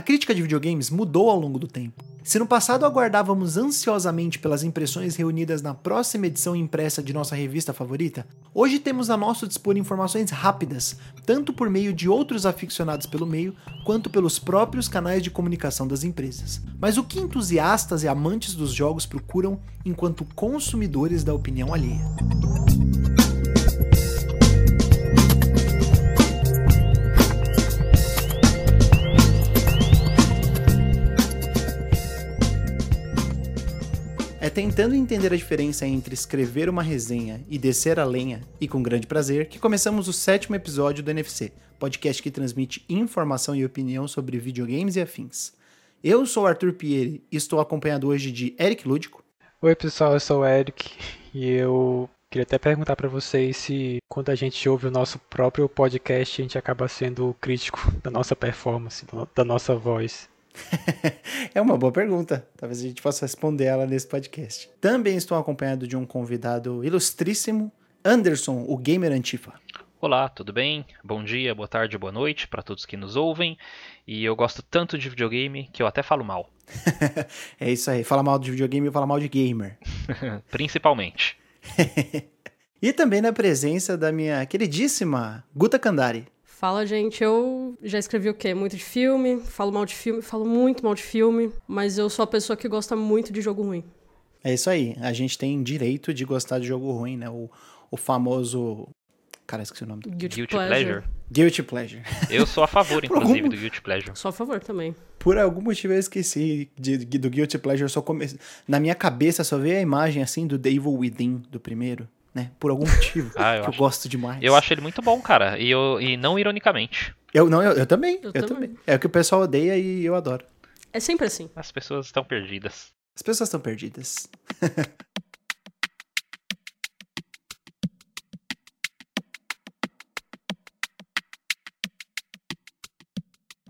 A crítica de videogames mudou ao longo do tempo. Se no passado aguardávamos ansiosamente pelas impressões reunidas na próxima edição impressa de nossa revista favorita, hoje temos a nosso dispor informações rápidas, tanto por meio de outros aficionados pelo meio, quanto pelos próprios canais de comunicação das empresas. Mas o que entusiastas e amantes dos jogos procuram enquanto consumidores da opinião alheia? É tentando entender a diferença entre escrever uma resenha e descer a lenha, e com grande prazer, que começamos o sétimo episódio do NFC, podcast que transmite informação e opinião sobre videogames e afins. Eu sou Arthur Pieri e estou acompanhado hoje de Eric Lúdico. Oi pessoal, eu sou o Eric e eu queria até perguntar para vocês se quando a gente ouve o nosso próprio podcast a gente acaba sendo crítico da nossa performance, da nossa voz. é uma boa pergunta. Talvez a gente possa responder ela nesse podcast. Também estou acompanhado de um convidado ilustríssimo, Anderson, o gamer Antifa. Olá, tudo bem? Bom dia, boa tarde, boa noite para todos que nos ouvem. E eu gosto tanto de videogame que eu até falo mal. é isso aí, fala mal de videogame e fala mal de gamer. Principalmente. e também na presença da minha queridíssima Guta Kandari. Fala, gente, eu já escrevi o quê? Muito de filme, falo mal de filme, falo muito mal de filme, mas eu sou a pessoa que gosta muito de jogo ruim. É isso aí, a gente tem direito de gostar de jogo ruim, né? O, o famoso. Cara, esqueci o nome do. Guilty, Guilty Pleasure. Pleasure. Guilty Pleasure. Eu sou a favor, inclusive, algum... do Guilty Pleasure. Sou a favor também. Por algum motivo eu esqueci de, de, do Guilty Pleasure. Só come... Na minha cabeça só veio a imagem assim do The Evil Within, do primeiro né? Por algum motivo. ah, eu que acho... eu gosto demais. Eu acho ele muito bom, cara. E, eu, e não ironicamente. Eu não, eu, eu também. Eu, eu também. também. É o que o pessoal odeia e eu adoro. É sempre assim. As pessoas estão perdidas. As pessoas estão perdidas.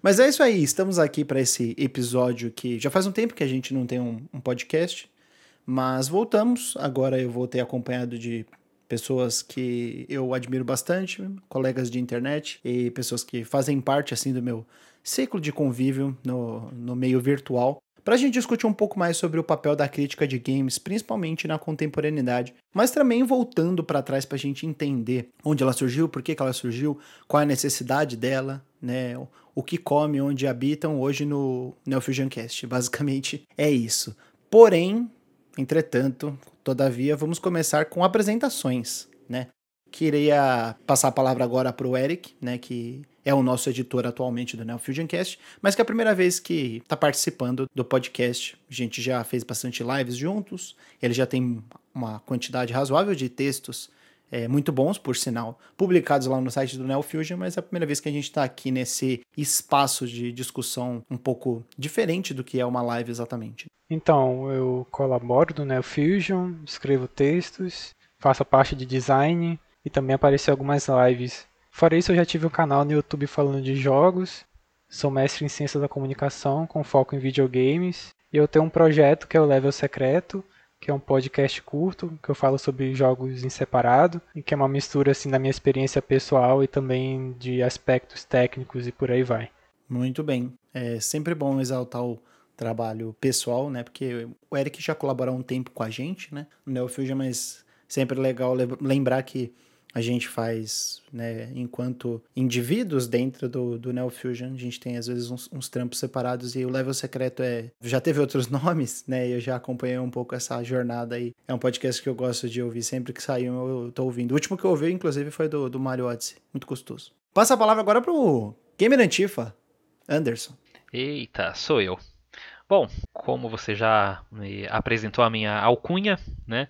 Mas é isso aí, estamos aqui para esse episódio que já faz um tempo que a gente não tem um, um podcast. Mas voltamos. Agora eu voltei acompanhado de pessoas que eu admiro bastante, colegas de internet e pessoas que fazem parte assim do meu ciclo de convívio no, no meio virtual. Para a gente discutir um pouco mais sobre o papel da crítica de games, principalmente na contemporaneidade, mas também voltando para trás para a gente entender onde ela surgiu, por que, que ela surgiu, qual é a necessidade dela, né? O que come, onde habitam hoje no Neo Fusion Cast. Basicamente é isso. Porém, Entretanto, todavia, vamos começar com apresentações, né? Queria passar a palavra agora para o Eric, né, que é o nosso editor atualmente do Neo Fusion Cast, mas que é a primeira vez que está participando do podcast. A gente já fez bastante lives juntos, ele já tem uma quantidade razoável de textos é, muito bons, por sinal, publicados lá no site do Neo Fusion, mas é a primeira vez que a gente está aqui nesse espaço de discussão um pouco diferente do que é uma live exatamente. Então, eu colaboro no Neo Fusion, escrevo textos, faço parte de design e também apareci algumas lives. Fora isso, eu já tive um canal no YouTube falando de jogos, sou mestre em ciência da comunicação com foco em videogames e eu tenho um projeto que é o Level Secreto, que é um podcast curto, que eu falo sobre jogos em separado, e que é uma mistura assim da minha experiência pessoal e também de aspectos técnicos e por aí vai. Muito bem. É sempre bom exaltar o trabalho pessoal, né? Porque o Eric já colaborou um tempo com a gente, né? No Neofusion, mas sempre legal lembrar que a gente faz, né, enquanto indivíduos dentro do, do Neo Fusion, a gente tem às vezes uns, uns, trampos separados e o Level Secreto é já teve outros nomes, né? Eu já acompanhei um pouco essa jornada aí. É um podcast que eu gosto de ouvir sempre que saiu, eu tô ouvindo. O último que eu ouvi, inclusive, foi do, do Mario Odyssey, muito gostoso. Passa a palavra agora pro Gamer Antifa, Anderson. Eita, sou eu. Bom, como você já me apresentou a minha alcunha, né?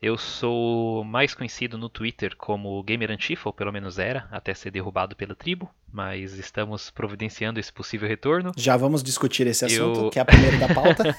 Eu sou mais conhecido no Twitter como Gamer Antifa, ou pelo menos era, até ser derrubado pela tribo, mas estamos providenciando esse possível retorno. Já vamos discutir esse assunto, eu... que é a primeira da pauta.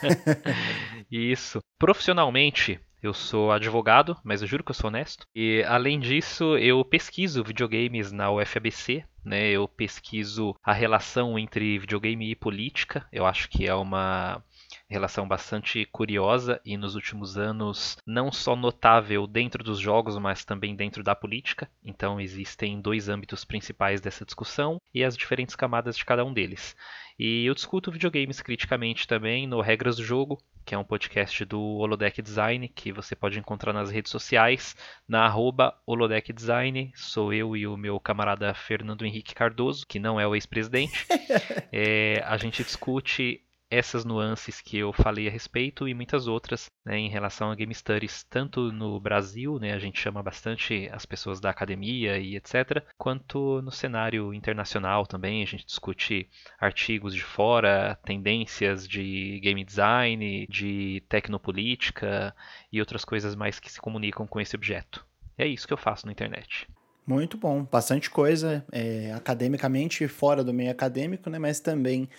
Isso. Profissionalmente, eu sou advogado, mas eu juro que eu sou honesto. E além disso, eu pesquiso videogames na UFABC, né? Eu pesquiso a relação entre videogame e política. Eu acho que é uma relação bastante curiosa e nos últimos anos não só notável dentro dos jogos, mas também dentro da política. Então existem dois âmbitos principais dessa discussão e as diferentes camadas de cada um deles. E eu discuto videogames criticamente também no Regras do Jogo, que é um podcast do Holodeck Design, que você pode encontrar nas redes sociais, na arroba Holodeck Design. Sou eu e o meu camarada Fernando Henrique Cardoso, que não é o ex-presidente. é, a gente discute essas nuances que eu falei a respeito e muitas outras né, em relação a game studies, tanto no Brasil, né, a gente chama bastante as pessoas da academia e etc., quanto no cenário internacional também, a gente discute artigos de fora, tendências de game design, de tecnopolítica e outras coisas mais que se comunicam com esse objeto. É isso que eu faço na internet. Muito bom, bastante coisa, é, academicamente fora do meio acadêmico, né, mas também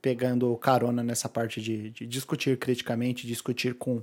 pegando carona nessa parte de, de discutir criticamente, discutir com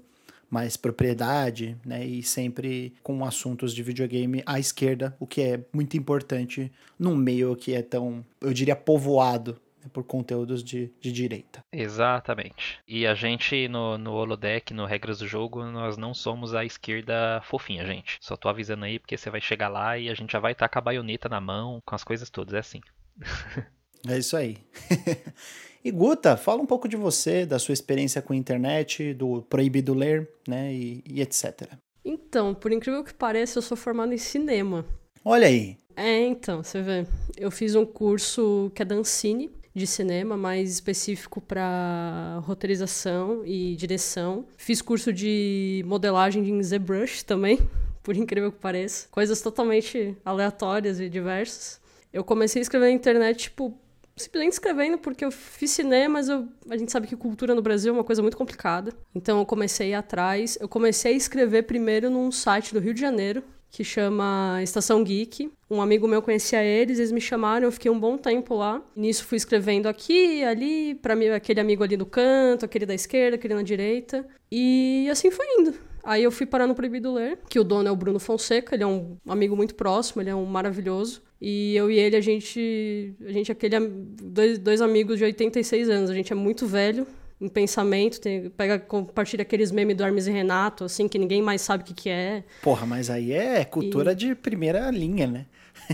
mais propriedade, né? E sempre com assuntos de videogame à esquerda, o que é muito importante num meio que é tão, eu diria, povoado né, por conteúdos de, de direita. Exatamente. E a gente no, no Holodeck, no Regras do Jogo, nós não somos a esquerda fofinha, gente. Só tô avisando aí porque você vai chegar lá e a gente já vai estar com a baioneta na mão, com as coisas todas, é assim. é isso aí. E Guta, fala um pouco de você, da sua experiência com a internet, do proibido ler, né, e, e etc. Então, por incrível que pareça, eu sou formado em cinema. Olha aí. É, então, você vê. Eu fiz um curso que é Dancine, de cinema, mais específico para roteirização e direção. Fiz curso de modelagem em ZBrush também, por incrível que pareça. Coisas totalmente aleatórias e diversas. Eu comecei a escrever na internet, tipo, simplesmente escrevendo porque eu fiz cinema, mas eu, a gente sabe que cultura no Brasil é uma coisa muito complicada. Então eu comecei atrás. Eu comecei a escrever primeiro num site do Rio de Janeiro, que chama Estação Geek. Um amigo meu conhecia eles, eles me chamaram, eu fiquei um bom tempo lá. nisso fui escrevendo aqui, ali, para aquele amigo ali no canto, aquele da esquerda, aquele na direita. E assim foi indo. Aí eu fui parar no Proibido Ler, que o dono é o Bruno Fonseca, ele é um amigo muito próximo, ele é um maravilhoso. E eu e ele, a gente. A gente é aquele. Dois, dois amigos de 86 anos. A gente é muito velho em pensamento. Tem, pega, compartilha aqueles memes do Hermes e Renato, assim, que ninguém mais sabe o que, que é. Porra, mas aí é cultura e... de primeira linha, né?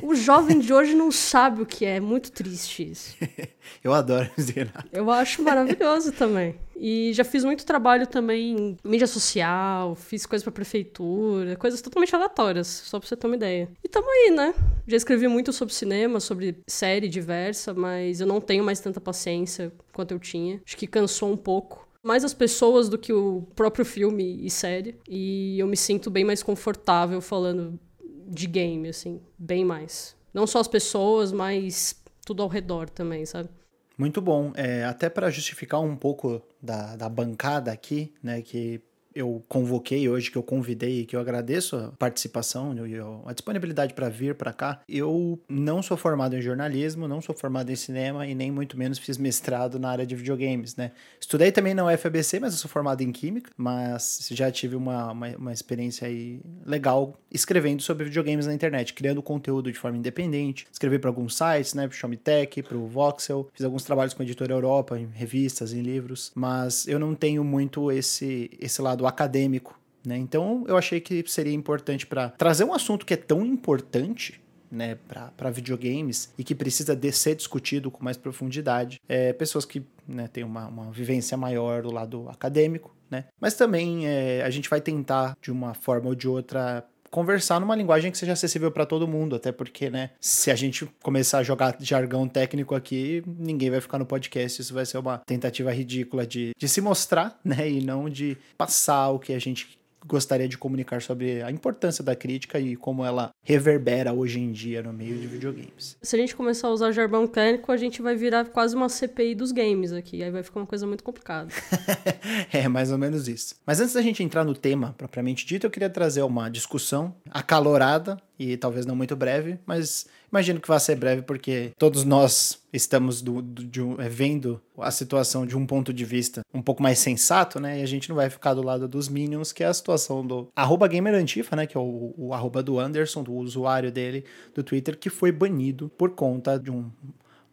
O jovem de hoje não sabe o que é. É muito triste isso. Eu adoro e Renato. Eu acho maravilhoso também. E já fiz muito trabalho também em mídia social, fiz coisas pra prefeitura, coisas totalmente aleatórias, só pra você ter uma ideia. E tamo aí, né? Já escrevi muito sobre cinema, sobre série diversa, mas eu não tenho mais tanta paciência quanto eu tinha. Acho que cansou um pouco mais as pessoas do que o próprio filme e série. E eu me sinto bem mais confortável falando de game, assim, bem mais. Não só as pessoas, mas tudo ao redor também, sabe? Muito bom. É, até para justificar um pouco da, da bancada aqui, né, que eu convoquei hoje, que eu convidei, que eu agradeço a participação e a disponibilidade para vir para cá. Eu não sou formado em jornalismo, não sou formado em cinema e nem muito menos fiz mestrado na área de videogames, né? Estudei também na UFABC, mas eu sou formado em química, mas já tive uma, uma, uma experiência aí legal escrevendo sobre videogames na internet, criando conteúdo de forma independente. Escrevi para alguns sites, né, Show Me Tech, pro Voxel, fiz alguns trabalhos com a Editora Europa, em revistas, em livros, mas eu não tenho muito esse, esse lado lado acadêmico. Né? Então eu achei que seria importante para trazer um assunto que é tão importante né, para videogames e que precisa de ser discutido com mais profundidade. É, pessoas que né, têm uma, uma vivência maior do lado acadêmico, né? Mas também é, a gente vai tentar, de uma forma ou de outra, conversar numa linguagem que seja acessível para todo mundo, até porque, né, se a gente começar a jogar jargão técnico aqui, ninguém vai ficar no podcast, isso vai ser uma tentativa ridícula de, de se mostrar, né, e não de passar o que a gente gostaria de comunicar sobre a importância da crítica e como ela reverbera hoje em dia no meio de videogames. Se a gente começar a usar jargão técnico, a gente vai virar quase uma CPI dos games aqui, aí vai ficar uma coisa muito complicada. é, mais ou menos isso. Mas antes da gente entrar no tema propriamente dito, eu queria trazer uma discussão acalorada e talvez não muito breve, mas imagino que vai ser breve porque todos nós estamos do, do, de, é, vendo a situação de um ponto de vista um pouco mais sensato, né? E a gente não vai ficar do lado dos Minions, que é a situação do arroba gamerantifa, né? Que é o, o arroba do Anderson, do usuário dele do Twitter, que foi banido por conta de um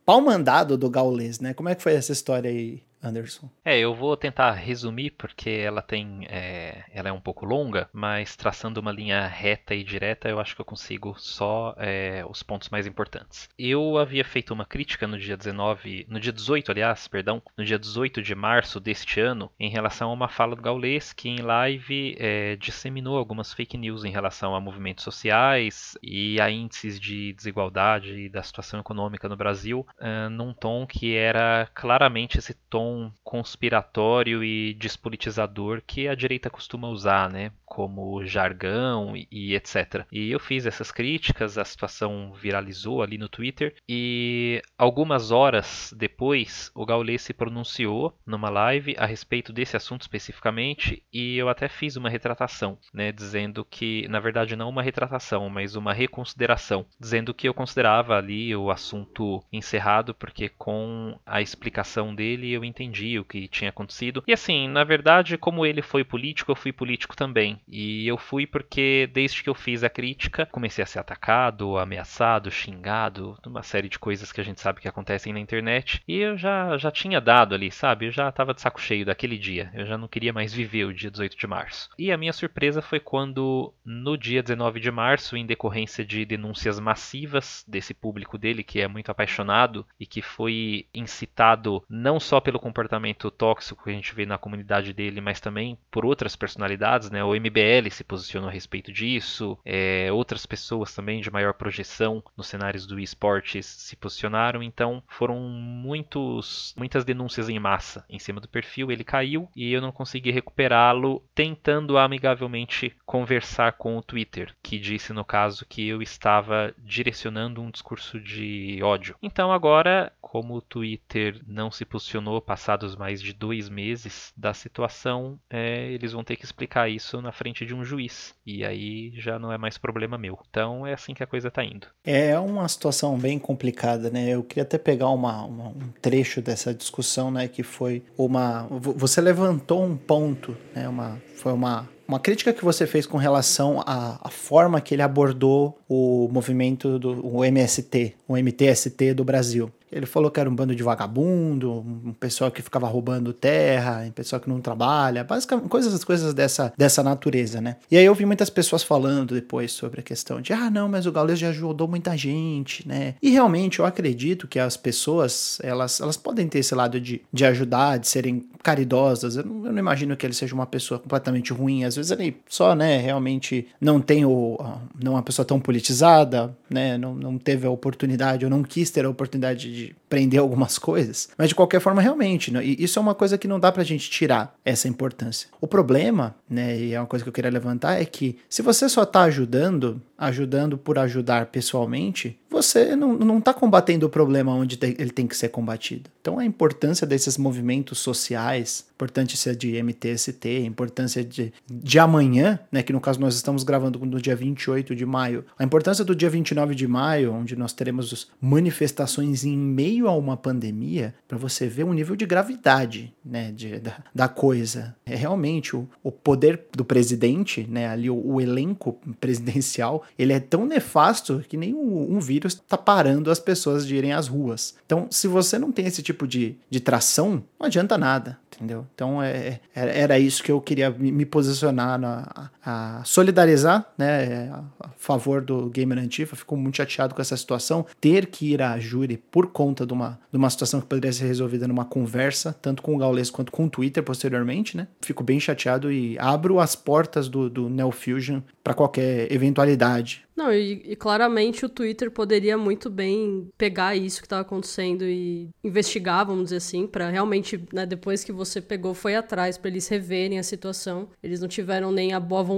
pau mandado do Gaules, né? Como é que foi essa história aí, Anderson? É, eu vou tentar resumir porque ela tem, é, ela é um pouco longa, mas traçando uma linha reta e direta, eu acho que eu consigo só é, os pontos mais importantes. Eu havia feito uma crítica no dia 19, no dia 18, aliás, perdão, no dia 18 de março deste ano, em relação a uma fala do Gaules que em live é, disseminou algumas fake news em relação a movimentos sociais e a índices de desigualdade e da situação econômica no Brasil, uh, num tom que era claramente esse tom conspiratório e despolitizador que a direita costuma usar, né? Como jargão e, e etc. E eu fiz essas críticas, a situação viralizou ali no Twitter e algumas horas depois o Gaules se pronunciou numa live a respeito desse assunto especificamente e eu até fiz uma retratação, né? Dizendo que, na verdade, não uma retratação, mas uma reconsideração, dizendo que eu considerava ali o assunto encerrado porque com a explicação dele eu entendi o que tinha acontecido. E assim, na verdade, como ele foi político, eu fui político também. E eu fui porque desde que eu fiz a crítica, comecei a ser atacado, ameaçado, xingado, uma série de coisas que a gente sabe que acontecem na internet. E eu já, já tinha dado ali, sabe? Eu já tava de saco cheio daquele dia. Eu já não queria mais viver o dia 18 de março. E a minha surpresa foi quando, no dia 19 de março, em decorrência de denúncias massivas desse público dele, que é muito apaixonado e que foi incitado não só pelo comportamento tóxico que a gente vê na comunidade dele, mas também por outras personalidades, né? O MBL se posicionou a respeito disso, é, outras pessoas também de maior projeção nos cenários do esportes se posicionaram, então foram muitos, muitas denúncias em massa em cima do perfil, ele caiu e eu não consegui recuperá-lo tentando amigavelmente conversar com o Twitter, que disse no caso que eu estava direcionando um discurso de ódio. Então agora, como o Twitter não se posicionou passados mais de dois meses da situação, é, eles vão ter que explicar isso na frente de um juiz. E aí já não é mais problema meu. Então é assim que a coisa tá indo. É uma situação bem complicada, né? Eu queria até pegar uma, uma, um trecho dessa discussão, né? Que foi uma. Você levantou um ponto, né? Uma, foi uma uma crítica que você fez com relação à, à, forma que ele abordou o movimento do o MST, o MTST do Brasil. Ele falou que era um bando de vagabundo, um pessoal que ficava roubando terra, um pessoal que não trabalha, basicamente coisas, coisas dessa, dessa natureza, né? E aí eu vi muitas pessoas falando depois sobre a questão de, ah, não, mas o Gaules já ajudou muita gente, né? E realmente eu acredito que as pessoas, elas, elas podem ter esse lado de, de ajudar, de serem caridosas. Eu não, eu não imagino que ele seja uma pessoa completamente ruim. Às vezes ele só, né, realmente não tem o. não é uma pessoa tão politizada, né? Não, não teve a oportunidade, ou não quis ter a oportunidade de prender algumas coisas. Mas de qualquer forma, realmente, né, isso é uma coisa que não dá pra gente tirar essa importância. O problema, né, e é uma coisa que eu queria levantar, é que se você só tá ajudando, ajudando por ajudar pessoalmente, você não, não tá combatendo o problema onde ele tem que ser combatido. Então a importância desses movimentos sociais, importância de MTST, importância de, de amanhã, né, que no caso nós estamos gravando no dia 28 de maio, a importância do dia 29 de maio, onde nós teremos manifestações em meio a uma pandemia, para você ver o nível de gravidade né, de, da, da coisa. É realmente o, o poder do presidente, né, ali o, o elenco presidencial, ele é tão nefasto que nem um, um vírus está parando as pessoas de irem às ruas. Então, se você não tem esse tipo de, de tração, não adianta nada entendeu? Então é, é, era isso que eu queria me posicionar, na, a, solidarizar, né, a, favor do Gamer Antifa. Fico muito chateado com essa situação, ter que ir à júri por conta de uma, de uma situação que poderia ser resolvida numa conversa, tanto com o Gaules quanto com o Twitter posteriormente, né? Fico bem chateado e abro as portas do, do Neo Fusion para qualquer eventualidade. Não, e, e, claramente o Twitter poderia muito bem pegar isso que estava acontecendo e investigar, vamos dizer assim, para realmente, né, depois que você pegou, foi atrás para eles reverem a situação. Eles não tiveram nem a boa vontade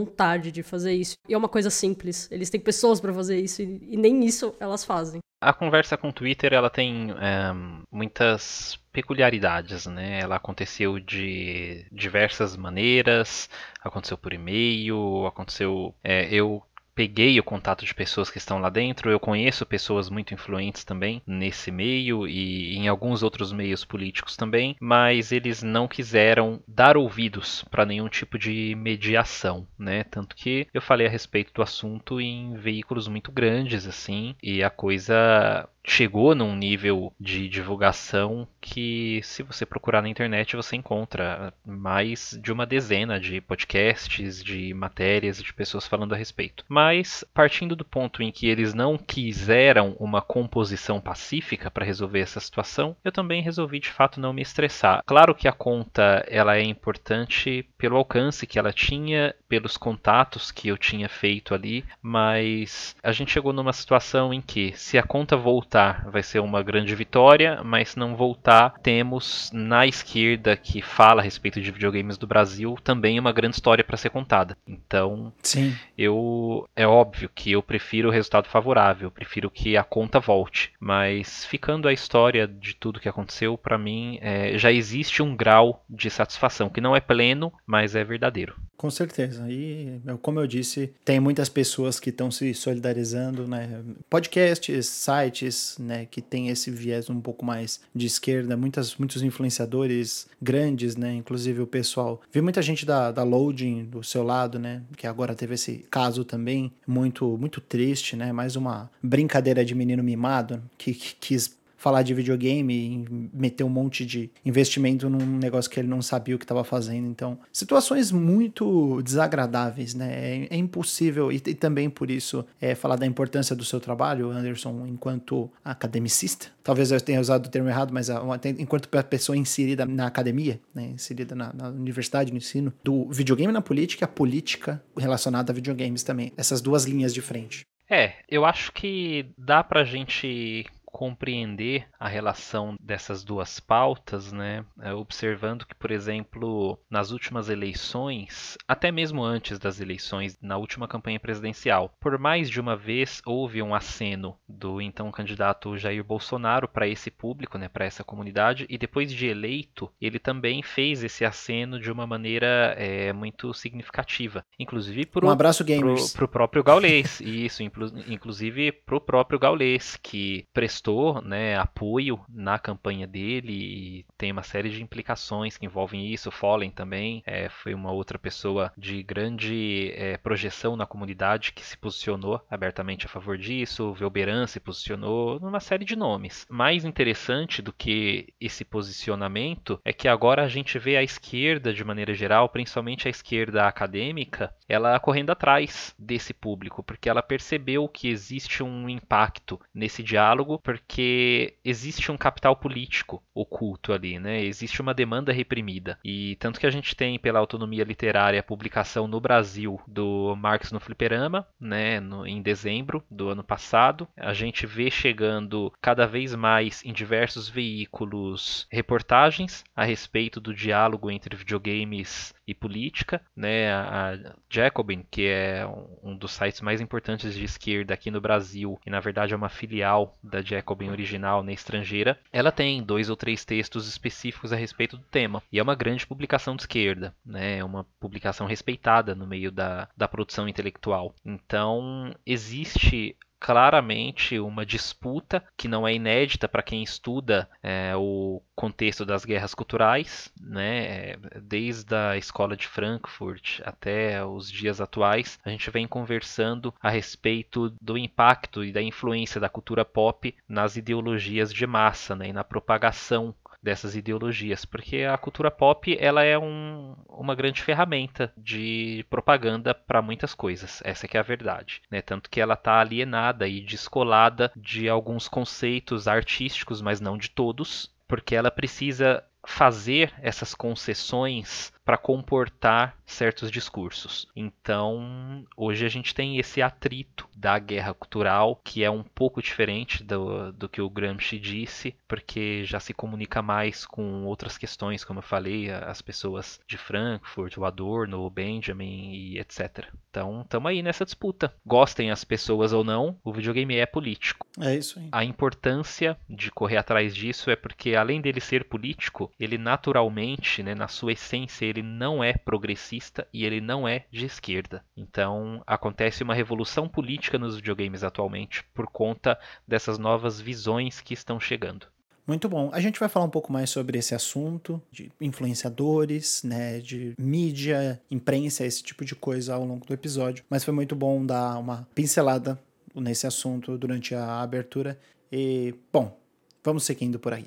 de fazer isso. E é uma coisa simples. Eles têm pessoas para fazer isso e, e, nem isso elas fazem. A conversa com o Twitter, ela tem é, muitas peculiaridades, né? Ela aconteceu de diversas maneiras, aconteceu por e-mail, aconteceu. É, eu peguei o contato de pessoas que estão lá dentro, eu conheço pessoas muito influentes também nesse meio e em alguns outros meios políticos também, mas eles não quiseram dar ouvidos para nenhum tipo de mediação, né? Tanto que eu falei a respeito do assunto em veículos muito grandes assim, e a coisa chegou num nível de divulgação que, se você procurar na internet, você encontra mais de uma dezena de podcasts, de matérias, de pessoas falando a respeito. Mas, partindo do ponto em que eles não quiseram uma composição pacífica para resolver essa situação, eu também resolvi de fato não me estressar. Claro que a conta ela é importante pelo alcance que ela tinha, pelos contatos que eu tinha feito ali, mas a gente chegou numa situação em que, se a conta voltar, vai ser uma grande vitória, mas se não voltar, temos na esquerda que fala a respeito de videogames do Brasil também uma grande história para ser contada. Então, Sim. eu é óbvio que eu prefiro o resultado favorável, eu prefiro que a conta volte, mas ficando a história de tudo que aconteceu, para mim é, já existe um grau de satisfação que não é pleno, mas é verdadeiro. Com certeza. E, como eu disse, tem muitas pessoas que estão se solidarizando, né? Podcasts, sites, né? Que tem esse viés um pouco mais de esquerda. Muitas, muitos influenciadores grandes, né? Inclusive o pessoal. Vi muita gente da, da Loading do seu lado, né? Que agora teve esse caso também. Muito, muito triste, né? Mais uma brincadeira de menino mimado que, que quis falar de videogame e meter um monte de investimento num negócio que ele não sabia o que estava fazendo. Então, situações muito desagradáveis, né? É, é impossível, e, e, também por isso, é, falar da importância do seu trabalho, Anderson, enquanto academicista. Talvez eu tenha usado o termo errado, mas enquanto pessoa inserida na academia, né? inserida na, na universidade, no ensino, do videogame na política e a política relacionada a videogames também. Essas duas linhas de frente. É, eu acho que dá pra gente compreender a relação dessas duas pautas, né? É, observando que, por exemplo, nas últimas eleições, até mesmo antes das eleições, na última campanha presidencial, por mais de uma vez houve um aceno do então candidato Jair Bolsonaro para esse público, né, para essa comunidade, e depois de eleito, ele também fez esse aceno de uma maneira é, muito significativa, inclusive para um abraço gamers. Pro, pro próprio Gaulês, isso, inclusive para o próprio Gaulês, que prestou prestou né, apoio na campanha dele e tem uma série de implicações que envolvem isso. Fallen também é, foi uma outra pessoa de grande é, projeção na comunidade que se posicionou abertamente a favor disso. Velberan se posicionou numa série de nomes. Mais interessante do que esse posicionamento é que agora a gente vê a esquerda de maneira geral, principalmente a esquerda acadêmica, ela correndo atrás desse público, porque ela percebeu que existe um impacto nesse diálogo, porque existe um capital político oculto ali, né? Existe uma demanda reprimida. E tanto que a gente tem pela autonomia literária a publicação no Brasil do Marx no Fliperama, né, no, em dezembro do ano passado. A gente vê chegando cada vez mais em diversos veículos reportagens a respeito do diálogo entre videogames e política, né? A Jacobin, que é um dos sites mais importantes de esquerda aqui no Brasil e na verdade é uma filial da Jacobin Jacobin original na estrangeira, ela tem dois ou três textos específicos a respeito do tema. E é uma grande publicação de esquerda, né? é uma publicação respeitada no meio da, da produção intelectual. Então, existe claramente uma disputa que não é inédita para quem estuda é, o contexto das guerras culturais, né? desde a escola de Frankfurt até os dias atuais, a gente vem conversando a respeito do impacto e da influência da cultura pop nas ideologias de massa né? e na propagação dessas ideologias, porque a cultura pop ela é um, uma grande ferramenta de propaganda para muitas coisas. Essa que é a verdade, né? Tanto que ela está alienada e descolada de alguns conceitos artísticos, mas não de todos, porque ela precisa fazer essas concessões para comportar certos discursos. Então, hoje a gente tem esse atrito da guerra cultural, que é um pouco diferente do, do que o Gramsci disse, porque já se comunica mais com outras questões, como eu falei, as pessoas de Frankfurt, o Adorno, o Benjamin e etc. Então, estamos aí nessa disputa. Gostem as pessoas ou não, o videogame é político. É isso aí. A importância de correr atrás disso é porque, além dele ser político, ele naturalmente, né, na sua essência, ele não é progressista e ele não é de esquerda. Então acontece uma revolução política nos videogames atualmente por conta dessas novas visões que estão chegando. Muito bom. A gente vai falar um pouco mais sobre esse assunto de influenciadores, né, de mídia, imprensa, esse tipo de coisa ao longo do episódio. Mas foi muito bom dar uma pincelada nesse assunto durante a abertura E, bom, vamos seguindo por aí.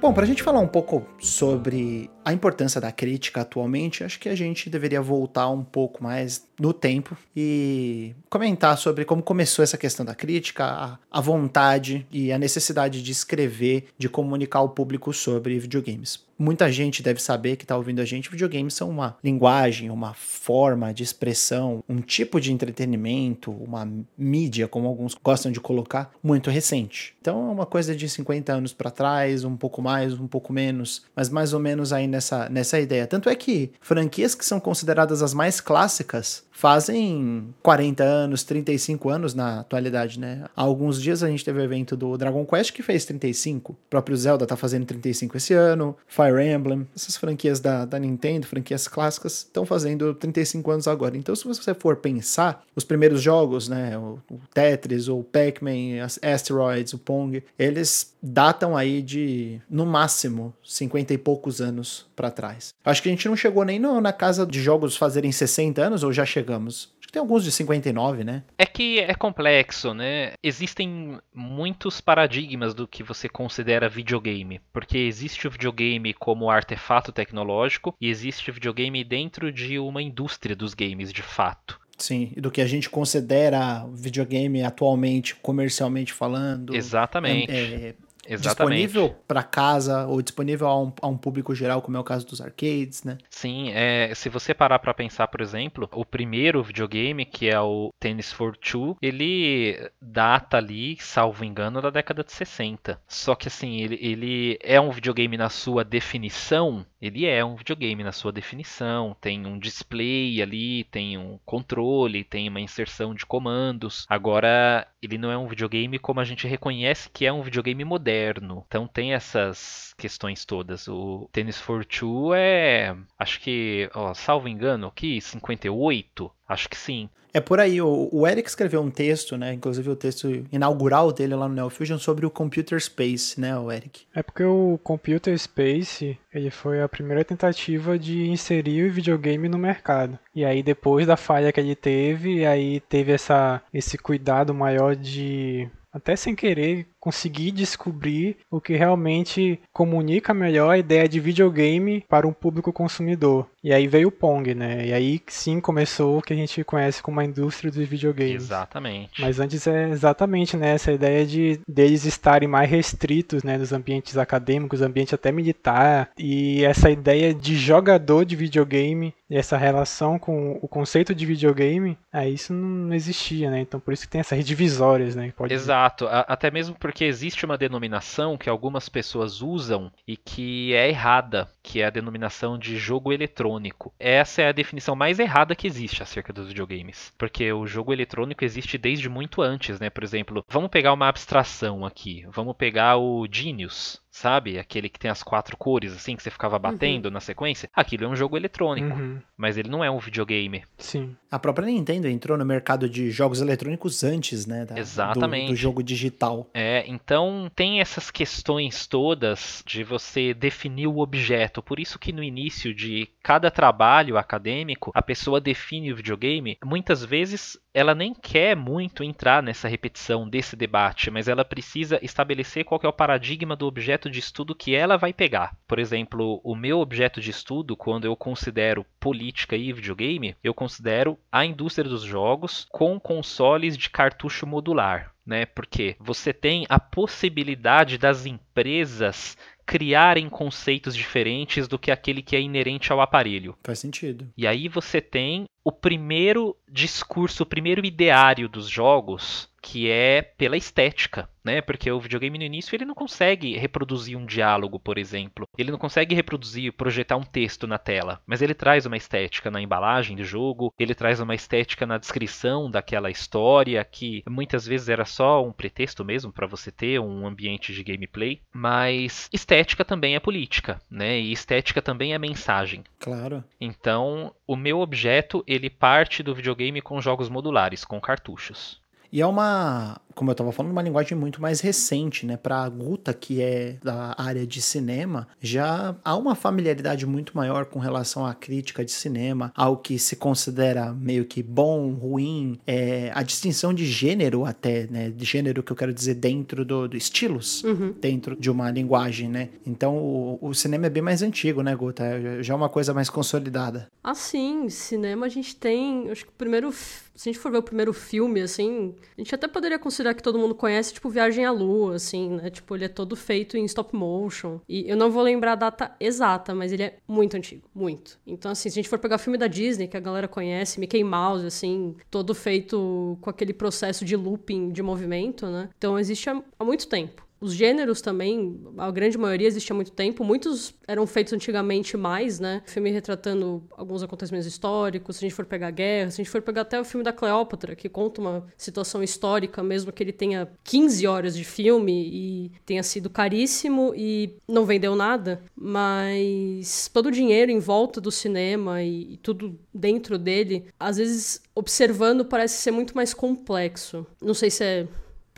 Bom, para a gente falar um pouco sobre a importância da crítica atualmente, acho que a gente deveria voltar um pouco mais no tempo e comentar sobre como começou essa questão da crítica, a, a vontade e a necessidade de escrever, de comunicar ao público sobre videogames muita gente deve saber que está ouvindo a gente, videogames são uma linguagem, uma forma de expressão, um tipo de entretenimento, uma mídia, como alguns gostam de colocar, muito recente. Então é uma coisa de 50 anos para trás, um pouco mais, um pouco menos, mas mais ou menos aí nessa, nessa ideia. Tanto é que franquias que são consideradas as mais clássicas fazem 40 anos, 35 anos na atualidade, né? Há alguns dias a gente teve o evento do Dragon Quest que fez 35. O próprio Zelda tá fazendo 35 esse ano. Fire Emblem, essas franquias da, da Nintendo, franquias clássicas, estão fazendo 35 anos agora. Então, se você for pensar, os primeiros jogos, né? O, o Tetris, o Pac-Man, Asteroids, o Pong, eles datam aí de, no máximo, 50 e poucos anos para trás. Acho que a gente não chegou nem no, na casa de jogos fazerem 60 anos, ou já chegamos? Que tem alguns de 59, né? É que é complexo, né? Existem muitos paradigmas do que você considera videogame. Porque existe o videogame como artefato tecnológico e existe o videogame dentro de uma indústria dos games, de fato. Sim, e do que a gente considera videogame atualmente, comercialmente falando. Exatamente. É, é, Exatamente. disponível para casa ou disponível a um, a um, público geral, como é o caso dos arcades, né? Sim, é, se você parar para pensar, por exemplo, o primeiro videogame, que é o Tennis for Two, ele data ali, salvo engano, da década de 60. Só que assim, ele, ele é um videogame na sua definição, ele é um videogame na sua definição, tem um display ali, tem um controle, tem uma inserção de comandos. Agora, ele não é um videogame como a gente reconhece que é um videogame moderno. Então tem essas questões todas. O Tennis for Two é, acho que, ó, salvo engano, aqui 58, acho que sim. É por aí. O, Eric escreveu um texto, né? Inclusive o texto inaugural dele lá no Neo Fusion sobre o Computer Space, né, o Eric? É porque o Computer Space ele foi a primeira tentativa de inserir o videogame no mercado. E aí depois da falha que ele teve, aí teve essa, esse cuidado maior de até sem querer conseguir descobrir o que realmente comunica melhor a ideia de videogame para um público consumidor. E aí veio o Pong, né? E aí sim começou o que a gente conhece como a indústria dos videogames. Exatamente. Mas antes é exatamente né, essa ideia de deles estarem mais restritos né, nos ambientes acadêmicos, ambiente até militar, e essa ideia de jogador de videogame e essa relação com o conceito de videogame, aí isso não existia, né? Então por isso que tem essas divisórias, né? Pode Exato, até mesmo porque existe uma denominação que algumas pessoas usam e que é errada, que é a denominação de jogo eletrônico. Essa é a definição mais errada que existe acerca dos videogames, porque o jogo eletrônico existe desde muito antes, né? Por exemplo, vamos pegar uma abstração aqui, vamos pegar o Genius, sabe? Aquele que tem as quatro cores, assim, que você ficava uhum. batendo uhum. na sequência. Aquilo é um jogo eletrônico, uhum. mas ele não é um videogame. Sim. A própria Nintendo entrou no mercado de jogos eletrônicos antes, né? Da, Exatamente. Do, do, jogo digital. É, então tem essas questões todas de você definir o objeto. Por isso que no início de cada trabalho acadêmico, a pessoa define o videogame. Muitas vezes ela nem quer muito entrar nessa repetição desse debate, mas ela precisa estabelecer qual é o paradigma do objeto de estudo que ela vai pegar. Por exemplo, o meu objeto de estudo, quando eu considero política e videogame, eu considero a indústria dos jogos com consoles de cartucho modular. Né? Porque você tem a possibilidade das empresas criarem conceitos diferentes do que aquele que é inerente ao aparelho. Faz sentido. E aí você tem o primeiro discurso, o primeiro ideário dos jogos, que é pela estética né? Porque o videogame no início ele não consegue reproduzir um diálogo, por exemplo. Ele não consegue reproduzir, projetar um texto na tela, mas ele traz uma estética na embalagem do jogo, ele traz uma estética na descrição daquela história que muitas vezes era só um pretexto mesmo para você ter um ambiente de gameplay, mas estética também é política, né? E estética também é mensagem. Claro. Então, o meu objeto ele parte do videogame com jogos modulares, com cartuchos. E é uma, como eu estava falando, uma linguagem muito mais recente, né? Para a Guta, que é da área de cinema, já há uma familiaridade muito maior com relação à crítica de cinema, ao que se considera meio que bom, ruim, é, a distinção de gênero até, né? De gênero que eu quero dizer dentro do, do estilos, Uhum. dentro de uma linguagem, né? Então o, o cinema é bem mais antigo, né, Guta? Já é uma coisa mais consolidada. Ah, sim, cinema a gente tem. Acho que o primeiro. Se a gente for ver o primeiro filme, assim, a gente até poderia considerar que todo mundo conhece, tipo, Viagem à Lua, assim, né? Tipo, ele é todo feito em stop motion. E eu não vou lembrar a data exata, mas ele é muito antigo, muito. Então, assim, se a gente for pegar o filme da Disney, que a galera conhece, Mickey Mouse, assim, todo feito com aquele processo de looping de movimento, né? Então, existe há, há muito tempo. Os gêneros também, a grande maioria existe há muito tempo. Muitos eram feitos antigamente mais, né? Filme retratando alguns acontecimentos históricos. Se a gente for pegar a guerra, se a gente for pegar até o filme da Cleópatra, que conta uma situação histórica, mesmo que ele tenha 15 horas de filme e tenha sido caríssimo e não vendeu nada. Mas todo o dinheiro em volta do cinema e, e tudo dentro dele, às vezes observando parece ser muito mais complexo. Não sei se é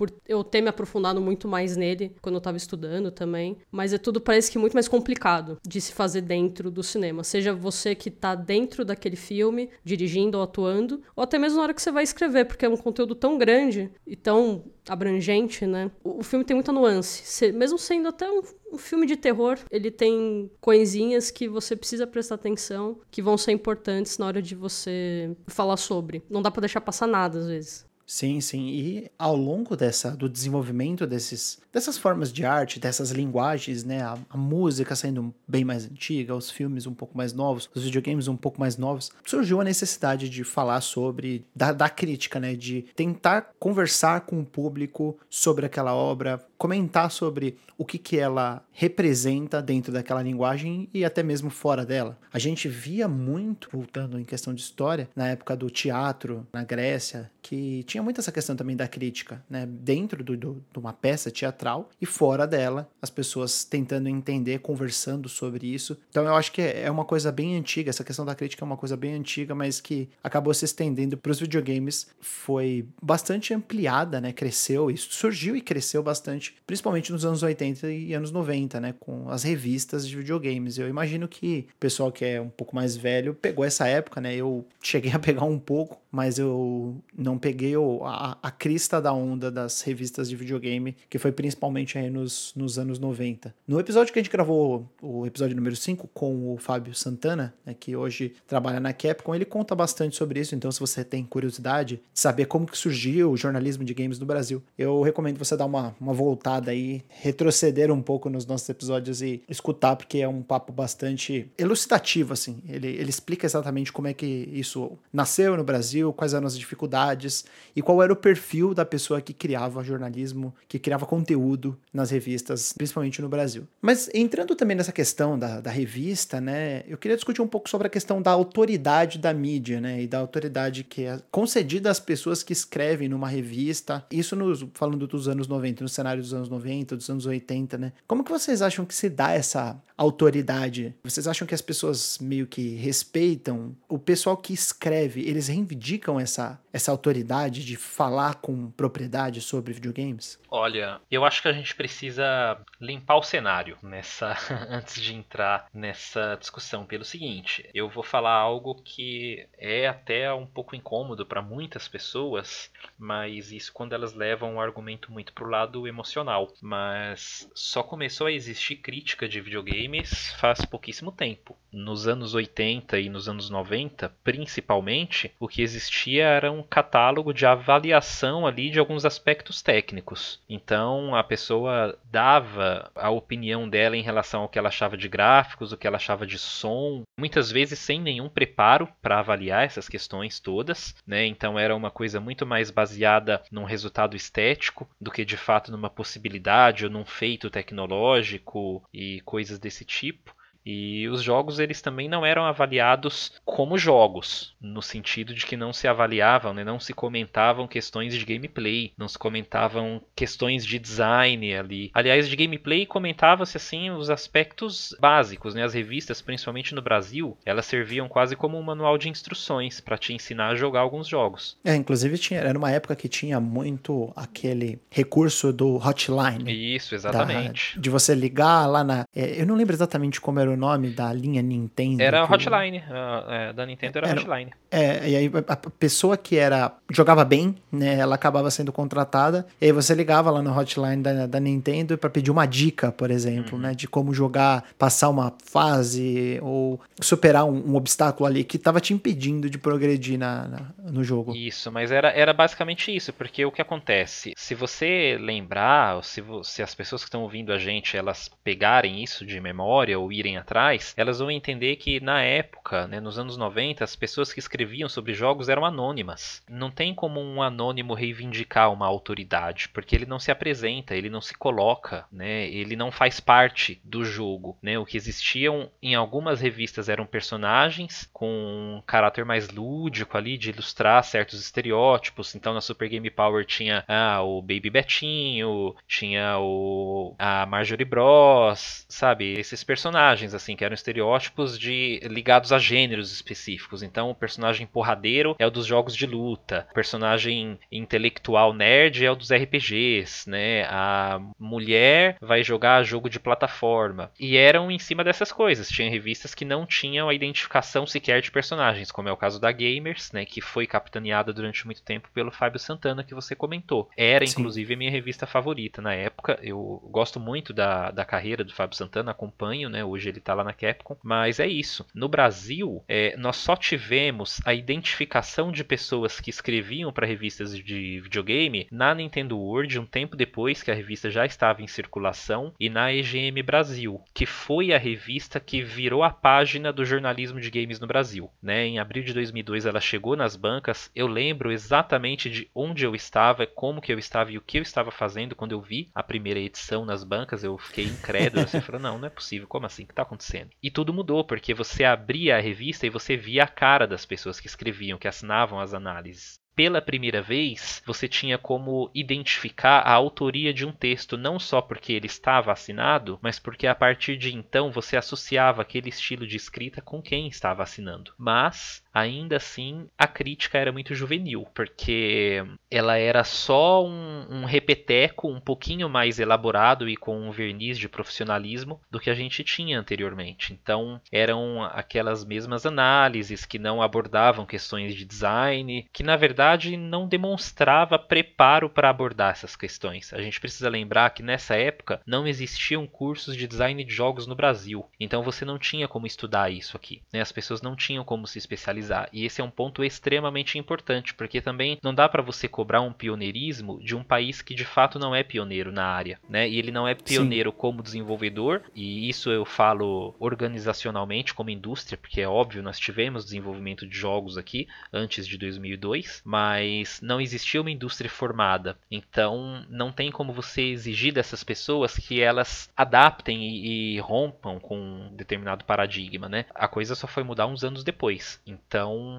por eu ter me aprofundado muito mais nele quando eu tava estudando também. Mas é tudo parece que muito mais complicado de se fazer dentro do cinema. Seja você que tá dentro daquele filme, dirigindo ou atuando, ou até mesmo na hora que você vai escrever, porque é um conteúdo tão grande e tão abrangente, né? O, filme tem muita nuance. Mesmo sendo até um, um filme de terror, ele tem coisinhas que você precisa prestar atenção, que vão ser importantes na hora de você falar sobre. Não dá pra deixar passar nada, às vezes. Sim, sim. E ao longo dessa, do desenvolvimento desses, dessas formas de arte, dessas linguagens, né? A, a música sendo bem mais antiga, os filmes um pouco mais novos, os videogames um pouco mais novos, surgiu a necessidade de falar sobre, da, da crítica, né? De tentar conversar com o público sobre aquela obra, comentar sobre o que, que ela representa dentro daquela linguagem e até mesmo fora dela. A gente via muito, voltando em questão de história, na época do teatro na Grécia, que tinha muito essa questão também da crítica, né? Dentro do, do- de uma peça teatral e fora dela, as pessoas tentando entender, conversando sobre isso. Então eu acho que é é uma coisa bem antiga, essa questão da crítica é uma coisa bem antiga, mas que acabou se estendendo para os videogames, foi bastante ampliada, né? Cresceu, isso surgiu e cresceu bastante, principalmente nos anos 80 e anos 90, né? Com as revistas de videogames. Eu imagino que o pessoal que é um pouco mais velho pegou essa época, né? Eu cheguei a pegar um pouco, mas eu não peguei a, a crista da onda das revistas de videogame, que foi principalmente aí nos, nos anos 90. No episódio que a gente gravou, o episódio número 5, com o Fábio Santana, né, que hoje trabalha na Capcom, ele conta bastante sobre isso, então se você tem curiosidade de saber como que surgiu o jornalismo de games no Brasil, eu recomendo você dar uma, uma voltada aí, retroceder um pouco nos nossos episódios e escutar, porque é um papo bastante elucidativo, assim. Ele, ele explica exatamente como é que isso nasceu no Brasil, quais eram as dificuldades e qual era o perfil da pessoa que criava jornalismo, que criava conteúdo nas revistas, principalmente no Brasil. Mas entrando também nessa questão da, da revista, né, eu queria discutir um pouco sobre a questão da autoridade da mídia, né, e da autoridade que é concedida às pessoas que escrevem numa revista, isso nos, falando dos anos 90, no cenário dos anos 90, dos anos 80, né, como que vocês acham que se dá essa autoridade? Vocês acham que as pessoas meio que respeitam o pessoal que escreve, eles reivindicam essa, essa autoridade de falar com propriedade sobre videogames? Olha, eu acho que a gente precisa limpar o cenário nessa antes de entrar nessa discussão pelo seguinte, eu vou falar algo que é até um pouco incômodo para muitas pessoas, mas isso quando elas levam o argumento muito pro lado emocional, mas só começou a existir crítica de videogames faz pouquíssimo tempo. Nos anos 80 e nos anos 90, principalmente, o que existia eram um catálogo de avaliação ali de alguns aspectos técnicos. Então a pessoa dava a opinião dela em relação ao que ela achava de gráficos, o que ela achava de som, muitas vezes sem nenhum preparo para avaliar essas questões todas, né? Então era uma coisa muito mais baseada num resultado estético do que de fato numa possibilidade ou num feito tecnológico e coisas desse tipo. E os jogos eles também não eram avaliados como jogos, no sentido de que não se avaliavam, né, não se comentavam questões de gameplay, não se comentavam questões de design ali. Aliás, de gameplay comentava-se assim os aspectos básicos, né? As revistas, principalmente no Brasil, elas serviam quase como um manual de instruções para te ensinar a jogar alguns jogos. É, inclusive tinha, era uma época que tinha muito aquele recurso do hotline. Isso, exatamente. Da, de você ligar lá na, é, eu não lembro exatamente como era o nome da linha Nintendo? Era Hotline, é, da Nintendo era, era Hotline. É, e aí a pessoa que era jogava bem, né, ela acabava sendo contratada, e aí você ligava lá no Hotline da, da Nintendo para pedir uma dica, por exemplo, uhum. né, de como jogar, passar uma fase ou superar um, um obstáculo ali que estava te impedindo de progredir na, na, no jogo. Isso, mas era, era basicamente isso, porque o que acontece, se você lembrar, ou se, se as pessoas que estão ouvindo a gente, elas pegarem isso de memória ou irem atrás, elas vão entender que na época, né, nos anos 90, as pessoas que escreviam sobre jogos eram anônimas. Não tem como um anônimo reivindicar uma autoridade, porque ele não se apresenta, ele não se coloca, né, ele não faz parte do jogo. Né? O que existiam em algumas revistas eram personagens com um caráter mais lúdico ali, de ilustrar certos estereótipos. Então na Super Game Power tinha ah, o Baby Betinho, tinha o a Marjorie Bros, sabe? Esses personagens personagens, assim, que eram estereótipos de ligados a gêneros específicos. Então, o personagem porradeiro é o dos jogos de luta, o personagem intelectual nerd é o dos RPGs, né? A mulher vai jogar jogo de plataforma. E eram em cima dessas coisas. Tinha revistas que não tinham a identificação sequer de personagens, como é o caso da Gamers, né? Que foi capitaneada durante muito tempo pelo Fábio Santana, que você comentou. Era, Sim. inclusive, a minha revista favorita na época. Eu gosto muito da, da carreira do Fábio Santana, acompanho, né? Hoje ele está lá na Capcom. Mas é isso. No Brasil, é, nós só tivemos a identificação de pessoas que escreviam para revistas de videogame na Nintendo World um tempo depois que a revista já estava em circulação e na EGM Brasil, que foi a revista que virou a página do jornalismo de games no Brasil. Né? Em abril de 2002 ela chegou nas bancas. Eu lembro exatamente de onde eu estava, como que eu estava e o que eu estava fazendo quando eu vi a primeira edição nas bancas. Eu fiquei incrédulo. Você falou, não, não é possível. Como assim? O que está acontecendo? E tudo mudou, porque você abria a revista e você via a cara das pessoas que escreviam, que assinavam as análises pela primeira vez, você tinha como identificar a autoria de um texto, não só porque ele estava assinado, mas porque a partir de então você associava aquele estilo de escrita com quem estava assinando. Mas ainda assim a crítica era muito juvenil, porque ela era só um, um, repeteco um pouquinho mais elaborado e com um verniz de profissionalismo do que a gente tinha anteriormente. Então eram aquelas mesmas análises que não abordavam questões de design, que na verdade não demonstrava preparo para abordar essas questões. A gente precisa lembrar que nessa época não existiam cursos de design de jogos no Brasil, então você não tinha como estudar isso aqui. Né? As pessoas não tinham como se especializar e esse é um ponto extremamente importante, porque também não dá para você cobrar um pioneirismo de um país que de fato não é pioneiro na área, né? E ele não é pioneiro Sim. como desenvolvedor, e isso eu falo organizacionalmente como indústria, porque é óbvio, nós tivemos desenvolvimento de jogos aqui antes de 2002, mas não existia uma indústria formada. Então, não tem como você exigir dessas pessoas que elas adaptem e, e rompam com um determinado paradigma, né? A coisa só foi mudar uns anos depois. Então,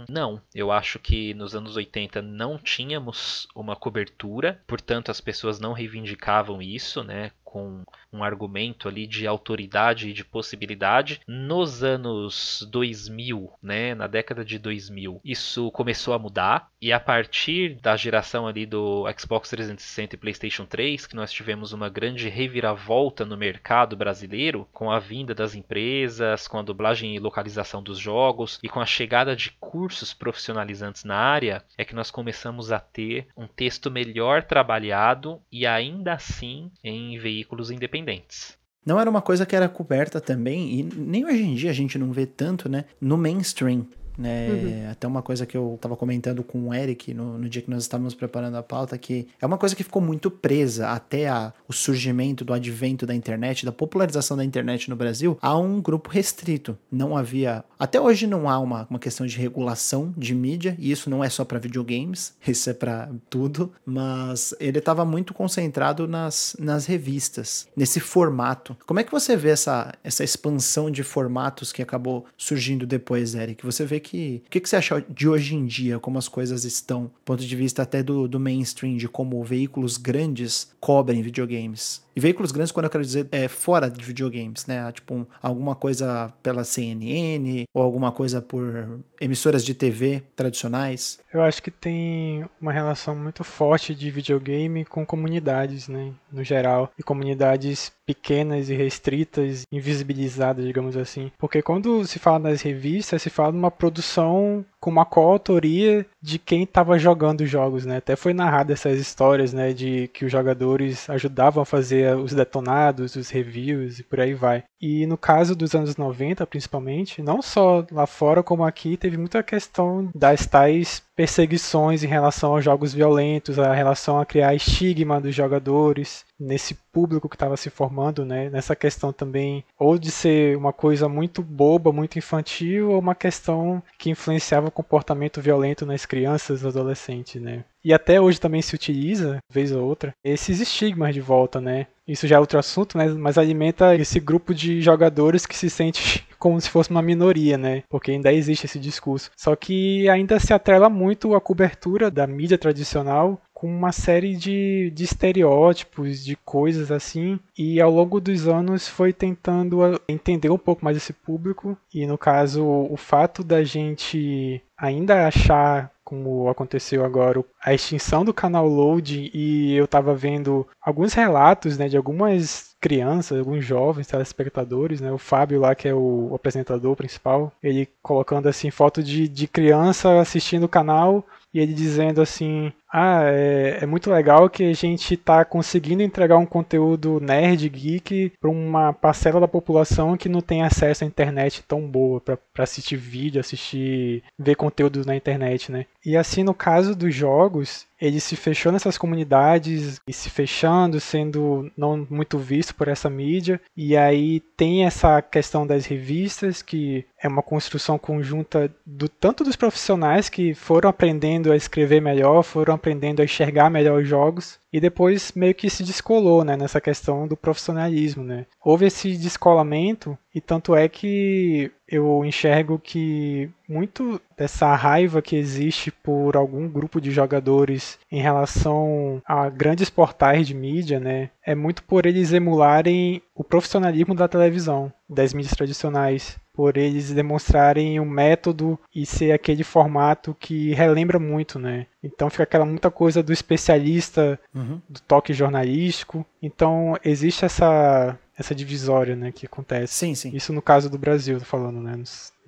não. Eu acho que nos anos 80 não tínhamos uma cobertura, portanto as pessoas não reivindicavam isso, né? Com um argumento ali de autoridade e de possibilidade. Nos anos 2000, né, na década de 2000, isso começou a mudar e a partir da geração ali do Xbox 360 e PlayStation 3, que nós tivemos uma grande reviravolta no mercado brasileiro com a vinda das empresas, com a dublagem e localização dos jogos e com a chegada de cursos profissionalizantes na área, é que nós começamos a ter um texto melhor trabalhado e ainda assim em veículos veículos independentes. Não era uma coisa que era coberta também, e nem hoje em dia a gente não vê tanto, né? No mainstream. Né? Uhum. Até uma coisa que eu tava comentando com o Eric no, no, dia que nós estávamos preparando a pauta, que é uma coisa que ficou muito presa até a, o surgimento do advento da internet, da popularização da internet no Brasil, a um grupo restrito. Não havia. Até hoje não há uma, uma questão de regulação de mídia, e isso não é só para videogames, isso é para tudo, mas ele estava muito concentrado nas, nas revistas, nesse formato. Como é que você vê essa, essa expansão de formatos que acabou surgindo depois, Eric? Você vê que. O que, que você acha de hoje em dia, como as coisas estão, do ponto de vista até do, do mainstream, de como veículos grandes cobrem videogames? E veículos grandes, quando eu quero dizer, é fora de videogames, né? Tipo, um, alguma coisa pela CNN ou alguma coisa por emissoras de TV tradicionais. Eu acho que tem uma relação muito forte de videogame com comunidades, né? No geral. E comunidades pequenas e restritas, invisibilizadas, digamos assim. Porque quando se fala nas revistas, se fala de uma produção com uma coautoria de quem estava jogando os jogos, né? Até foi narrada essas histórias, né, de que os jogadores ajudavam a fazer os detonados, os reviews e por aí vai. E no caso dos anos 90, principalmente, não só lá fora como aqui, teve muita questão das tais perseguições em relação aos jogos violentos, a relação a criar estigma dos jogadores nesse público que estava se formando, né? Nessa questão também ou de ser uma coisa muito boba, muito infantil, ou uma questão que influenciava o comportamento violento nas crianças, adolescentes, né? E até hoje também se utiliza, vez ou outra, esses estigmas de volta, né? Isso já é outro assunto, né? Mas alimenta esse grupo de jogadores que se sente como se fosse uma minoria, né? Porque ainda existe esse discurso. Só que ainda se atrela muito a cobertura da mídia tradicional com uma série de, de estereótipos, de coisas assim, e ao longo dos anos foi tentando entender um pouco mais esse público, e no caso, o fato da gente ainda achar como aconteceu agora, a extinção do canal Load e eu estava vendo alguns relatos né, de algumas crianças, alguns jovens telespectadores, né, o Fábio lá que é o apresentador principal, ele colocando assim foto de, de criança assistindo o canal e ele dizendo assim: Ah, é, é muito legal que a gente está conseguindo entregar um conteúdo nerd, geek, para uma parcela da população que não tem acesso à internet tão boa para assistir vídeo, assistir, ver conteúdo na internet, né? E assim, no caso dos jogos, ele se fechou nessas comunidades e se fechando, sendo não muito visto por essa mídia. E aí tem essa questão das revistas, que é uma construção conjunta do tanto dos profissionais que foram aprendendo a escrever melhor, foram aprendendo a enxergar melhor os jogos, e depois meio que se descolou né, nessa questão do profissionalismo. Né? Houve esse descolamento, e tanto é que eu enxergo que muito dessa raiva que existe por algum grupo de jogadores em relação a grandes portais de mídia, né, é muito por eles emularem o profissionalismo da televisão, das mídias tradicionais por eles demonstrarem o um método e ser aquele formato que relembra muito, né? Então fica aquela muita coisa do especialista, uhum. do toque jornalístico. Então existe essa essa divisória, né, que acontece. Sim, sim. Isso no caso do Brasil, tô falando, né?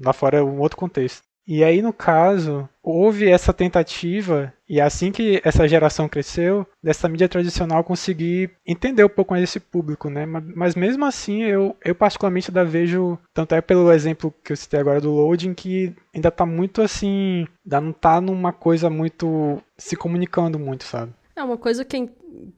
Lá fora é um outro contexto. E aí, no caso, houve essa tentativa, e assim que essa geração cresceu, dessa mídia tradicional conseguir entender um pouco mais esse público, né? Mas, mas mesmo assim, eu, eu particularmente ainda vejo, tanto é pelo exemplo que eu citei agora do loading, que ainda tá muito assim, ainda não tá numa coisa muito se comunicando muito, sabe? É uma coisa que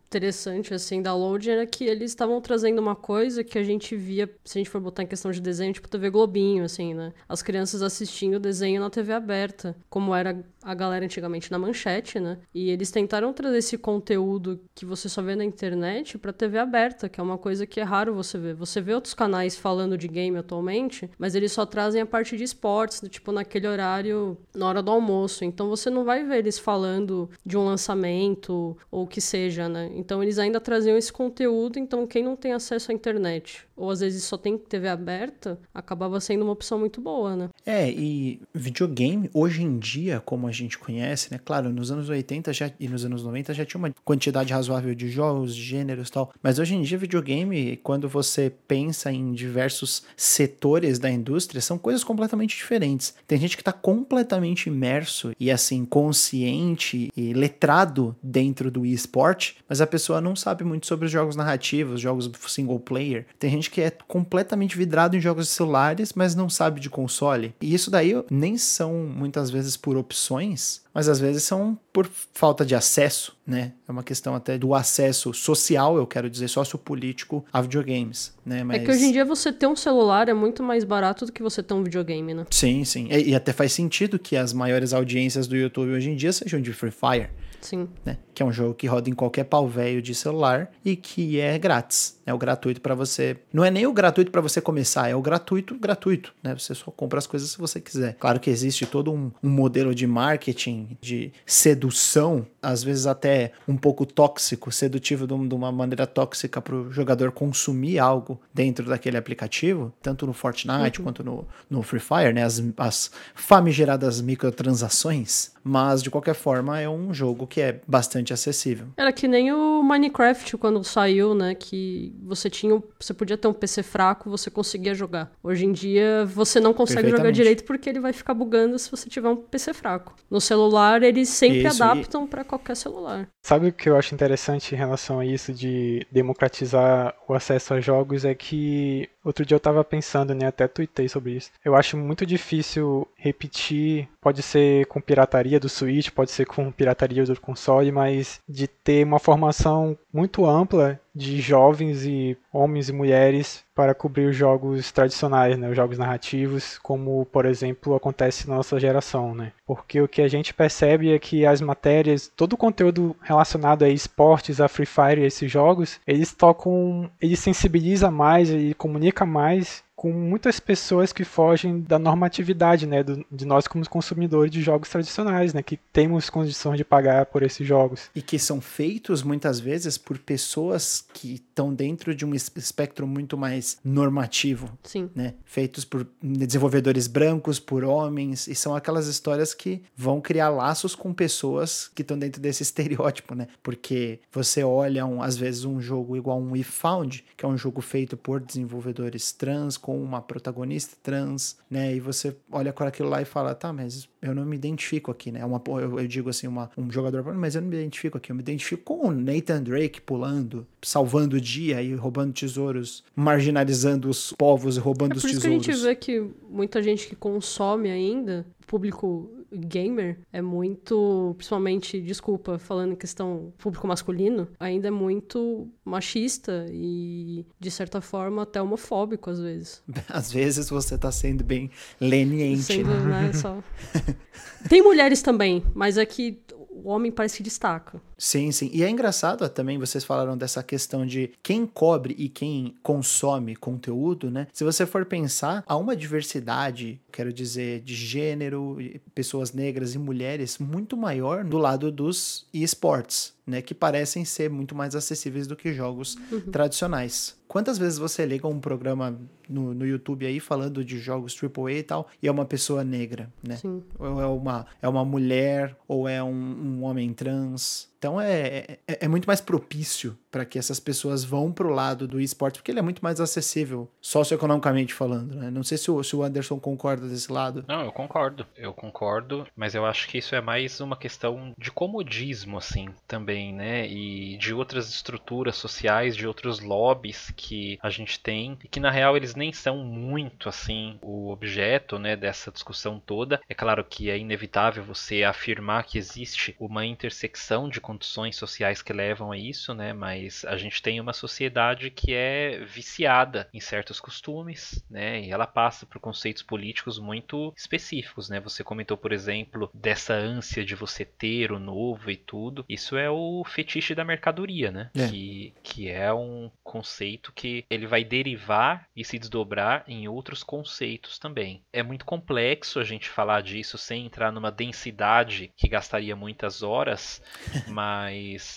interessante, assim, da Load era que eles estavam trazendo uma coisa que a gente via, se a gente for botar em questão de desenho, tipo TV Globinho, assim, né? As crianças assistindo desenho na TV aberta, como era a galera antigamente na manchete, né? E eles tentaram trazer esse conteúdo que você só vê na internet pra TV aberta, que é uma coisa que é raro você ver. Você vê outros canais falando de game atualmente, mas eles só trazem a parte de esportes, tipo, naquele horário, na hora do almoço. Então você não vai ver eles falando de um lançamento ou o que seja, né? Então eles ainda traziam esse conteúdo, então quem não tem acesso à internet, ou às vezes só tem TV aberta, acabava sendo uma opção muito boa, né? É, e videogame, hoje em dia, como a gente conhece, né? Claro, nos anos 80 já, e nos anos 90 já tinha uma quantidade razoável de jogos, gêneros e tal. Mas hoje em dia, videogame, quando você pensa em diversos setores da indústria, são coisas completamente diferentes. Tem gente que está completamente imerso e assim, consciente e letrado dentro do esporte, mas a pessoa não sabe muito sobre os jogos narrativos, jogos single player. Tem gente gente que é completamente vidrado em jogos de celulares, mas não sabe de console. E isso daí nem são muitas vezes por opções, mas às vezes são por falta de acesso, né? É uma questão até do acesso social, eu quero dizer, sociopolítico a videogames, né? Mas... É que hoje em dia você ter um celular é muito mais barato do que você ter um videogame, né? Sim, sim. E, e até faz sentido que as maiores audiências do YouTube hoje em dia sejam de Free Fire. Sim. Né? Que é um jogo que roda em qualquer pau velho de celular e que é grátis. É o gratuito para você. Não é nem o gratuito para você começar, é o gratuito, gratuito, né? Você só compra as coisas se você quiser. Claro que existe todo um, um modelo de marketing, de sedução, às vezes até um pouco tóxico, sedutivo de uma maneira tóxica para o jogador consumir algo dentro daquele aplicativo, tanto no Fortnite uhum. quanto no, no Free Fire, né? As, as famigeradas microtransações. Mas de qualquer forma é um jogo que é bastante acessível. Era que nem o Minecraft quando saiu, né? Que você tinha, você podia ter um PC fraco, você conseguia jogar. Hoje em dia você não consegue jogar direito porque ele vai ficar bugando se você tiver um PC fraco. No celular eles sempre isso, adaptam e... para qualquer celular. Sabe o que eu acho interessante em relação a isso de democratizar o acesso a jogos é que Outro dia eu tava pensando, né, até tuitei sobre isso. Eu acho muito difícil repetir, pode ser com pirataria do Switch, pode ser com pirataria do console, mas de ter uma formação muito ampla de jovens e homens e mulheres para cobrir os jogos tradicionais, né, os jogos narrativos, como por exemplo acontece na nossa geração, né? Porque o que a gente percebe é que as matérias, todo o conteúdo relacionado a esportes, a Free Fire esses jogos, eles tocam, eles sensibilizam mais e comunicam mais com muitas pessoas que fogem da normatividade, né, do, de nós como consumidores de jogos tradicionais, né, que temos condições de pagar por esses jogos. E que são feitos muitas vezes por pessoas que estão dentro de um espectro muito mais normativo, Sim. né, feitos por desenvolvedores brancos, por homens, e são aquelas histórias que vão criar laços com pessoas que estão dentro desse estereótipo, né? Porque você olha um, às vezes um jogo igual um We Found, que é um jogo feito por desenvolvedores trans com uma protagonista trans, né? E você olha para aquilo lá e fala, tá, mas eu não me identifico aqui, né? Uma, eu, eu digo assim, uma, um jogador, mas eu não me identifico aqui, eu me identifico com o Nathan Drake pulando, salvando o dia e roubando tesouros, marginalizando os povos e roubando é os tesouros. Por isso que a gente vê que muita gente que consome ainda, público gamer é muito, principalmente, desculpa, falando em questão público masculino, ainda é muito machista e, de certa forma, até homofóbico às vezes. Às vezes você tá sendo bem leniente. Sendo, né, só... Tem mulheres também, mas é que o homem parece que destaca. Sim, sim. E é engraçado também, vocês falaram dessa questão de quem cobre e quem consome conteúdo, né? Se você for pensar, há uma diversidade, quero dizer, de gênero, pessoas negras e mulheres muito maior do lado dos esportes, né? Que parecem ser muito mais acessíveis do que jogos uhum. tradicionais. Quantas vezes você liga um programa no, no YouTube aí falando de jogos AAA e tal, e é uma pessoa negra, né? Sim. Ou é uma, é uma mulher, ou é um, um homem trans. Então é, é, é, muito mais propício para que essas pessoas vão para o lado do esporte, porque ele é muito mais acessível, socioeconomicamente falando. Né? Não sei se o, se o Anderson concorda desse lado. Não, eu concordo. Eu concordo, mas eu acho que isso é mais uma questão de comodismo, assim, também, né? E de outras estruturas sociais, de outros lobbies que a gente tem, e que na real eles nem são muito, assim, o objeto, né, dessa discussão toda. É claro que é inevitável você afirmar que existe uma intersecção de condições sociais que levam a isso, né? Mas a gente tem uma sociedade que é viciada em certos costumes, né? E ela passa por conceitos políticos muito específicos, né? Você comentou, por exemplo, dessa ânsia de você ter o novo e tudo. Isso é o fetiche da mercadoria, né? É. Que, que é um conceito que ele vai derivar e se desdobrar em outros conceitos também. É muito complexo a gente falar disso sem entrar numa densidade que gastaria muitas horas, mas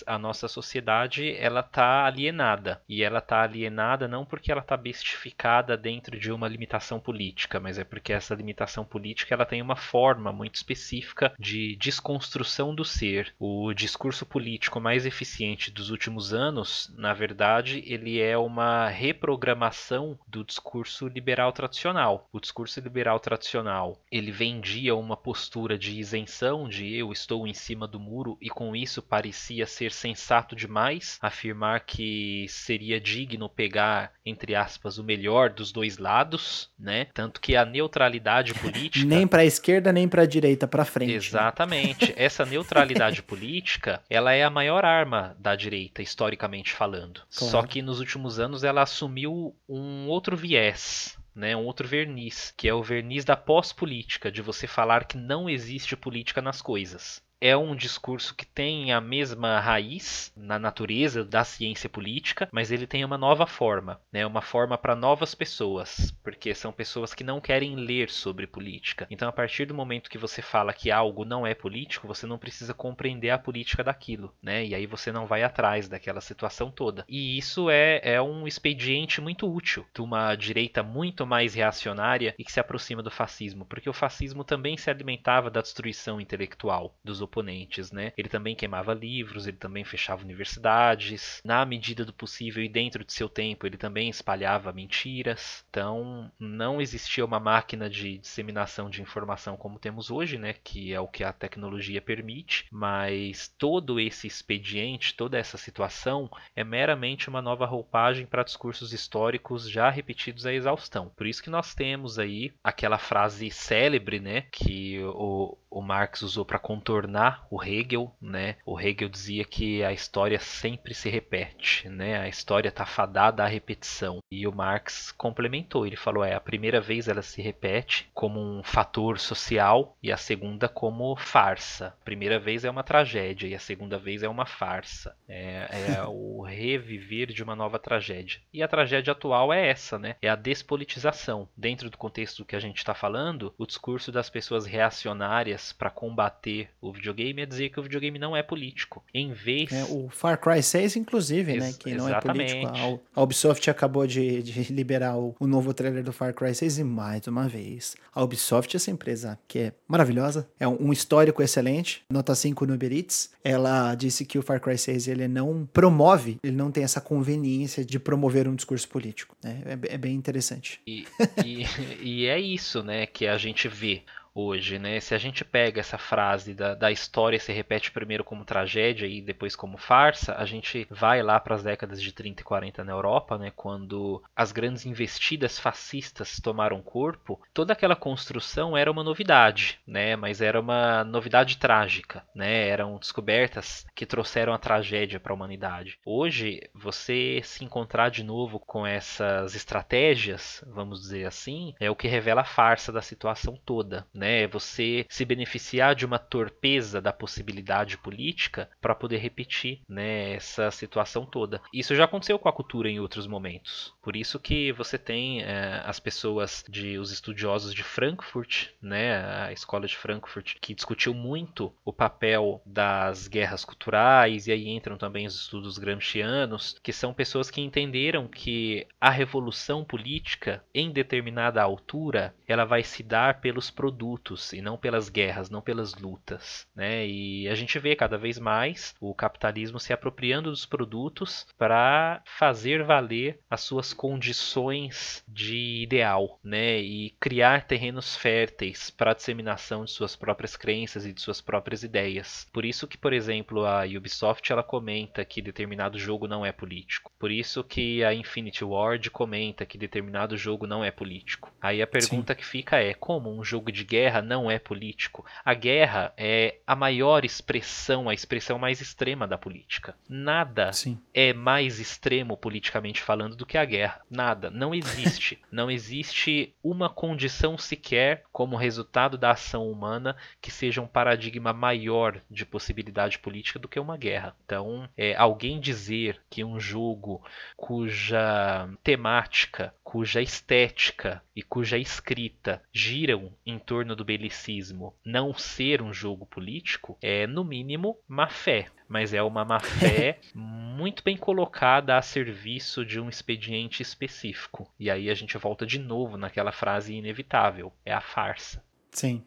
a nossa sociedade ela está alienada e ela está alienada não porque ela está bestificada dentro de uma limitação política, mas é porque essa limitação política ela tem uma forma muito específica de desconstrução do ser. O discurso político mais eficiente dos últimos anos, na verdade, ele é uma reprogramação do discurso liberal tradicional. O discurso liberal tradicional ele vendia uma postura de isenção, de eu estou em cima do muro e com isso parecia ser sensato demais afirmar que seria digno pegar, entre aspas, o melhor dos dois lados, né? Tanto que a neutralidade política. nem para a esquerda, nem para a direita, para frente. Né? Exatamente. Né? Essa neutralidade política, ela é a maior arma da direita, historicamente falando. Claro. Só que nos últimos anos ela assumiu um outro viés né, um outro verniz, que é o verniz da pós-política, de você falar que não existe política nas coisas é um discurso que tem a mesma raiz na natureza da ciência política, mas ele tem uma nova forma, né? uma forma para novas pessoas, porque são pessoas que não querem ler sobre política. Então, a partir do momento que você fala que algo não é político, você não precisa compreender a política daquilo, né? e aí você não vai atrás daquela situação toda. E isso é, é um expediente muito útil de uma direita muito mais reacionária e que se aproxima do fascismo, porque o fascismo também se alimentava da destruição intelectual dos oponentes, né? Ele também queimava livros, ele também fechava universidades, na medida do possível e dentro de seu tempo, ele também espalhava mentiras. Então, não existia uma máquina de disseminação de informação como temos hoje, né, que é o que a tecnologia permite, mas todo esse expediente, toda essa situação é meramente uma nova roupagem para discursos históricos já repetidos à exaustão. Por isso que nós temos aí aquela frase célebre, né, que o, o Marx usou para contornar o Hegel, né? O Hegel dizia que a história sempre se repete, né? A história está fadada à repetição. E o Marx complementou, ele falou: é a primeira vez ela se repete como um fator social e a segunda como farsa. A primeira vez é uma tragédia e a segunda vez é uma farsa. É, é o reviver de uma nova tragédia. E a tragédia atual é essa, né? É a despolitização. Dentro do contexto que a gente está falando, o discurso das pessoas reacionárias para combater o videogame é dizer que o videogame não é político. Em vez. É, o Far Cry 6, inclusive, Ex né? Que não exatamente. é político. A Ubisoft acabou de, de liberar o, o, novo trailer do Far Cry 6 e mais uma vez. A Ubisoft, essa empresa que é maravilhosa, é um, um histórico excelente, nota 5 no Uber Eats. Ela disse que o Far Cry 6 ele não promove, ele não tem essa conveniência de promover um discurso político. Né? É, é bem interessante. E, e, e é isso, né, que a gente vê hoje, né? Se a gente pega essa frase da, da história se repete primeiro como tragédia e depois como farsa, a gente vai lá para as décadas de 30 e 40 na Europa, né? Quando as grandes investidas fascistas tomaram corpo, toda aquela construção era uma novidade, né? Mas era uma novidade trágica, né? Eram descobertas que trouxeram a tragédia para a humanidade. Hoje, você se encontrar de novo com essas estratégias, vamos dizer assim, é o que revela a farsa da situação toda, né? Né? Você se beneficiar de uma torpeza da possibilidade política para poder repetir, né, essa situação toda. Isso já aconteceu com a cultura em outros momentos. Por isso que você tem é, as pessoas de os estudiosos de Frankfurt, né, a escola de Frankfurt, que discutiu muito o papel das guerras culturais e aí entram também os estudos gramscianos, que são pessoas que entenderam que a revolução política em determinada altura ela vai se dar pelos produtos produtos e não pelas guerras, não pelas lutas, né? E a gente vê cada vez mais o capitalismo se apropriando dos produtos para fazer valer as suas condições de ideal, né? E criar terrenos férteis para a disseminação de suas próprias crenças e de suas próprias ideias. Por isso que, por exemplo, a Ubisoft ela comenta que determinado jogo não é político. Por isso que a Infinity Ward comenta que determinado jogo não é político. Aí a pergunta Sim. que fica é como um jogo de guerra guerra não é político. A guerra é a maior expressão, a expressão mais extrema da política. Nada Sim. é mais extremo politicamente falando do que a guerra. Nada. Não existe. não existe uma condição sequer como resultado da ação humana que seja um paradigma maior de possibilidade política do que uma guerra. Então, é, alguém dizer que um jogo cuja temática, cuja estética e cuja escrita giram em torno do belicismo não ser um jogo político é, no mínimo, má fé. Mas é uma má fé muito bem colocada a serviço de um expediente específico. E aí a gente volta de novo naquela frase inevitável: é a farsa. Sim.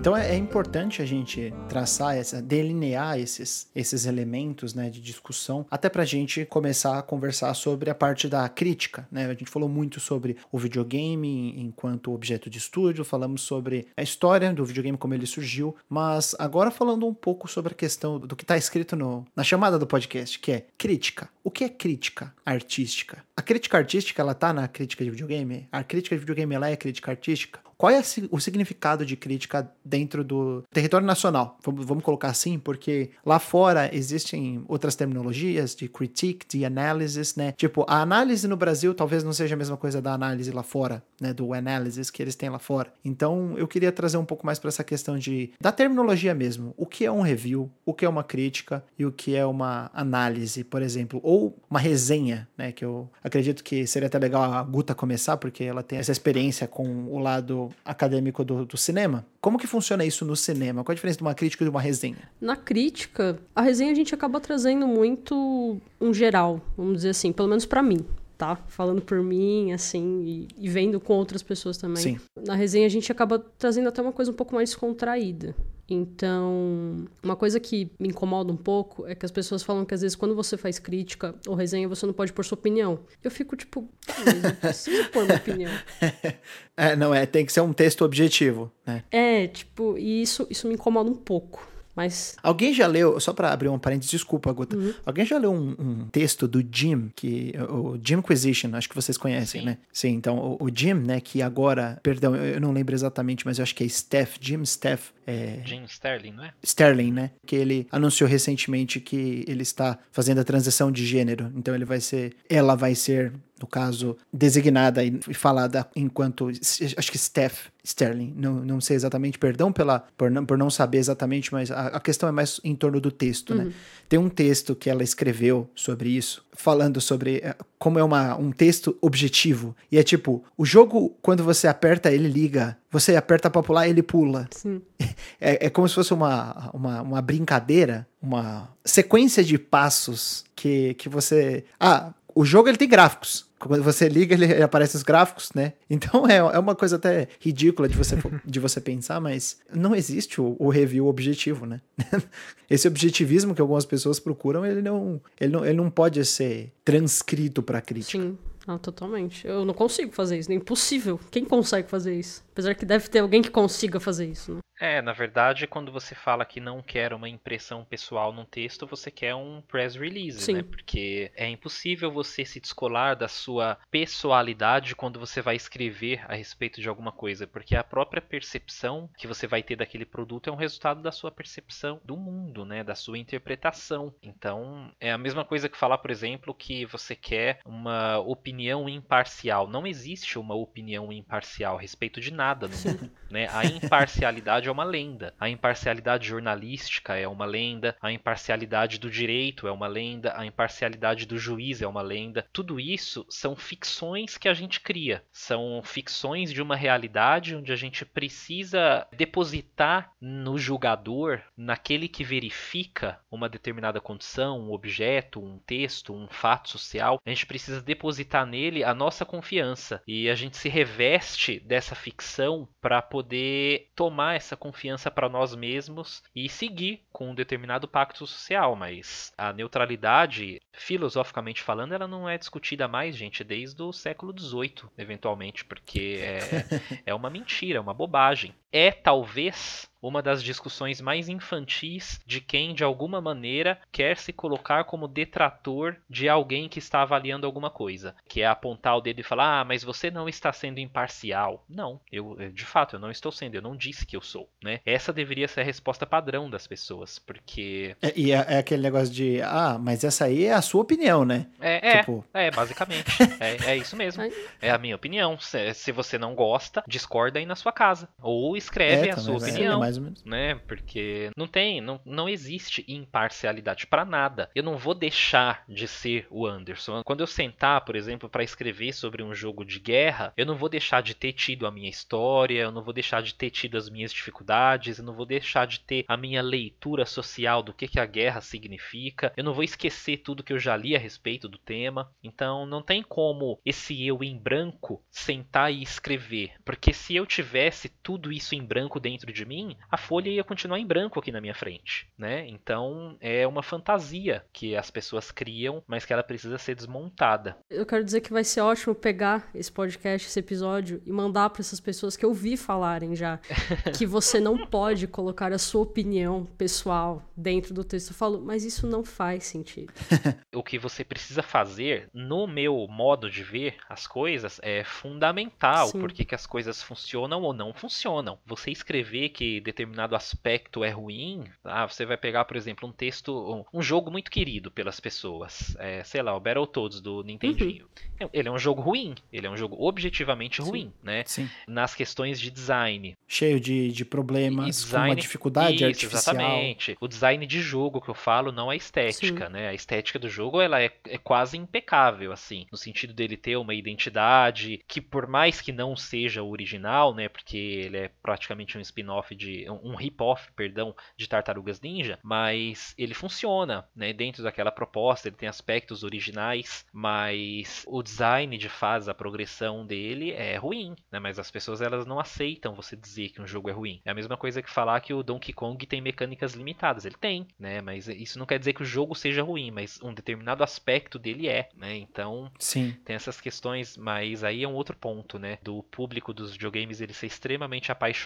Então é, é, importante a gente traçar, essa, delinear esses, esses elementos né, de discussão, até para a gente começar a conversar sobre a parte da crítica. Né? A gente falou muito sobre o videogame enquanto objeto de estudo, falamos sobre a história do videogame, como ele surgiu, mas agora falando um pouco sobre a questão do que está escrito no, na chamada do podcast, que é crítica. O que é crítica artística? A crítica artística, ela tá na crítica de videogame? A crítica de videogame, ela é crítica artística? Qual é o significado de crítica dentro do território nacional? Vamos, colocar assim, porque lá fora existem outras terminologias de critique, de analysis, né? Tipo, a análise no Brasil talvez não seja a mesma coisa da análise lá fora, né? Do analysis que eles têm lá fora. Então, eu queria trazer um pouco mais para essa questão de da terminologia mesmo. O que é um review? O que é uma crítica? E o que é uma análise, por exemplo? Ou uma resenha, né? Que eu acredito que seria até legal a Guta começar, porque ela tem essa experiência com o lado acadêmico do, do, cinema. Como que funciona isso no cinema? Qual a diferença de uma crítica e de uma resenha? Na crítica, a resenha a gente acaba trazendo muito um geral, vamos dizer assim, pelo menos para mim. Tá? Falando por mim, assim, e, e, vendo com outras pessoas também. Sim. Na resenha a gente acaba trazendo até uma coisa um pouco mais descontraída. Então, uma coisa que me incomoda um pouco é que as pessoas falam que às vezes quando você faz crítica ou resenha, você não pode pôr sua opinião. Eu fico tipo, eu preciso pôr minha opinião. É, não é, tem que ser um texto objetivo, né? É, tipo, e isso, isso me incomoda um pouco. Mas... Alguém já leu, só para abrir um parênteses, desculpa, Guta. Uhum. Alguém já leu um, um, texto do Jim, que o Jimquisition, acho que vocês conhecem, Sim. né? Sim, então o, o, Jim, né, que agora, perdão, eu, eu, não lembro exatamente, mas eu acho que é Steph, Jim Steph. É... Jim Sterling, não é? Sterling, né? Que ele anunciou recentemente que ele está fazendo a transição de gênero. Então ele vai ser, ela vai ser no caso, designada e falada enquanto, acho que Steph Sterling, não, não sei exatamente, perdão pela, por, não, por não saber exatamente, mas a, a questão é mais em torno do texto, né? uhum. né? Tem um texto que ela escreveu sobre isso, falando sobre eh, como é uma, um texto objetivo. E é tipo, o jogo, quando você aperta, ele liga. Você aperta pra pular, ele pula. Sim. É, é como se fosse uma, uma, uma brincadeira, uma sequência de passos que, que você... Ah, o jogo ele tem gráficos. Quando você liga, ele aparece os gráficos, né? Então é, é uma coisa até ridícula de você, de você pensar, mas não existe o, o review objetivo, né? Esse objetivismo que algumas pessoas procuram, ele não, ele não, ele não pode ser transcrito para crítica. Sim. Não, totalmente. Eu não consigo fazer isso, é impossível. Quem consegue fazer isso? Apesar que deve ter alguém que consiga fazer isso, né? É, na verdade, quando você fala que não quer uma impressão pessoal num texto, você quer um press release, Sim. né? Porque é impossível você se descolar da sua pessoalidade quando você vai escrever a respeito de alguma coisa, porque a própria percepção que você vai ter daquele produto é um resultado da sua percepção do mundo, né? Da sua interpretação. Então, é a mesma coisa que falar, por exemplo, que você quer uma opinião imparcial. Não existe uma opinião imparcial a respeito de nada no mundo, né? A imparcialidade é uma lenda. A imparcialidade jornalística é uma lenda, a imparcialidade do direito é uma lenda, a imparcialidade do juiz é uma lenda. Tudo isso são ficções que a gente cria. São ficções de uma realidade onde a gente precisa depositar no julgador, naquele que verifica uma determinada condição, um objeto, um texto, um fato social, a gente precisa depositar nele a nossa confiança e a gente se reveste dessa ficção para poder tomar essa confiança para nós mesmos e seguir com um determinado pacto social, mas a neutralidade, filosoficamente falando, ela não é discutida mais, gente, desde o século XVIII, eventualmente, porque é, é uma mentira, é uma bobagem. É talvez uma das discussões mais infantis de quem, de alguma maneira, quer se colocar como detrator de alguém que está avaliando alguma coisa. Que é apontar o dedo e falar: ah, mas você não está sendo imparcial. Não, eu, de fato, eu não estou sendo, eu não disse que eu sou. Né? Essa deveria ser a resposta padrão das pessoas, porque. É, e é, é aquele negócio de: ah, mas essa aí é a sua opinião, né? É, é, tipo... é basicamente. é, é isso mesmo. É a minha opinião. Se, se, você não gosta, discorda aí na sua casa. Ou escreve é, a sua opinião. Né? Porque não tem, não, não existe imparcialidade para nada. Eu não vou deixar de ser o Anderson. Quando eu sentar, por exemplo, para escrever sobre um jogo de guerra, eu não vou deixar de ter tido a minha história, eu não vou deixar de ter tido as minhas dificuldades, eu não vou deixar de ter a minha leitura social do que, que a guerra significa, eu não vou esquecer tudo que eu já li a respeito do tema. Então não tem como esse eu em branco sentar e escrever, porque se eu tivesse tudo isso isso em branco dentro de mim, a folha ia continuar em branco aqui na minha frente, né? Então é uma fantasia que as pessoas criam, mas que ela precisa ser desmontada. Eu quero dizer que vai ser ótimo pegar esse podcast, esse episódio e mandar para essas pessoas que eu vi falarem já que você não pode colocar a sua opinião pessoal dentro do texto. Eu falo, mas isso não faz sentido. o que você precisa fazer, no meu modo de ver as coisas, é fundamental. Sim. Porque que as coisas funcionam ou não funcionam. Você escrever que determinado aspecto é ruim, ah, você vai pegar, por exemplo, um texto, um, um jogo muito querido pelas pessoas, é, sei lá, o Battletoads do Nintendinho. Uhum. Ele é um jogo ruim, ele é um jogo objetivamente ruim, Sim. né? Sim. Nas questões de design. Cheio de, de problemas, design, com uma dificuldade isso, artificial. Exatamente. O design de jogo que eu falo não é estética, Sim. né? A estética do jogo ela é, é quase impecável, assim, no sentido dele ter uma identidade que, por mais que não seja o original, né? Porque ele é praticamente um spin-off de. um rip-off, perdão, de Tartarugas Ninja, mas ele funciona, né? Dentro daquela proposta, ele tem aspectos originais, mas o design de fase, a progressão dele é ruim, né? Mas as pessoas elas não aceitam você dizer que um jogo é ruim. É a mesma coisa que falar que o Donkey Kong tem mecânicas limitadas. Ele tem, né? Mas isso não quer dizer que o jogo seja ruim, mas um determinado aspecto dele é, né? Então, Sim. tem essas questões, mas aí é um outro ponto, né? Do público dos videogames ele ser extremamente apaixonado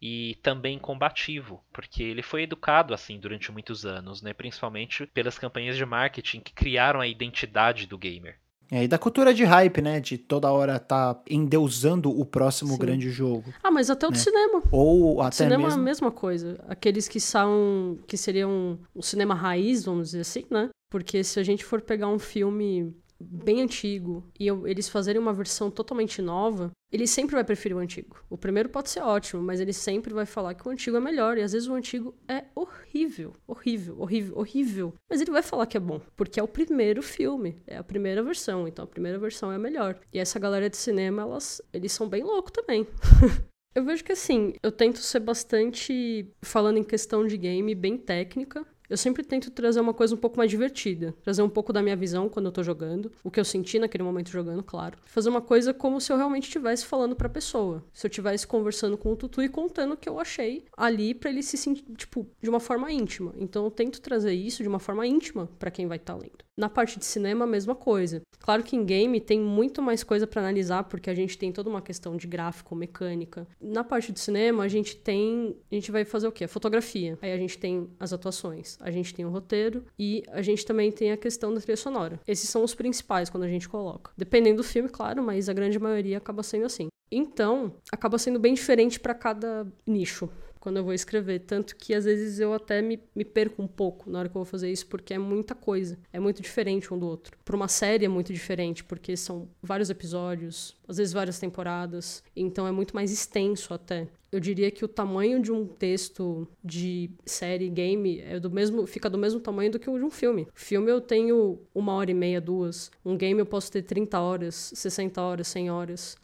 e também combativo, porque ele foi educado assim durante muitos anos, né? Principalmente pelas campanhas de marketing que criaram a identidade do gamer. É, e da cultura de hype, né? De toda hora tá endeusando o próximo Sim. grande jogo. Ah, mas até o né? do cinema. Ou até cinema mesmo... é a mesma coisa. Aqueles que são... que seriam o cinema raiz, vamos dizer assim, né? Porque se a gente for pegar um filme bem antigo e eu, eles fazerem uma versão totalmente nova, ele sempre vai preferir o antigo. O primeiro pode ser ótimo, mas ele sempre vai falar que o antigo é melhor. E às vezes o antigo é horrível, horrível, horrível, horrível. Mas ele vai falar que é bom, porque é o primeiro filme, é a primeira versão. Então a primeira versão é a melhor. E essa galera de cinema, elas, eles são bem loucos também. Eu vejo que assim, eu tento ser bastante, falando em questão de game, bem técnica, eu sempre tento trazer uma coisa um pouco mais divertida, trazer um pouco da minha visão quando eu tô jogando, o que eu senti naquele momento jogando, claro. Fazer uma coisa como se eu realmente estivesse falando pra pessoa. Se eu estivesse conversando com o Tutu e contando o que eu achei ali para ele se sentir, tipo, de uma forma íntima. Então eu tento trazer isso de uma forma íntima para quem vai estar tá lendo. Na parte de cinema, a mesma coisa. Claro que em game tem muito mais coisa para analisar, porque a gente tem toda uma questão de gráfico, mecânica. Na parte de cinema, a gente tem. A gente vai fazer o quê? A fotografia. Aí a gente tem as atuações, a gente tem o roteiro e a gente também tem a questão da trilha sonora. Esses são os principais quando a gente coloca. Dependendo do filme, claro, mas a grande maioria acaba sendo assim. Então, acaba sendo bem diferente para cada nicho quando eu vou escrever. Tanto que às vezes eu até me, me perco um pouco na hora que eu vou fazer isso, porque é muita coisa. É muito diferente um do outro. Para uma série é muito diferente, porque são vários episódios, às vezes várias temporadas. Então é muito mais extenso até. Eu diria que o tamanho de um texto de série, game, é do mesmo, fica do mesmo tamanho do que o de um filme. Filme eu tenho uma hora e meia, duas. Um game eu posso ter 30 horas, 60 horas, 100 horas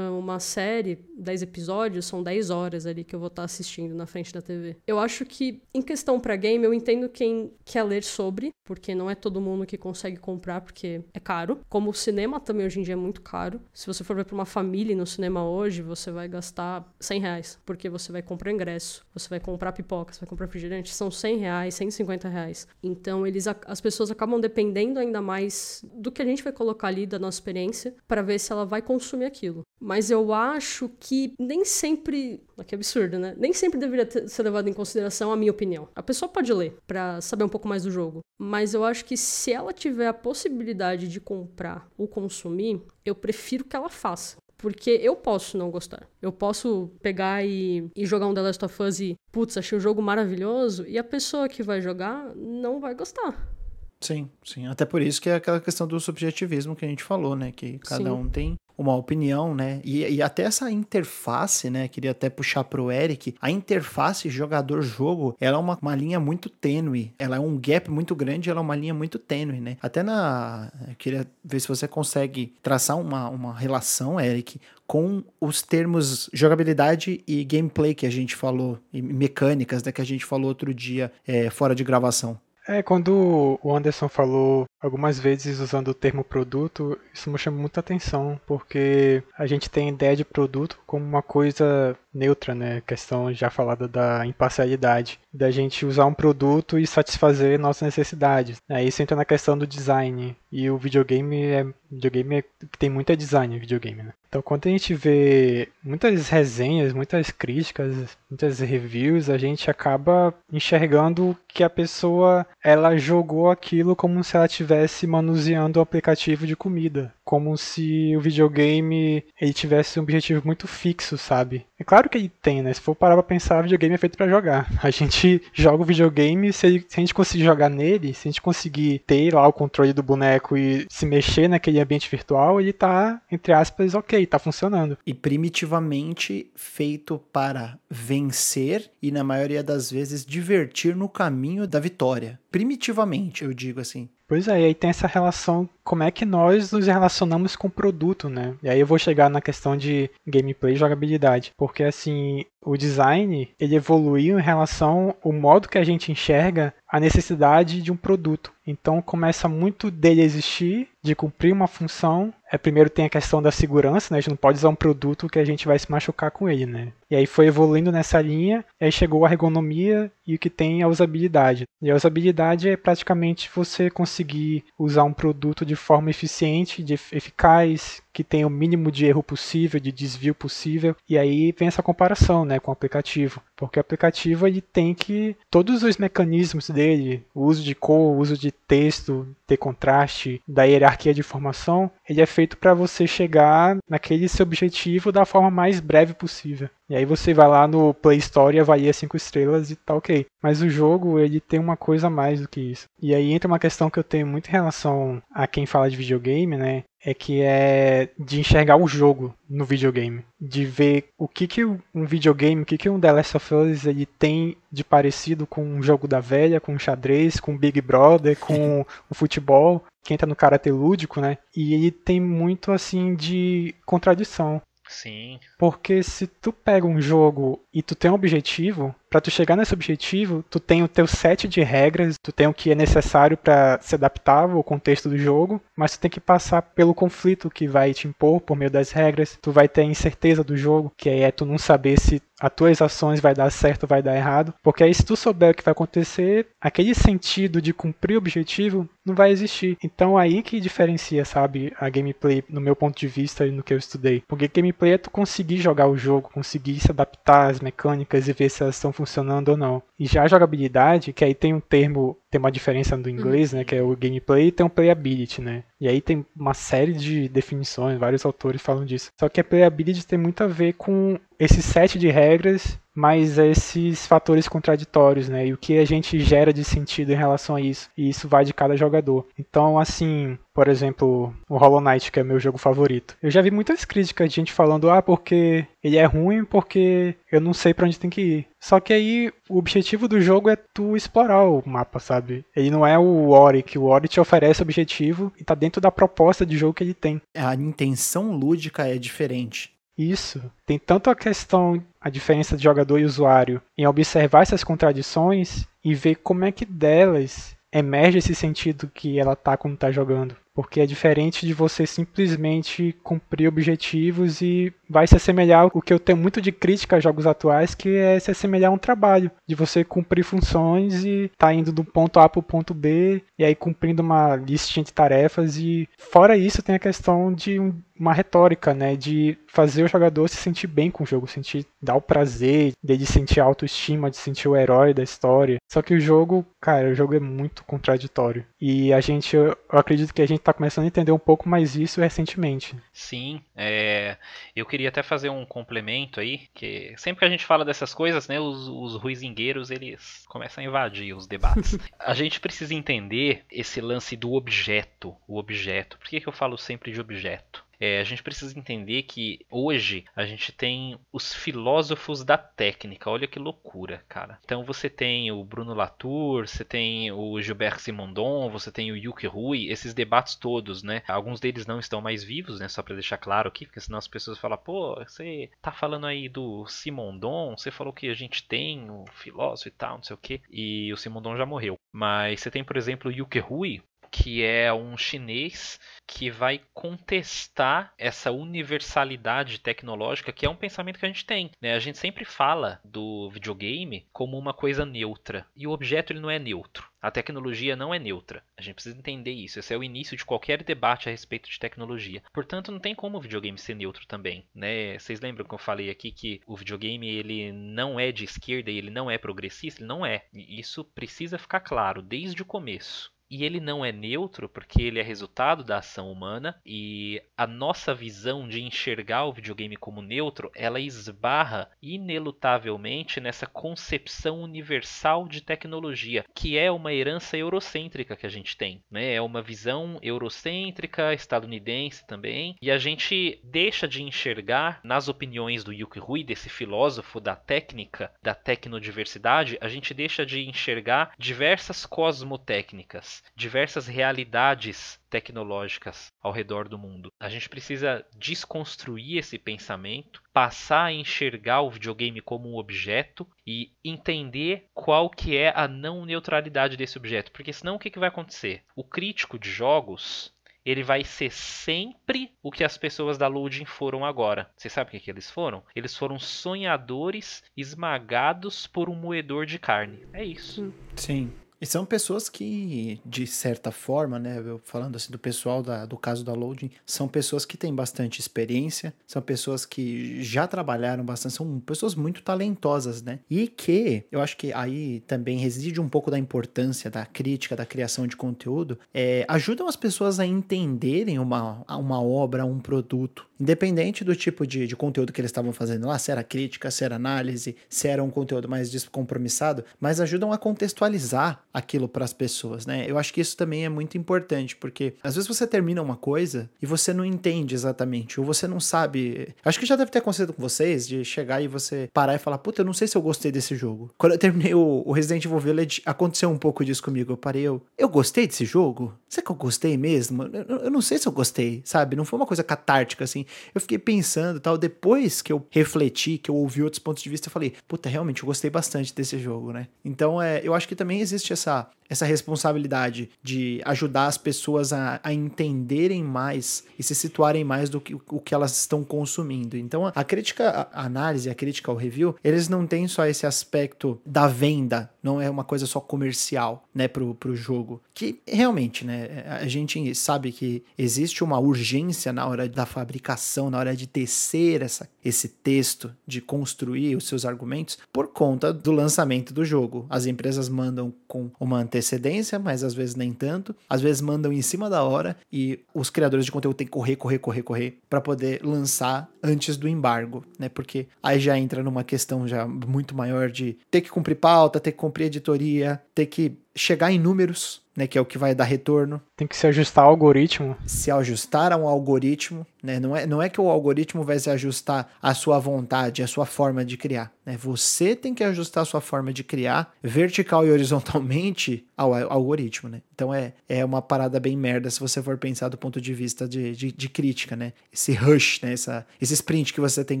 uma série, 10 episódios, são 10 horas ali que eu vou estar assistindo na frente da TV. Eu acho que, em questão para game, eu entendo quem quer ler sobre, porque não é todo mundo que consegue comprar, porque é caro. Como o cinema também hoje em dia é muito caro. Se você for ver pra uma família no cinema hoje, você vai gastar 100 reais, porque você vai comprar ingresso, você vai comprar pipoca, você vai comprar refrigerante, são 100 reais, 150 reais. Então, eles, as pessoas acabam dependendo ainda mais do que a gente vai colocar ali, da nossa experiência, para ver se ela vai consumir aquilo. Mas eu acho que nem sempre. Que absurdo, né? Nem sempre deveria ter, ser levado em consideração a minha opinião. A pessoa pode ler para saber um pouco mais do jogo. Mas eu acho que se ela tiver a possibilidade de comprar ou consumir, eu prefiro que ela faça. Porque eu posso não gostar. Eu posso pegar e, e, jogar um The Last of Us e, putz, achei o jogo maravilhoso, e a pessoa que vai jogar não vai gostar. Sim, sim. Até por isso que é aquela questão do subjetivismo que a gente falou, né? Que cada sim. um tem uma opinião, né? E, e, até essa interface, né? Queria até puxar pro Eric. A interface jogador-jogo, ela é uma, uma linha muito tênue. Ela é um gap muito grande, ela é uma linha muito tênue, né? Até na. Eu queria ver se você consegue traçar uma, uma relação, Eric, com os termos jogabilidade e gameplay que a gente falou, e mecânicas, né? Que a gente falou outro dia é, fora de gravação. É, quando o Anderson falou algumas vezes usando o termo produto, isso me chama muita atenção, porque a gente tem a ideia de produto como uma coisa neutra, né? Questão já falada da imparcialidade, da gente usar um produto e satisfazer nossas necessidades. Aí isso entra na questão do design. E o videogame é videogame é, tem muita design videogame, né? Então quando a gente vê muitas resenhas, muitas críticas, muitas reviews, a gente acaba enxergando que a pessoa ela jogou aquilo como se ela estivesse manuseando um aplicativo de comida, como se o videogame ele tivesse um objetivo muito fixo, sabe? É claro que ele tem, né? Se for parar pra pensar, o videogame é feito para jogar. A gente joga o videogame, se, se a gente conseguir jogar nele, se a gente conseguir ter lá o controle do boneco e se mexer naquele ambiente virtual, ele tá, entre aspas, ok, tá funcionando. E primitivamente feito para vencer e, na maioria das vezes, divertir no caminho da vitória. Primitivamente, eu digo assim. Pois é, e aí tem essa relação, como é que nós nos relacionamos com o produto, né? E aí eu vou chegar na questão de gameplay e jogabilidade. Porque assim, o design, ele evoluiu em relação ao modo que a gente enxerga a necessidade de um produto. Então começa muito dele existir, de cumprir uma função. É, primeiro tem a questão da segurança, né? A gente não pode usar um produto que a gente vai se machucar com ele, né? E aí foi evoluindo nessa linha, e aí chegou a ergonomia e o que tem a usabilidade. E a usabilidade é praticamente você conseguir usar um produto de forma eficiente, de eficaz, que tenha o mínimo de erro possível, de desvio possível. E aí vem essa comparação, né, com o aplicativo, porque o aplicativo ele tem que todos os mecanismos dele, o uso de cor, o uso de texto, ter contraste, da hierarquia de informação, ele é feito para você chegar naquele seu objetivo da forma mais breve possível. E aí você vai lá no Play Store e avalia 5 estrelas e tá ok. Mas o jogo, ele tem uma coisa a mais do que isso. E aí entra uma questão que eu tenho muito em relação a quem fala de videogame, né? É que é de enxergar o jogo no videogame. De ver o que, que um videogame, o que, que um The Last of Us ele tem de parecido com um jogo da velha, com o xadrez, com o Big Brother, com o futebol, que entra no caráter lúdico, né? E ele tem muito assim de contradição. Sim. Porque se tu pega um jogo e tu tem um objetivo, para tu chegar nesse objetivo, tu tem o teu set de regras, tu tem o que é necessário para se adaptar ao contexto do jogo, mas tu tem que passar pelo conflito que vai te impor por meio das regras. Tu vai ter a incerteza do jogo, que é tu não saber se as tuas ações vai dar certo ou vai dar errado, porque aí se tu souber o que vai acontecer, aquele sentido de cumprir o objetivo não vai existir. Então aí que diferencia, sabe, a gameplay no meu ponto de vista e no que eu estudei. Porque gameplay é tu conseguir jogar o jogo, conseguir se adaptar às mecânicas e ver se elas estão funcionando ou não. E já a jogabilidade, que aí tem um termo, tem uma diferença do inglês, né, que é o gameplay e tem o playability, né? E aí tem uma série de definições, vários autores falam disso. Só que a playability tem muito a ver com esse set de regras mas esses fatores contraditórios, né? E o que a gente gera de sentido em relação a isso. E isso vai de cada jogador. Então, assim, por exemplo, o Hollow Knight, que é meu jogo favorito. Eu já vi muitas críticas de gente falando, ah, porque ele é ruim, porque eu não sei para onde tem que ir. Só que aí o objetivo do jogo é tu explorar o mapa, sabe? Ele não é o Ori, que o Ori te oferece objetivo e tá dentro da proposta de jogo que ele tem. A intenção lúdica é diferente. Isso. Tem tanto a questão, a diferença de jogador e usuário, em observar essas contradições e ver como é que delas emerge esse sentido que ela tá quando tá jogando. Porque é diferente de você simplesmente cumprir objetivos e vai se assemelhar. O que eu tenho muito de crítica a jogos atuais, que é se assemelhar a um trabalho, de você cumprir funções e tá indo do ponto A para o ponto B, e aí cumprindo uma listinha de tarefas. E fora isso tem a questão de um, uma retórica, né, de fazer o jogador se sentir bem com o jogo, sentir dar o prazer, de sentir a autoestima, de sentir o herói da história. Só que o jogo, cara, o jogo é muito contraditório. E a gente, eu acredito que a gente tá começando a entender um pouco mais isso recentemente. Sim, é, eu queria até fazer um complemento aí, que sempre que a gente fala dessas coisas, né, os, os ruizingueiros, eles começam a invadir os debates. a gente precisa entender esse lance do objeto, o objeto. Por que, que eu falo sempre de objeto? É, a gente precisa entender que hoje a gente tem os filósofos da técnica. Olha que loucura, cara. Então você tem o Bruno Latour, você tem o Gilbert Simondon, você tem o Yuki Rui, esses debates todos, né? Alguns deles não estão mais vivos, né? Só para deixar claro aqui, porque senão as pessoas falam, pô, você tá falando aí do Simondon, você falou que a gente tem o filósofo e tal, não sei o que, e o Simondon já morreu. Mas você tem, por exemplo, o Yuki Rui, que é um chinês que vai contestar essa universalidade tecnológica, que é um pensamento que a gente tem. Né? A gente sempre fala do videogame como uma coisa neutra, e o objeto ele não é neutro. A tecnologia não é neutra. A gente precisa entender isso. Esse é o início de qualquer debate a respeito de tecnologia. Portanto, não tem como o videogame ser neutro também, né? Vocês lembram que eu falei aqui que o videogame ele não é de esquerda e ele não é progressista? Ele não é. Isso precisa ficar claro desde o começo e ele não é neutro porque ele é resultado da ação humana e a nossa visão de enxergar o videogame como neutro, ela esbarra inelutavelmente nessa concepção universal de tecnologia, que é uma herança eurocêntrica que a gente tem, né? É uma visão eurocêntrica, estadunidense também, e a gente deixa de enxergar nas opiniões do Yuki Rui, desse filósofo da técnica, da tecnodiversidade, a gente deixa de enxergar diversas cosmotécnicas diversas realidades tecnológicas ao redor do mundo. A gente precisa desconstruir esse pensamento, passar a enxergar o videogame como um objeto e entender qual que é a não neutralidade desse objeto, porque senão o que, que vai acontecer? O crítico de jogos ele vai ser sempre o que as pessoas da Loading foram agora. Você sabe o que, que eles foram? Eles foram sonhadores esmagados por um moedor de carne. É isso. Sim. E são pessoas que, de certa forma, né, falando assim do pessoal da, do caso da Loading, são pessoas que têm bastante experiência, são pessoas que já trabalharam bastante, são pessoas muito talentosas, né? E que eu acho que aí também reside um pouco da importância da crítica, da criação de conteúdo, é, ajudam as pessoas a entenderem uma, uma obra, um produto, independente do tipo de, de conteúdo que eles estavam fazendo lá, se era crítica, se era análise, se era um conteúdo mais descompromissado, mas ajudam a contextualizar aquilo para as pessoas, né? Eu acho que isso também é muito importante, porque às vezes você termina uma coisa e você não entende exatamente, ou você não sabe. Acho que já deve ter acontecido com vocês de chegar e você parar e falar: Puta, eu não sei se eu gostei desse jogo. Quando eu terminei o, Resident Evil Village, aconteceu um pouco disso comigo. Eu parei, eu, eu gostei desse jogo? Será que eu gostei mesmo? Eu, eu não sei se eu gostei, sabe? Não foi uma coisa catártica assim. Eu fiquei pensando tal. Depois que eu refleti, que eu ouvi outros pontos de vista, eu falei: Puta, realmente eu gostei bastante desse jogo, né? Então é, eu acho que também existe essa essa, essa responsabilidade de ajudar as pessoas a, a entenderem mais e se situarem mais do que o que elas estão consumindo. Então, a crítica, a análise, a crítica ao review, eles não têm só esse aspecto da venda, não é uma coisa só comercial, né, pro, pro jogo. Que realmente, né, a gente sabe que existe uma urgência na hora da fabricação, na hora de tecer essa, esse texto, de construir os seus argumentos, por conta do lançamento do jogo. As empresas mandam com uma antecedência, mas às vezes nem tanto. Às vezes mandam em cima da hora e os criadores de conteúdo têm que correr, correr, correr, correr para poder lançar antes do embargo, né? Porque aí já entra numa questão já muito maior de ter que cumprir pauta, ter que cumprir editoria, ter que chegar em números, né, que é o que vai dar retorno. Tem que se ajustar ao algoritmo. Se ajustar a um algoritmo, né? Não é, não é que o algoritmo vai se ajustar à sua vontade, à sua forma de criar. Né? Você tem que ajustar a sua forma de criar vertical e horizontalmente ao, ao algoritmo, né? Então é, é uma parada bem merda se você for pensar do ponto de vista de, de, de crítica, né? Esse rush, né? Essa, esse sprint que você tem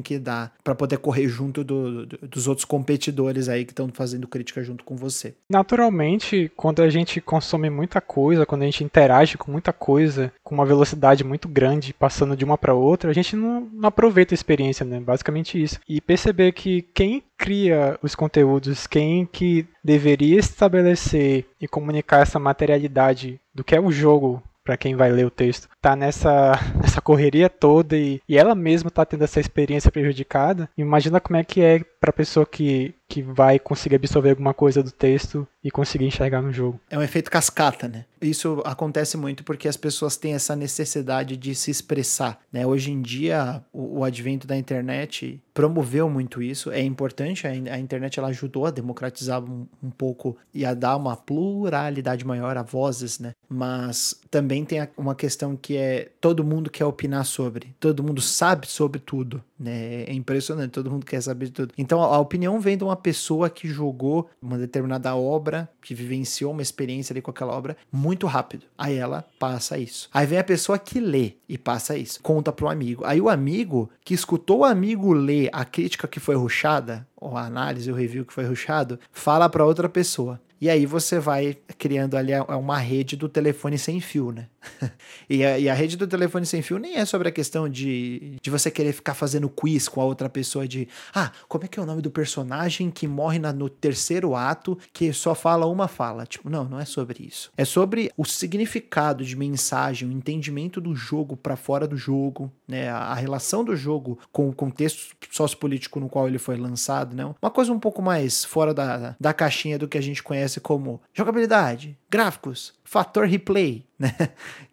que dar para poder correr junto do, do, dos outros competidores aí que estão fazendo crítica junto com você. Naturalmente, quando a gente consome muita coisa, quando a gente interage com muita coisa, com uma velocidade muito grande, passando de uma para outra, a gente não, não aproveita a experiência, né? Basicamente isso. E perceber que quem cria os conteúdos, quem que deveria estabelecer e comunicar essa materialidade do que é o jogo para quem vai ler o texto, tá nessa, nessa correria toda e, e ela mesma tá tendo essa experiência prejudicada, imagina como é que é para pessoa que, que vai conseguir absorver alguma coisa do texto e conseguir enxergar no jogo. É um efeito cascata, né? Isso acontece muito porque as pessoas têm essa necessidade de se expressar, né? Hoje em dia, o, o advento da internet promoveu muito isso. É importante, a, a internet ela ajudou a democratizar um, um, pouco e a dar uma pluralidade maior a vozes, né? Mas também tem uma questão que é todo mundo quer opinar sobre, todo mundo sabe sobre tudo, né? É impressionante, todo mundo quer saber de tudo. Então a opinião vem de uma pessoa que jogou uma determinada obra, que vivenciou uma experiência ali com aquela obra muito rápido. Aí ela passa isso. Aí vem a pessoa que lê e passa isso, conta para o amigo. Aí o amigo que escutou o amigo ler a crítica que foi ruxada, ou a análise, o review que foi ruxado, fala para outra pessoa. E aí você vai criando ali uma rede do telefone sem fio, né? e, a, e, a, rede do telefone sem fio nem é sobre a questão de, de você querer ficar fazendo quiz com a outra pessoa de ah, como é que é o nome do personagem que morre na, no terceiro ato que só fala uma fala. Tipo, não, não é sobre isso. É sobre o significado de mensagem, o entendimento do jogo para fora do jogo, né? A, a, relação do jogo com o contexto sociopolítico no qual ele foi lançado, né? Uma coisa um pouco mais fora da, da caixinha do que a gente conhece como jogabilidade, gráficos, fator replay, né?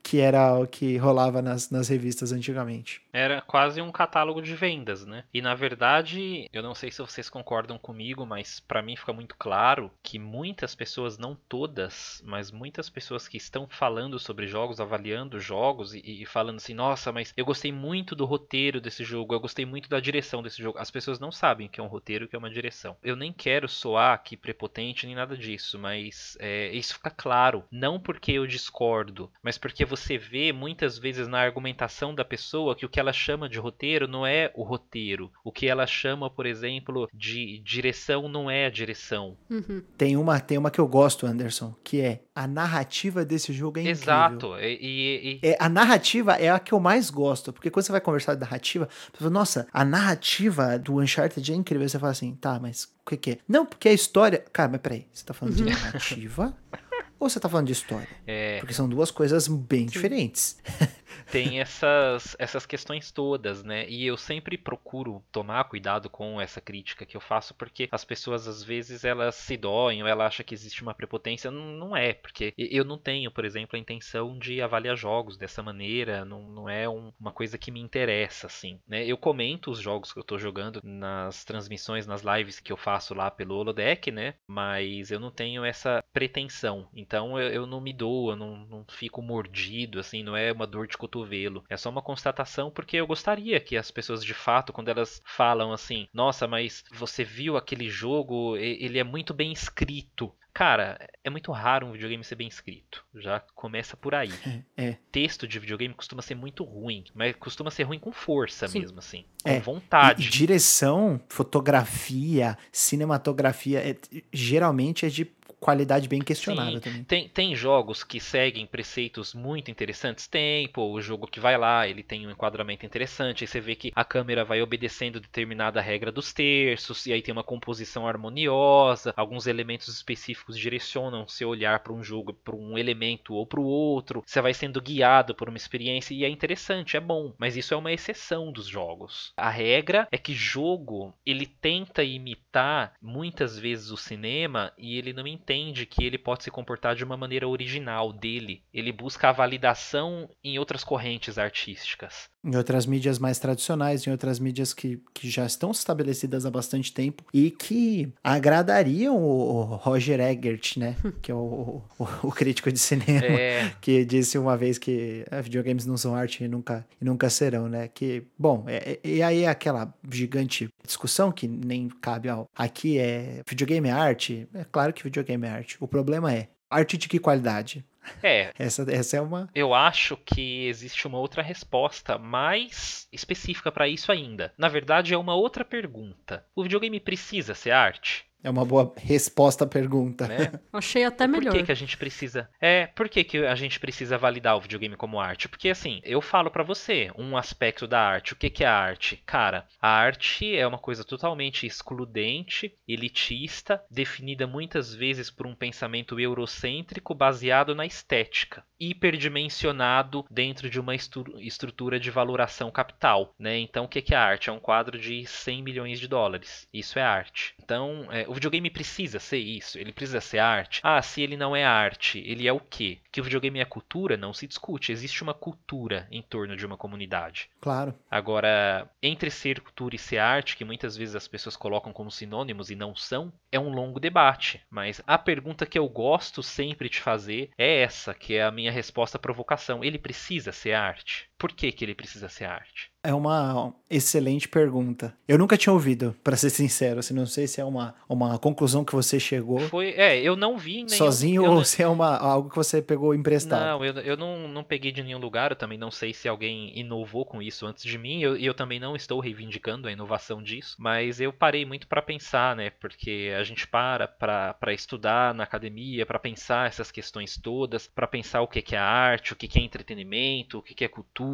Que era o que rolava nas, nas revistas antigamente. Era quase um catálogo de vendas, né? E na verdade, eu não sei se vocês concordam comigo, mas para mim fica muito claro que muitas pessoas, não todas, mas muitas pessoas que estão falando sobre jogos, avaliando jogos e, e falando assim, nossa, mas eu gostei muito do roteiro desse jogo, eu gostei muito da direção desse jogo. As pessoas não sabem o que é um roteiro o que é uma direção. Eu nem quero soar aqui prepotente nem nada disso, mas é, isso fica claro. Não porque eu discordo, mas porque você vê muitas vezes na argumentação da pessoa que o que ela chama de roteiro não é o roteiro. O que ela chama, por exemplo, de direção não é a direção. Uhum. Tem, uma, tem uma que eu gosto, Anderson, que é a narrativa desse jogo é incrível. Exato. E, e, e... É, a narrativa é a que eu mais gosto, porque quando você vai conversar de narrativa, você fala, nossa, a narrativa do Uncharted é incrível. Você fala assim, tá, mas o que, que é? Não, porque a história. Cara, mas peraí, você tá falando de narrativa? Ou você tá falando de história? É... Porque são duas coisas bem diferentes. tem essas, essas questões todas, né? E eu sempre procuro tomar cuidado com essa crítica que eu faço, porque as pessoas às vezes elas se doem ou ela acha que existe uma prepotência. Não, não é, porque eu não tenho, por exemplo, a intenção de avaliar jogos dessa maneira, não, não é um, uma coisa que me interessa, assim, né? Eu comento os jogos que eu tô jogando nas transmissões, nas lives que eu faço lá pelo Holodeck, né? Mas eu não tenho essa pretensão, então eu, eu não me dou, eu não, não fico mordido, assim, não é uma dor de cotovelo cotovelo. É só uma constatação porque eu gostaria que as pessoas de fato, quando elas falam assim, nossa, mas você viu aquele jogo, ele é muito bem escrito. Cara, é muito raro um videogame ser bem escrito. Já começa por aí. É. Texto de videogame costuma ser muito ruim, mas costuma ser ruim com força Sim. mesmo, assim. Com é. vontade. E, direção, fotografia, cinematografia, é, geralmente é de qualidade bem questionada Sim, também. Tem, tem jogos que seguem preceitos muito interessantes? Tem, pô, o jogo que vai lá, ele tem um enquadramento interessante, aí você vê que a câmera vai obedecendo determinada regra dos terços, e aí tem uma composição harmoniosa, alguns elementos específicos direcionam seu olhar para um jogo, para um elemento ou para o outro, você vai sendo guiado por uma experiência e é interessante, é bom, mas isso é uma exceção dos jogos. A regra é que jogo, ele tenta imitar muitas vezes o cinema e ele não entende que ele pode se comportar de uma maneira original dele. Ele busca a validação em outras correntes artísticas. Em outras mídias mais tradicionais, em outras mídias que, que já estão estabelecidas há bastante tempo e que agradariam o Roger Eggert, né? que é o, o, o crítico de cinema, é. que disse uma vez que ah, videogames não são arte e nunca, e nunca serão, né? Que, bom, é, é, e aí é aquela gigante discussão que nem cabe ao. Aqui é videogame é arte? É claro que videogame game art. O problema é, arte de que qualidade? É. Essa, essa é uma. Eu acho que existe uma outra resposta mais específica para isso ainda. Na verdade, é uma outra pergunta. O videogame precisa ser arte? É uma boa resposta à pergunta. Né? Achei até melhor. Por que, que a gente precisa. É, por que, que a gente precisa validar o videogame como arte? Porque assim, eu falo para você um aspecto da arte. O que, que é a arte? Cara, a arte é uma coisa totalmente excludente, elitista, definida muitas vezes por um pensamento eurocêntrico baseado na estética, hiperdimensionado dentro de uma estrutura de valoração capital. Né? Então, o que, que é a arte? É um quadro de 100 milhões de dólares. Isso é arte. Então, é, o videogame precisa ser isso, ele precisa ser arte. Ah, se ele não é arte, ele é o quê? Que o videogame é cultura, não se discute. Existe uma cultura em torno de uma comunidade. Claro. Agora, entre ser cultura e ser arte, que muitas vezes as pessoas colocam como sinônimos e não são, é um longo debate. Mas a pergunta que eu gosto sempre de fazer é essa, que é a minha resposta à provocação. Ele precisa ser arte? Por que, que ele precisa ser arte? É uma excelente pergunta. Eu nunca tinha ouvido, para ser sincero. Assim, não sei se é uma, uma conclusão que você chegou. Foi, é, eu não vi nenhum, sozinho ou não, se é uma, algo que você pegou emprestado. Não, eu, eu não, não peguei de nenhum lugar. Eu também não sei se alguém inovou com isso antes de mim. E eu, eu também não estou reivindicando a inovação disso. Mas eu parei muito para pensar, né? Porque a gente para para estudar na academia, para pensar essas questões todas, para pensar o que, que é arte, o que, que é entretenimento, o que, que é cultura,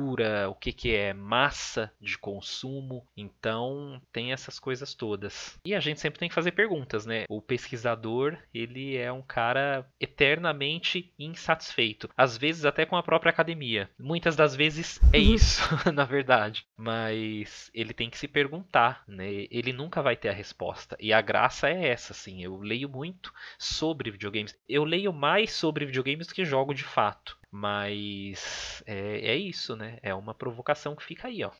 o que, que é massa de consumo. Então, tem essas coisas todas. E a gente sempre tem que fazer perguntas, né? O pesquisador, ele é um cara eternamente insatisfeito. Às vezes até com a própria academia. Muitas das vezes é uhum. isso, na verdade. Mas ele tem que se perguntar, né? Ele nunca vai ter a resposta. E a graça é essa, assim. Eu leio muito sobre videogames. Eu leio mais sobre videogames do que jogo de fato. Mas é, é isso, né? É uma provocação que fica aí, ó.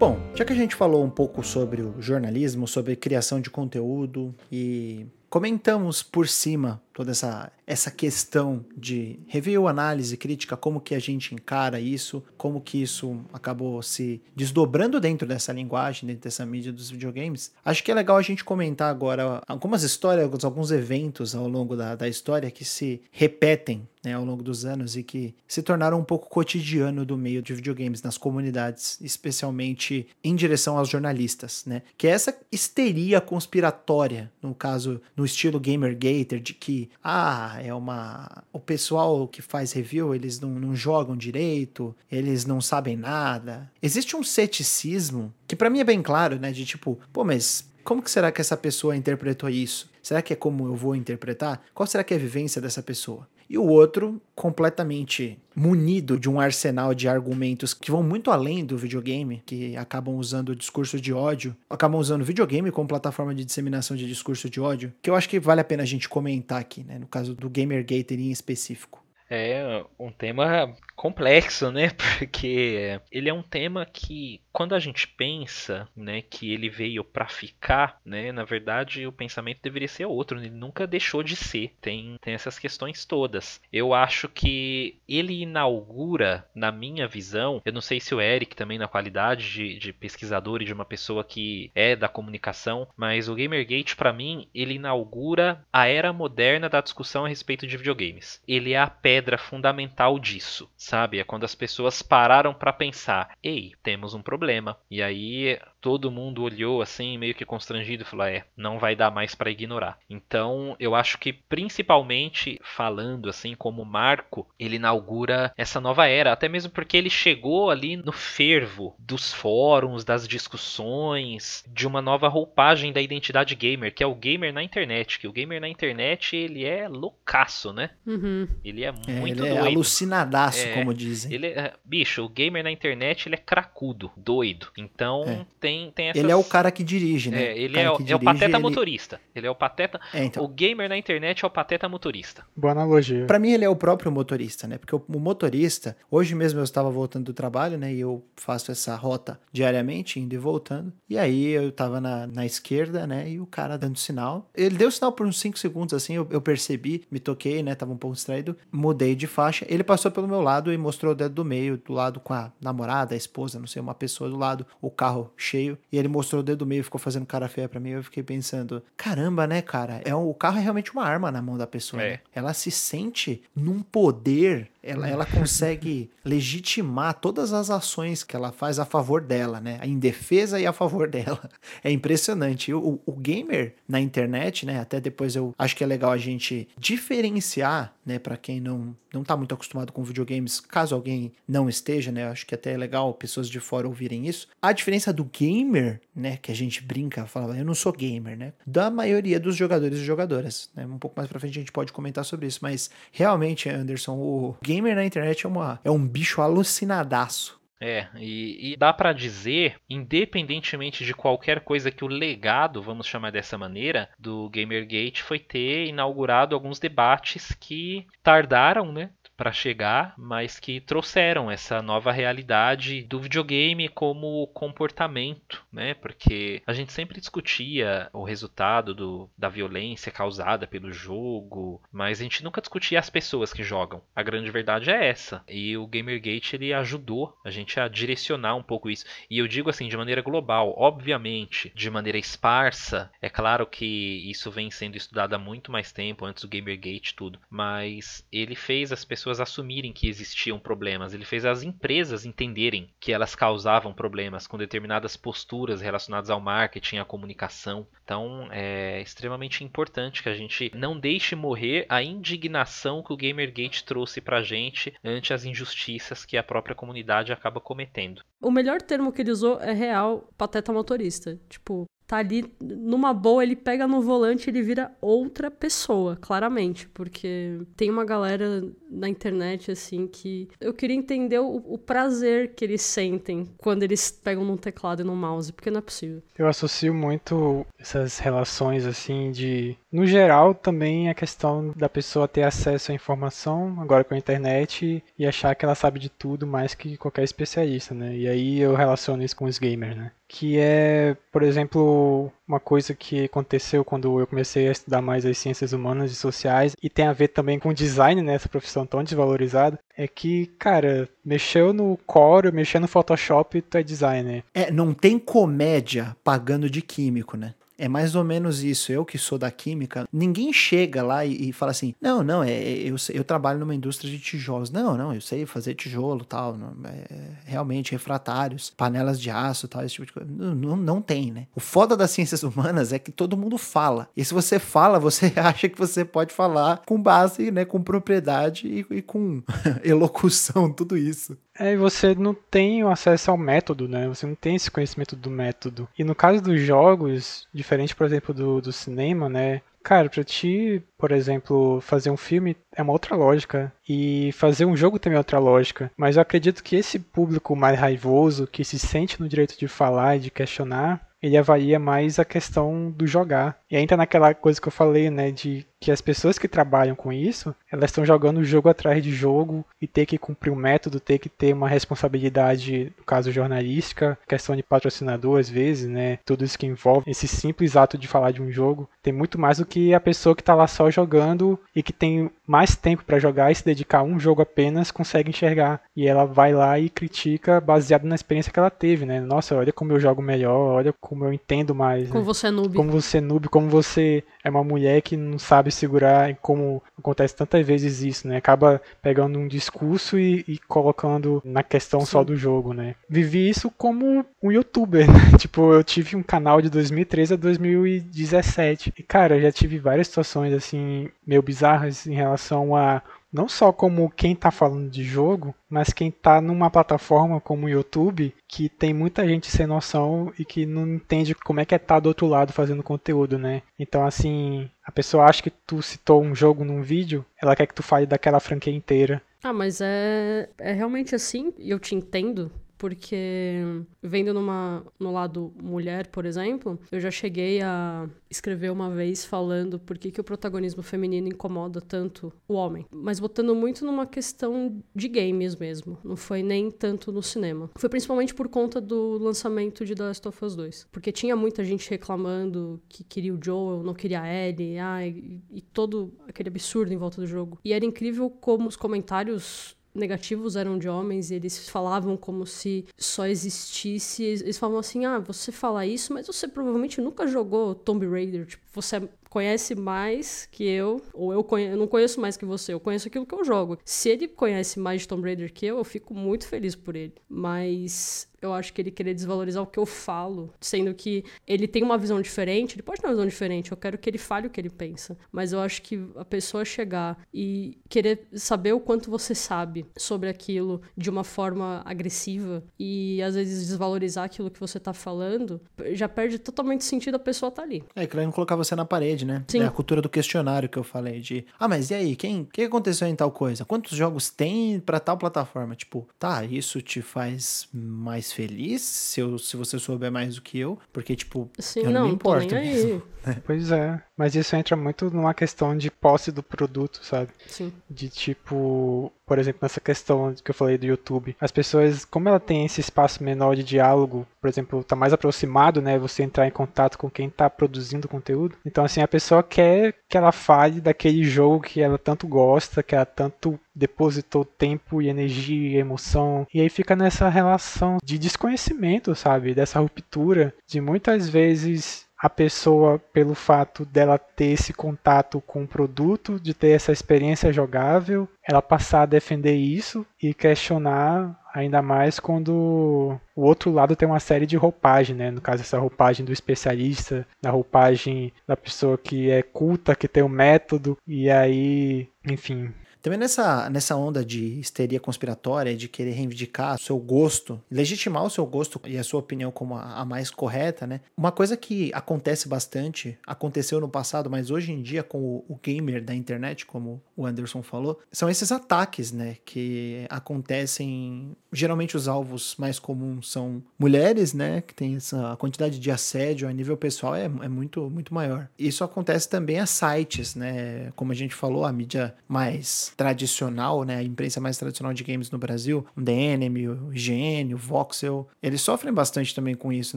Bom, já que a gente falou um pouco sobre o jornalismo, sobre criação de conteúdo e comentamos por cima toda essa, essa questão de review, análise, crítica, como que a gente encara isso, como que isso acabou se desdobrando dentro dessa linguagem, dentro dessa mídia dos videogames. Acho que é legal a gente comentar agora algumas histórias, alguns eventos ao longo da, da história que se repetem né, ao longo dos anos e que se tornaram um pouco cotidiano do meio de videogames nas comunidades, especialmente em direção aos jornalistas, né? Que é essa histeria conspiratória, no caso, no estilo Gamergater, de que ah, é uma. O pessoal que faz review, eles não, não jogam direito, eles não sabem nada. Existe um ceticismo que para mim é bem claro, né? De tipo, pô, mas como que será que essa pessoa interpretou isso? Será que é como eu vou interpretar? Qual será que é a vivência dessa pessoa? E o outro completamente munido de um arsenal de argumentos que vão muito além do videogame, que acabam usando o discurso de ódio, acabam usando o videogame como plataforma de disseminação de discurso de ódio, que eu acho que vale a pena a gente comentar aqui, né, no caso do Gamergate em específico. É um tema complexo, né? Porque ele é um tema que quando a gente pensa, né, que ele veio para ficar, né, na verdade o pensamento deveria ser outro, ele nunca deixou de ser. Tem, tem essas questões todas. Eu acho que ele inaugura, na minha visão, eu não sei se o Eric também na qualidade de, de pesquisador e de uma pessoa que é da comunicação, mas o Gamergate para mim ele inaugura a era moderna da discussão a respeito de videogames. Ele é a pedra fundamental disso, sabe? É quando as pessoas pararam para pensar: "Ei, temos um problema problema. E aí todo mundo olhou assim, meio que constrangido e falou: é, não vai dar mais para ignorar. Então, eu acho que principalmente falando assim como marco, ele inaugura essa nova era, até mesmo porque ele chegou ali no fervo dos fóruns, das discussões, de uma nova roupagem da identidade gamer, que é o gamer na internet, que o gamer na internet, ele é loucaço, né? Uhum. Ele é muito é, ele é doido. alucinadaço, é, como dizem. Ele é, bicho, o gamer na internet, ele é cracudo, doido. Então, é. tem tem, tem essas... Ele é o cara que dirige, né? É, ele é, o, dirige, é o pateta ele... motorista. Ele é o pateta. É, então... O gamer na internet é o pateta motorista. Boa analogia. Para mim, ele é o próprio motorista, né? Porque o, o, motorista, hoje mesmo eu estava voltando do trabalho, né? E eu faço essa rota diariamente, indo e voltando. E aí eu tava na, na esquerda, né? E o cara dando sinal. Ele deu sinal por uns 5 segundos, assim, eu, eu percebi, me toquei, né? Tava um pouco distraído. Mudei de faixa. Ele passou pelo meu lado e mostrou o dedo do meio, do lado com a namorada, a esposa, não sei, uma pessoa do lado, o carro cheio. E ele mostrou dedo meio ficou fazendo cara feia pra mim, eu fiquei pensando, caramba, né, cara? É, o carro é realmente uma arma na mão da pessoa. É. Né? Ela se sente num poder ela, ela consegue legitimar todas as ações que ela faz a favor dela, né? Em defesa e a favor dela. É impressionante. O, o gamer na internet, né? Até depois eu acho que é legal a gente diferenciar, né? Para quem não não tá muito acostumado com videogames, caso alguém não esteja, né? Acho que até é legal pessoas de fora ouvirem isso. A diferença do gamer, né? Que a gente brinca, fala, eu não sou gamer, né? Da maioria dos jogadores e jogadoras, né? Um pouco mais pra frente a gente pode comentar sobre isso, mas realmente, Anderson, o gamer gamer na internet é, uma, é um bicho alucinadaço. É, e, e dá para dizer, independentemente de qualquer coisa, que o legado, vamos chamar dessa maneira, do Gamergate foi ter inaugurado alguns debates que tardaram, né? Para chegar, mas que trouxeram essa nova realidade do videogame como comportamento, né? Porque a gente sempre discutia o resultado do, da violência causada pelo jogo, mas a gente nunca discutia as pessoas que jogam. A grande verdade é essa. E o Gamergate ele ajudou a gente a direcionar um pouco isso. E eu digo assim de maneira global, obviamente, de maneira esparsa. É claro que isso vem sendo estudado há muito mais tempo antes do Gamergate tudo, mas ele fez as pessoas assumirem que existiam problemas. Ele fez as empresas entenderem que elas causavam problemas com determinadas posturas relacionadas ao marketing, à comunicação. Então é extremamente importante que a gente não deixe morrer a indignação que o Gamergate trouxe pra gente ante as injustiças que a própria comunidade acaba cometendo. O melhor termo que ele usou é real pateta motorista. Tipo, tá ali numa boa, ele pega no volante, ele vira outra pessoa, claramente, porque tem uma galera na internet assim que eu queria entender o, o, prazer que eles sentem quando eles pegam num teclado e num mouse, porque não é possível. Eu associo muito essas relações assim de, no geral, também a questão da pessoa ter acesso à informação agora com a internet e achar que ela sabe de tudo mais que qualquer especialista, né? E aí eu relaciono isso com os gamers, né? Que é, por exemplo, uma coisa que aconteceu quando eu comecei a estudar mais as ciências humanas e sociais e tem a ver também com design, né, essa profissão tão desvalorizada, é que, cara, mexeu no Core, mexeu no Photoshop, tu é designer. É, não tem comédia pagando de químico, né? É mais ou menos isso. Eu que sou da química, ninguém chega lá e, e fala assim: não, não, é, é eu, eu trabalho numa indústria de tijolos. Não, não, eu sei fazer tijolo tal. Não, é, realmente, refratários, panelas de aço tal, esse tipo de coisa. Não, não, tem, né? O foda das ciências humanas é que todo mundo fala. E se você fala, você acha que você pode falar com base, né, com propriedade e, e com elocução, tudo isso. É, você não tem acesso ao método, né? Você não tem esse conhecimento do método. E no caso dos jogos, diferente, por exemplo, do, do cinema, né? Cara, pra ti, por exemplo, fazer um filme é uma outra lógica. E fazer um jogo também é outra lógica. Mas eu acredito que esse público mais raivoso, que se sente no direito de falar e de questionar, ele avalia mais a questão do jogar. E ainda naquela coisa que eu falei, né, de que as pessoas que trabalham com isso, elas estão jogando jogo atrás de jogo e ter que cumprir um método, ter que ter uma responsabilidade, no caso jornalística, questão de patrocinador às vezes, né, tudo isso que envolve esse simples ato de falar de um jogo, tem muito mais do que a pessoa que está lá só jogando e que tem mais tempo para jogar e se dedicar a um jogo apenas consegue enxergar. E ela vai lá e critica baseado na experiência que ela teve, né? Nossa, olha como eu jogo melhor, olha como eu entendo mais. Como né? você é noob. Como você é noob, como você é uma mulher que não sabe segurar, como acontece tantas vezes isso, né? Acaba pegando um discurso e, e colocando na questão Sim. só do jogo, né? Vivi isso como um youtuber, né? Tipo, eu tive um canal de 2013 a 2017. E, cara, eu já tive várias situações, assim, meio bizarras em relação a não só como quem está falando de jogo, mas quem está numa plataforma como o YouTube, que tem muita gente sem noção e que não entende como é que é estar tá do outro lado fazendo conteúdo, né? Então, assim, a pessoa acha que tu citou um jogo num vídeo, ela quer que tu fale daquela franquia inteira. Ah, mas é, é realmente assim, eu te entendo, porque vendo numa, no lado mulher, por exemplo, eu já cheguei a escrever uma vez falando por que, que o protagonismo feminino incomoda tanto o homem, mas botando muito numa questão de games mesmo, não foi nem tanto no cinema. Foi principalmente por conta do lançamento de The Last of Us 2, porque tinha muita gente reclamando que queria o Joel, não queria a Ellie, ah, e, e todo aquele absurdo em volta do jogo. E era incrível como os comentários negativos eram de homens e eles falavam como se só existisse. Eles falavam assim: ah, você fala isso, mas você provavelmente nunca jogou Tomb Raider. Tipo, você conhece mais que eu, ou eu, conhe... eu não conheço mais que você, eu conheço aquilo que eu jogo. Se ele conhece mais de Tomb Raider que eu, eu fico muito feliz por ele. Mas eu acho que ele querer desvalorizar o que eu falo, sendo que ele tem uma visão diferente, ele pode ter uma visão diferente, eu quero que ele fale o que ele pensa. Mas eu acho que a pessoa chegar e querer saber o quanto você sabe sobre aquilo de uma forma agressiva e às vezes desvalorizar aquilo que você tá falando, já perde totalmente sentido a pessoa tá ali. É, querendo colocar você na parede, né? Sim. É a cultura do questionário que eu falei de, ah, mas e aí, quem, o que aconteceu em tal coisa? Quantos jogos tem para tal plataforma? Tipo, tá, isso te faz mais feliz se, eu, se você souber mais do que eu, porque, tipo, Sim, eu não, não me importo mesmo. Né? Pois é, mas isso entra muito numa questão de posse do produto, sabe? Sim. De tipo, por exemplo, nessa questão que eu falei do YouTube, as pessoas, como ela tem esse espaço menor de diálogo, por exemplo, tá mais aproximado, né, você entrar em contato com quem tá produzindo conteúdo. Então, assim, a pessoa quer que ela fale daquele jogo que ela tanto gosta, que ela tanto depositou tempo e energia e emoção. E aí fica nessa relação de desconhecimento, sabe? Dessa ruptura de muitas vezes a pessoa, pelo fato dela ter esse contato com o produto, de ter essa experiência jogável, ela passar a defender isso e questionar ainda mais quando o outro lado tem uma série de roupagem, né? No caso, essa roupagem do especialista, da roupagem da pessoa que é culta, que tem um método, e aí, enfim, também nessa, nessa onda de histeria conspiratória, de querer reivindicar o seu gosto, legitimar o seu gosto e a sua opinião como a, a, mais correta, né? Uma coisa que acontece bastante, aconteceu no passado, mas hoje em dia com o, o gamer da internet, como o Anderson falou, são esses ataques, né? Que acontecem. Geralmente os alvos mais comuns são mulheres, né? Que tem essa quantidade de assédio a nível pessoal é, é muito, muito maior. Isso acontece também a sites, né? Como a gente falou, a mídia mais tradicional, né, a imprensa mais tradicional de games no Brasil, o Enemy, o IGN, o Voxel, eles sofrem bastante também com isso,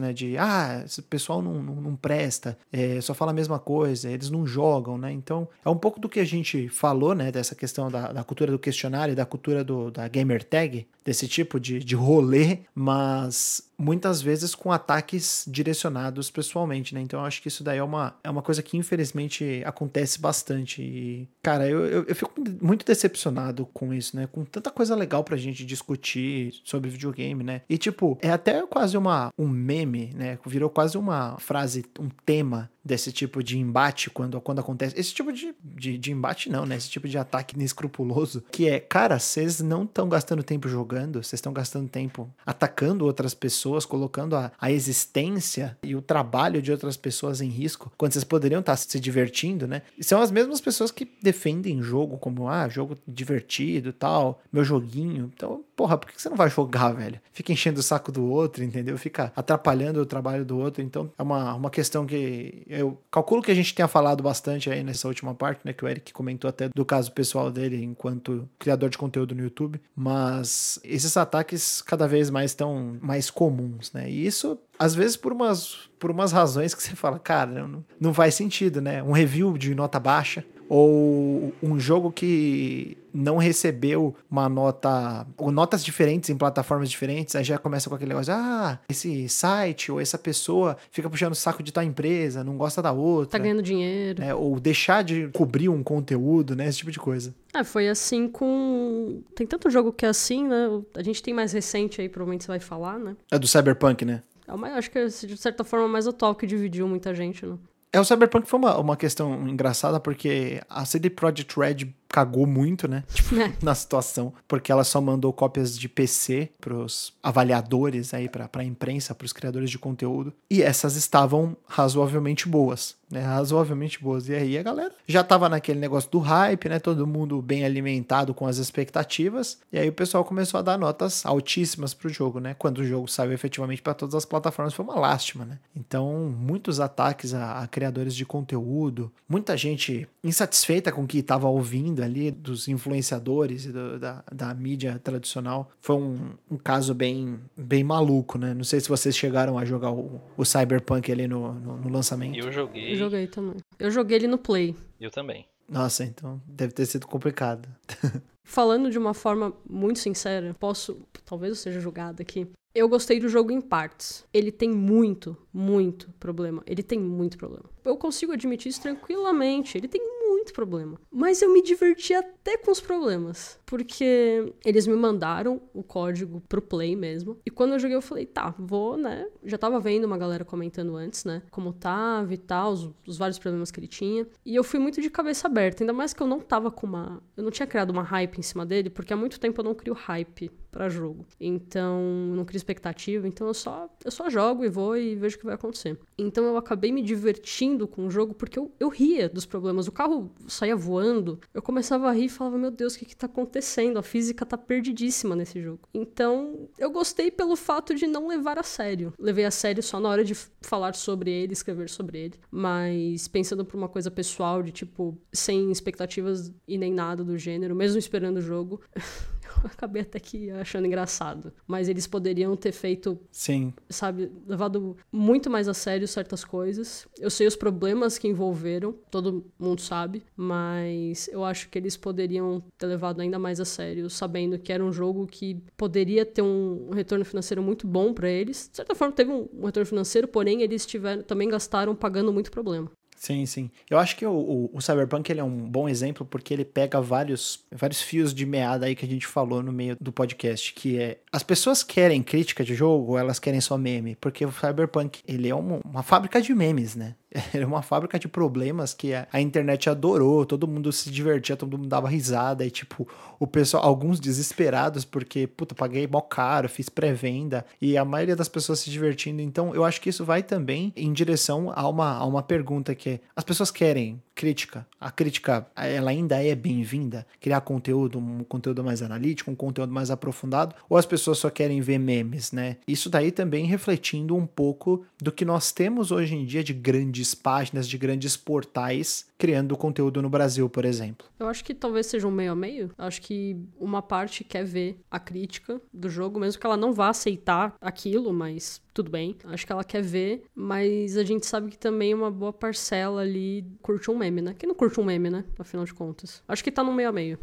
né, de, ah, esse pessoal não, não, não presta, é, só fala a mesma coisa, eles não jogam, né, então é um pouco do que a gente falou, né, dessa questão da, da cultura do questionário, da cultura do, da gamer tag, desse tipo de, de rolê, mas muitas vezes com ataques direcionados pessoalmente, né? Então eu acho que isso daí é uma, é uma coisa que infelizmente acontece bastante. E, cara, eu, eu, eu, fico muito decepcionado com isso, né? Com tanta coisa legal pra gente discutir sobre videogame, né? E tipo, é até quase uma, um meme, né? Virou quase uma frase, um tema desse tipo de embate quando, quando acontece. Esse tipo de, de, de embate, não, né? Esse tipo de ataque inescrupuloso. Que é, cara, vocês não estão gastando tempo jogando, vocês estão gastando tempo atacando outras pessoas, colocando a, a existência e o trabalho de outras pessoas em risco, quando vocês poderiam estar se divertindo, né? E são as mesmas pessoas que defendem jogo como, ah, jogo divertido tal, meu joguinho. Então, porra, por que você não vai jogar, velho? Fica enchendo o saco do outro, entendeu? Fica atrapalhando o trabalho do outro. Então, é uma, uma questão que eu calculo que a gente tenha falado bastante aí nessa última parte, né? Que o Eric comentou até do caso pessoal dele enquanto criador de conteúdo no YouTube. Mas esses ataques cada vez mais estão mais comuns, né? E isso, às vezes, por umas, por umas razões que você fala, cara, não, não faz sentido, né? Um review de nota baixa ou um jogo que não recebeu uma nota, ou notas diferentes em plataformas diferentes, aí já começa com aquele negócio, ah, esse site ou essa pessoa fica puxando o saco de tal empresa, não gosta da outra. Tá ganhando dinheiro. Né? Ou deixar de cobrir um conteúdo, né? Esse tipo de coisa. Ah, foi assim com. Tem tanto jogo que é assim, né? A gente tem mais recente aí, provavelmente você vai falar, né? É do Cyberpunk, né? É acho que é, de certa forma mais atual que dividiu muita gente, né? É, o Cyberpunk foi uma, uma questão engraçada porque a CD Projekt Red cagou muito, né? Tipo, na situação, porque ela só mandou cópias de PC pros avaliadores aí, pra, pra imprensa, pros criadores de conteúdo. E essas estavam razoavelmente boas, né? Razoavelmente boas. E aí a galera já tava naquele negócio do hype, né? Todo mundo bem alimentado com as expectativas. E aí o pessoal começou a dar notas altíssimas pro jogo, né? Quando o jogo saiu efetivamente para todas as plataformas, foi uma lástima, né? Então, muitos ataques a, a criadores de conteúdo, muita gente insatisfeita com o que estava ouvindo ali dos influenciadores e do, da, da mídia tradicional. Foi um, um caso bem, bem maluco, né? Não sei se vocês chegaram a jogar o, o Cyberpunk ali no, no, no lançamento. Eu joguei. Eu joguei também. Eu joguei ele no Play. Eu também. Nossa, então deve ter sido complicado. Falando de uma forma muito sincera, posso, talvez eu seja julgado aqui, eu gostei do jogo em partes. Ele tem muito, muito problema. Ele tem muito problema. Eu consigo admitir isso tranquilamente. Ele tem muito problema. Mas eu me diverti até com os problemas. Porque eles me mandaram o código pro Play mesmo. E quando eu joguei, eu falei, tá, vou, né? Já tava vendo uma galera comentando antes, né? Como tava e tal, os, os vários problemas que ele tinha. E eu fui muito de cabeça aberta. Ainda mais que eu não tava com uma. Eu não tinha criado uma hype em cima dele, porque há muito tempo eu não crio hype para jogo. Então, não crio expectativa, então eu só, eu só jogo e vou e vejo o que vai acontecer. Então eu acabei me divertindo com o jogo porque eu, eu ria dos problemas. O carro saía voando, eu começava a rir e falava, meu Deus, o que que tá acontecendo? A física tá perdidíssima nesse jogo. Então, eu gostei pelo fato de não levar a sério. Levei a sério só na hora de falar sobre ele, escrever sobre ele. Mas pensando por uma coisa pessoal, de tipo, sem expectativas e nem nada do gênero, mesmo esperando o jogo, acabei até que achando engraçado. Mas eles poderiam ter feito, Sim. sabe, levado muito mais a sério certas coisas. Eu sei os problemas que envolveram, todo mundo sabe, mas eu acho que eles poderiam ter levado ainda mais a sério, sabendo que era um jogo que poderia ter um retorno financeiro muito bom para eles. De certa forma, teve um retorno financeiro, porém eles tiveram, também gastaram pagando muito problema. Sim, sim. Eu acho que o, o, o, Cyberpunk ele é um bom exemplo porque ele pega vários, vários fios de meada aí que a gente falou no meio do podcast, que é as pessoas querem crítica de jogo elas querem só meme? Porque o Cyberpunk ele é uma, uma fábrica de memes, né? Era uma fábrica de problemas que a, internet adorou, todo mundo se divertia, todo mundo dava risada e tipo, o pessoal, alguns desesperados porque, puta, paguei mó caro, fiz pré-venda e a maioria das pessoas se divertindo. Então, eu acho que isso vai também em direção a uma, a uma pergunta que é, as pessoas querem crítica. A crítica, ela ainda é bem-vinda? Criar conteúdo, um conteúdo mais analítico, um conteúdo mais aprofundado, ou as pessoas só querem ver memes, né? Isso daí também refletindo um pouco do que nós temos hoje em dia de grandes páginas, de grandes portais criando conteúdo no Brasil, por exemplo. Eu acho que talvez seja um meio a meio. Eu acho que uma parte quer ver a crítica do jogo, mesmo que ela não vá aceitar aquilo, mas tudo bem. Acho que ela quer ver, mas a gente sabe que também uma boa parcela ali curte um meme, né? Quem não curte um meme, né? Afinal de contas. Acho que tá no meio a meio.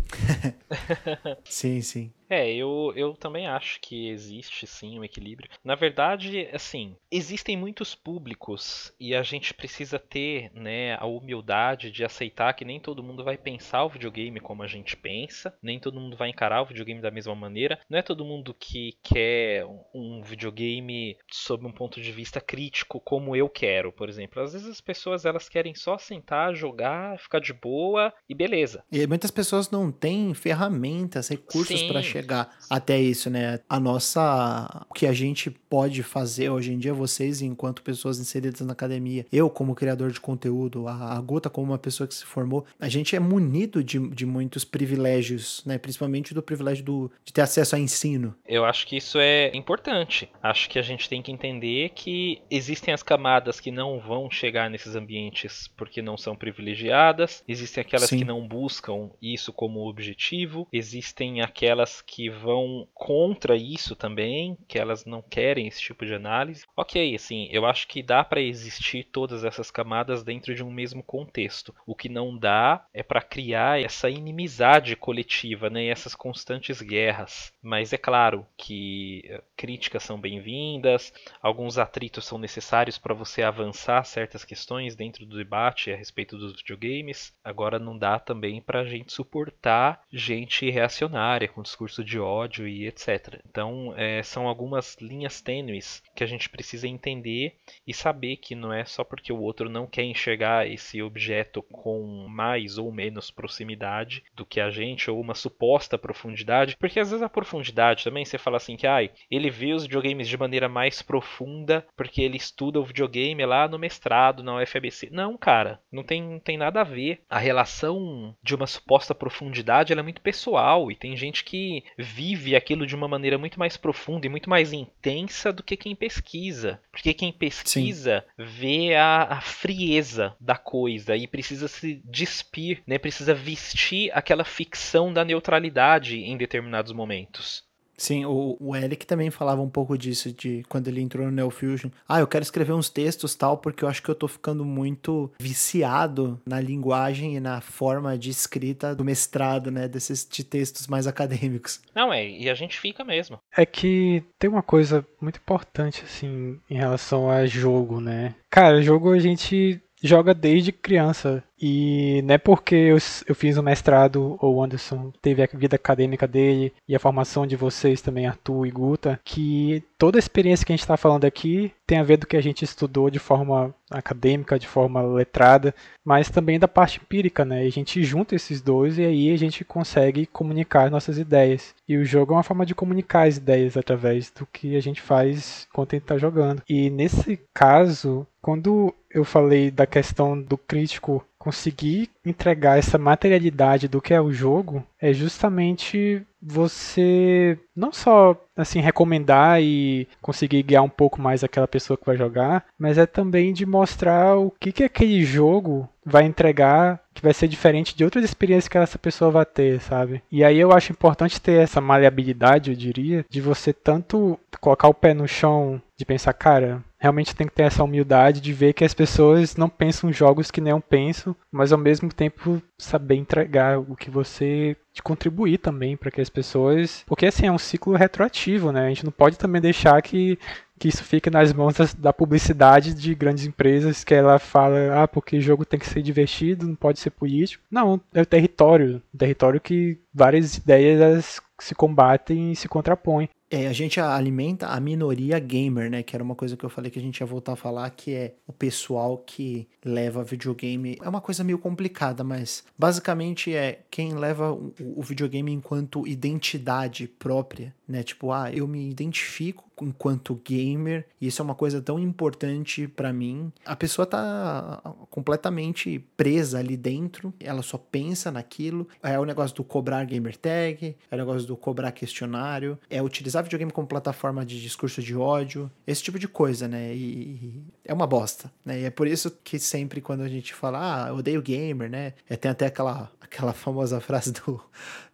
sim, sim. É, eu, eu também acho que existe sim um equilíbrio. Na verdade, assim, existem muitos públicos e a gente precisa ter né, a humildade de aceitar que nem todo mundo vai pensar o videogame como a gente pensa, nem todo mundo vai encarar o videogame da mesma maneira. Não é todo mundo que quer um videogame sob um ponto de vista crítico como eu quero, por exemplo. Às vezes as pessoas elas querem só sentar, jogar, ficar de boa e beleza. E muitas pessoas não têm ferramentas, recursos para chegar até isso, né? A nossa. O que a gente pode fazer hoje em dia, vocês, enquanto pessoas inseridas na academia, eu, como criador de conteúdo, a Guta, como uma pessoa que se formou, a gente é munido de, de muitos privilégios, né? Principalmente do privilégio do, de ter acesso a ensino. Eu acho que isso é importante. Acho que a gente tem que entender que existem as camadas que não vão chegar nesses ambientes porque não são privilegiadas, existem aquelas Sim. que não buscam isso como objetivo, existem aquelas que vão contra isso também, que elas não querem esse tipo de análise. Ok, assim, eu acho que dá para existir todas essas camadas dentro de um mesmo contexto. O que não dá é para criar essa inimizade coletiva, né, essas constantes guerras. Mas é claro que eh, críticas são bem-vindas, alguns atritos são necessários para você avançar certas questões dentro do debate a respeito dos videogames. Agora não dá também para a gente suportar gente reacionária com discurso de ódio e etc. Então é, são algumas linhas tênues que a gente precisa entender e saber que não é só porque o outro não quer enxergar esse objeto com mais ou menos proximidade do que a gente ou uma suposta profundidade, porque às vezes a profundidade também você fala assim que ai, ele vê os videogames de maneira mais profunda porque ele estuda o videogame lá no mestrado, na UFABC. Não, cara, não tem, não tem nada a ver. A relação de uma suposta profundidade é muito pessoal e tem gente que vive aquilo de uma maneira muito mais profunda e muito mais intensa do que quem pesquisa. Porque quem pesquisa Sim. vê a, a, frieza da coisa e precisa se despir, né? precisa vestir aquela ficção da neutralidade em determinados momentos. Sim, o, o Eric também falava um pouco disso, de quando ele entrou no Neo Fusion. Ah, eu quero escrever uns textos tal, porque eu acho que eu tô ficando muito viciado na linguagem e na forma de escrita do mestrado, né? Desses de textos mais acadêmicos. Não, é, e a gente fica mesmo. É que tem uma coisa muito importante, assim, em relação a jogo, né? Cara, jogo a gente joga desde criança. E não é porque eu, eu fiz o um mestrado ou o Anderson teve a vida acadêmica dele e a formação de vocês também, Arthur e Guta, que toda a experiência que a gente está falando aqui tem a ver do que a gente estudou de forma acadêmica, de forma letrada, mas também da parte empírica, né? E a gente junta esses dois e aí a gente consegue comunicar nossas ideias. E o jogo é uma forma de comunicar as ideias através do que a gente faz enquanto a gente está jogando. E nesse caso, quando eu falei da questão do crítico conseguir entregar essa materialidade do que é o jogo, é justamente você não só assim recomendar e conseguir guiar um pouco mais aquela pessoa que vai jogar, mas é também de mostrar o que que aquele jogo vai entregar que vai ser diferente de outras experiências que essa pessoa vai ter, sabe? E aí eu acho importante ter essa maleabilidade, eu diria, de você tanto colocar o pé no chão, de pensar, cara, realmente tem que ter essa humildade de ver que as pessoas não pensam jogos que nem eu penso, mas ao mesmo tempo saber entregar o que você de contribuir também para que as pessoas, porque assim é um ciclo retroativo, né? A gente não pode também deixar que que isso fique nas mãos da publicidade de grandes empresas que ela fala, ah, porque jogo tem que ser divertido, não pode ser político. Não, é o território, um território que várias ideias se combatem e se contrapõem. É, a gente alimenta a minoria gamer, né? Que era uma coisa que eu falei que a gente ia voltar a falar, que é o pessoal que leva videogame. É uma coisa meio complicada, mas basicamente é quem leva o, o videogame enquanto identidade própria, né? Tipo, ah, eu me identifico enquanto gamer, e isso é uma coisa tão importante para mim. A pessoa tá completamente presa ali dentro, ela só pensa naquilo. É o negócio do cobrar gamer tag, é o negócio do cobrar questionário, é utilizar videogame como plataforma de discurso de ódio, esse tipo de coisa, né? E é uma bosta, né? E é por isso que sempre quando a gente fala, ah, eu odeio gamer, né? É, tem até aquela, aquela famosa frase do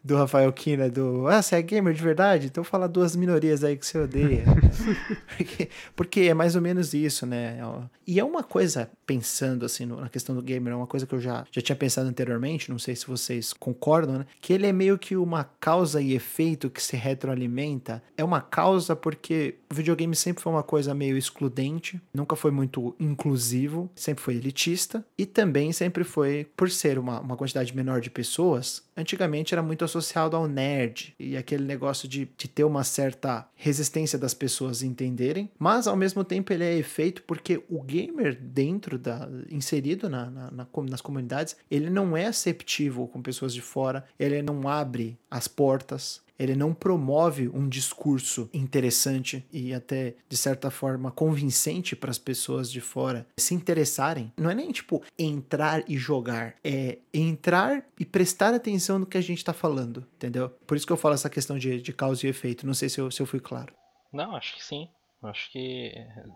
do Rafael Kina, do Ah, você é gamer de verdade? Então fala duas minorias aí que você odeia. porque, porque, é mais ou menos isso, né? E é uma coisa, pensando assim na questão do gamer, é uma coisa que eu já, já tinha pensado anteriormente, não sei se vocês concordam, né? Que ele é meio que uma causa e efeito que se retroalimenta. É uma causa porque o videogame sempre foi uma coisa meio excludente, nunca foi muito inclusivo, sempre foi elitista, e também sempre foi, por ser uma, uma quantidade menor de pessoas, antigamente era muito associado ao nerd e aquele negócio de, de ter uma certa resistência das pessoas entenderem, mas ao mesmo tempo ele é efeito porque o gamer dentro da inserido na, na, na, nas comunidades ele não é aceptivo com pessoas de fora, ele não abre as portas ele não promove um discurso interessante e até de certa forma convincente para as pessoas de fora se interessarem. Não é nem tipo entrar e jogar, é entrar e prestar atenção no que a gente está falando, entendeu? Por isso que eu falo essa questão de, de causa e efeito. Não sei se eu, se eu fui claro. Não, acho que sim. Acho que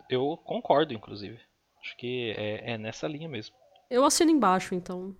eu concordo, inclusive. Acho que é, é nessa linha mesmo. Eu assino embaixo, então.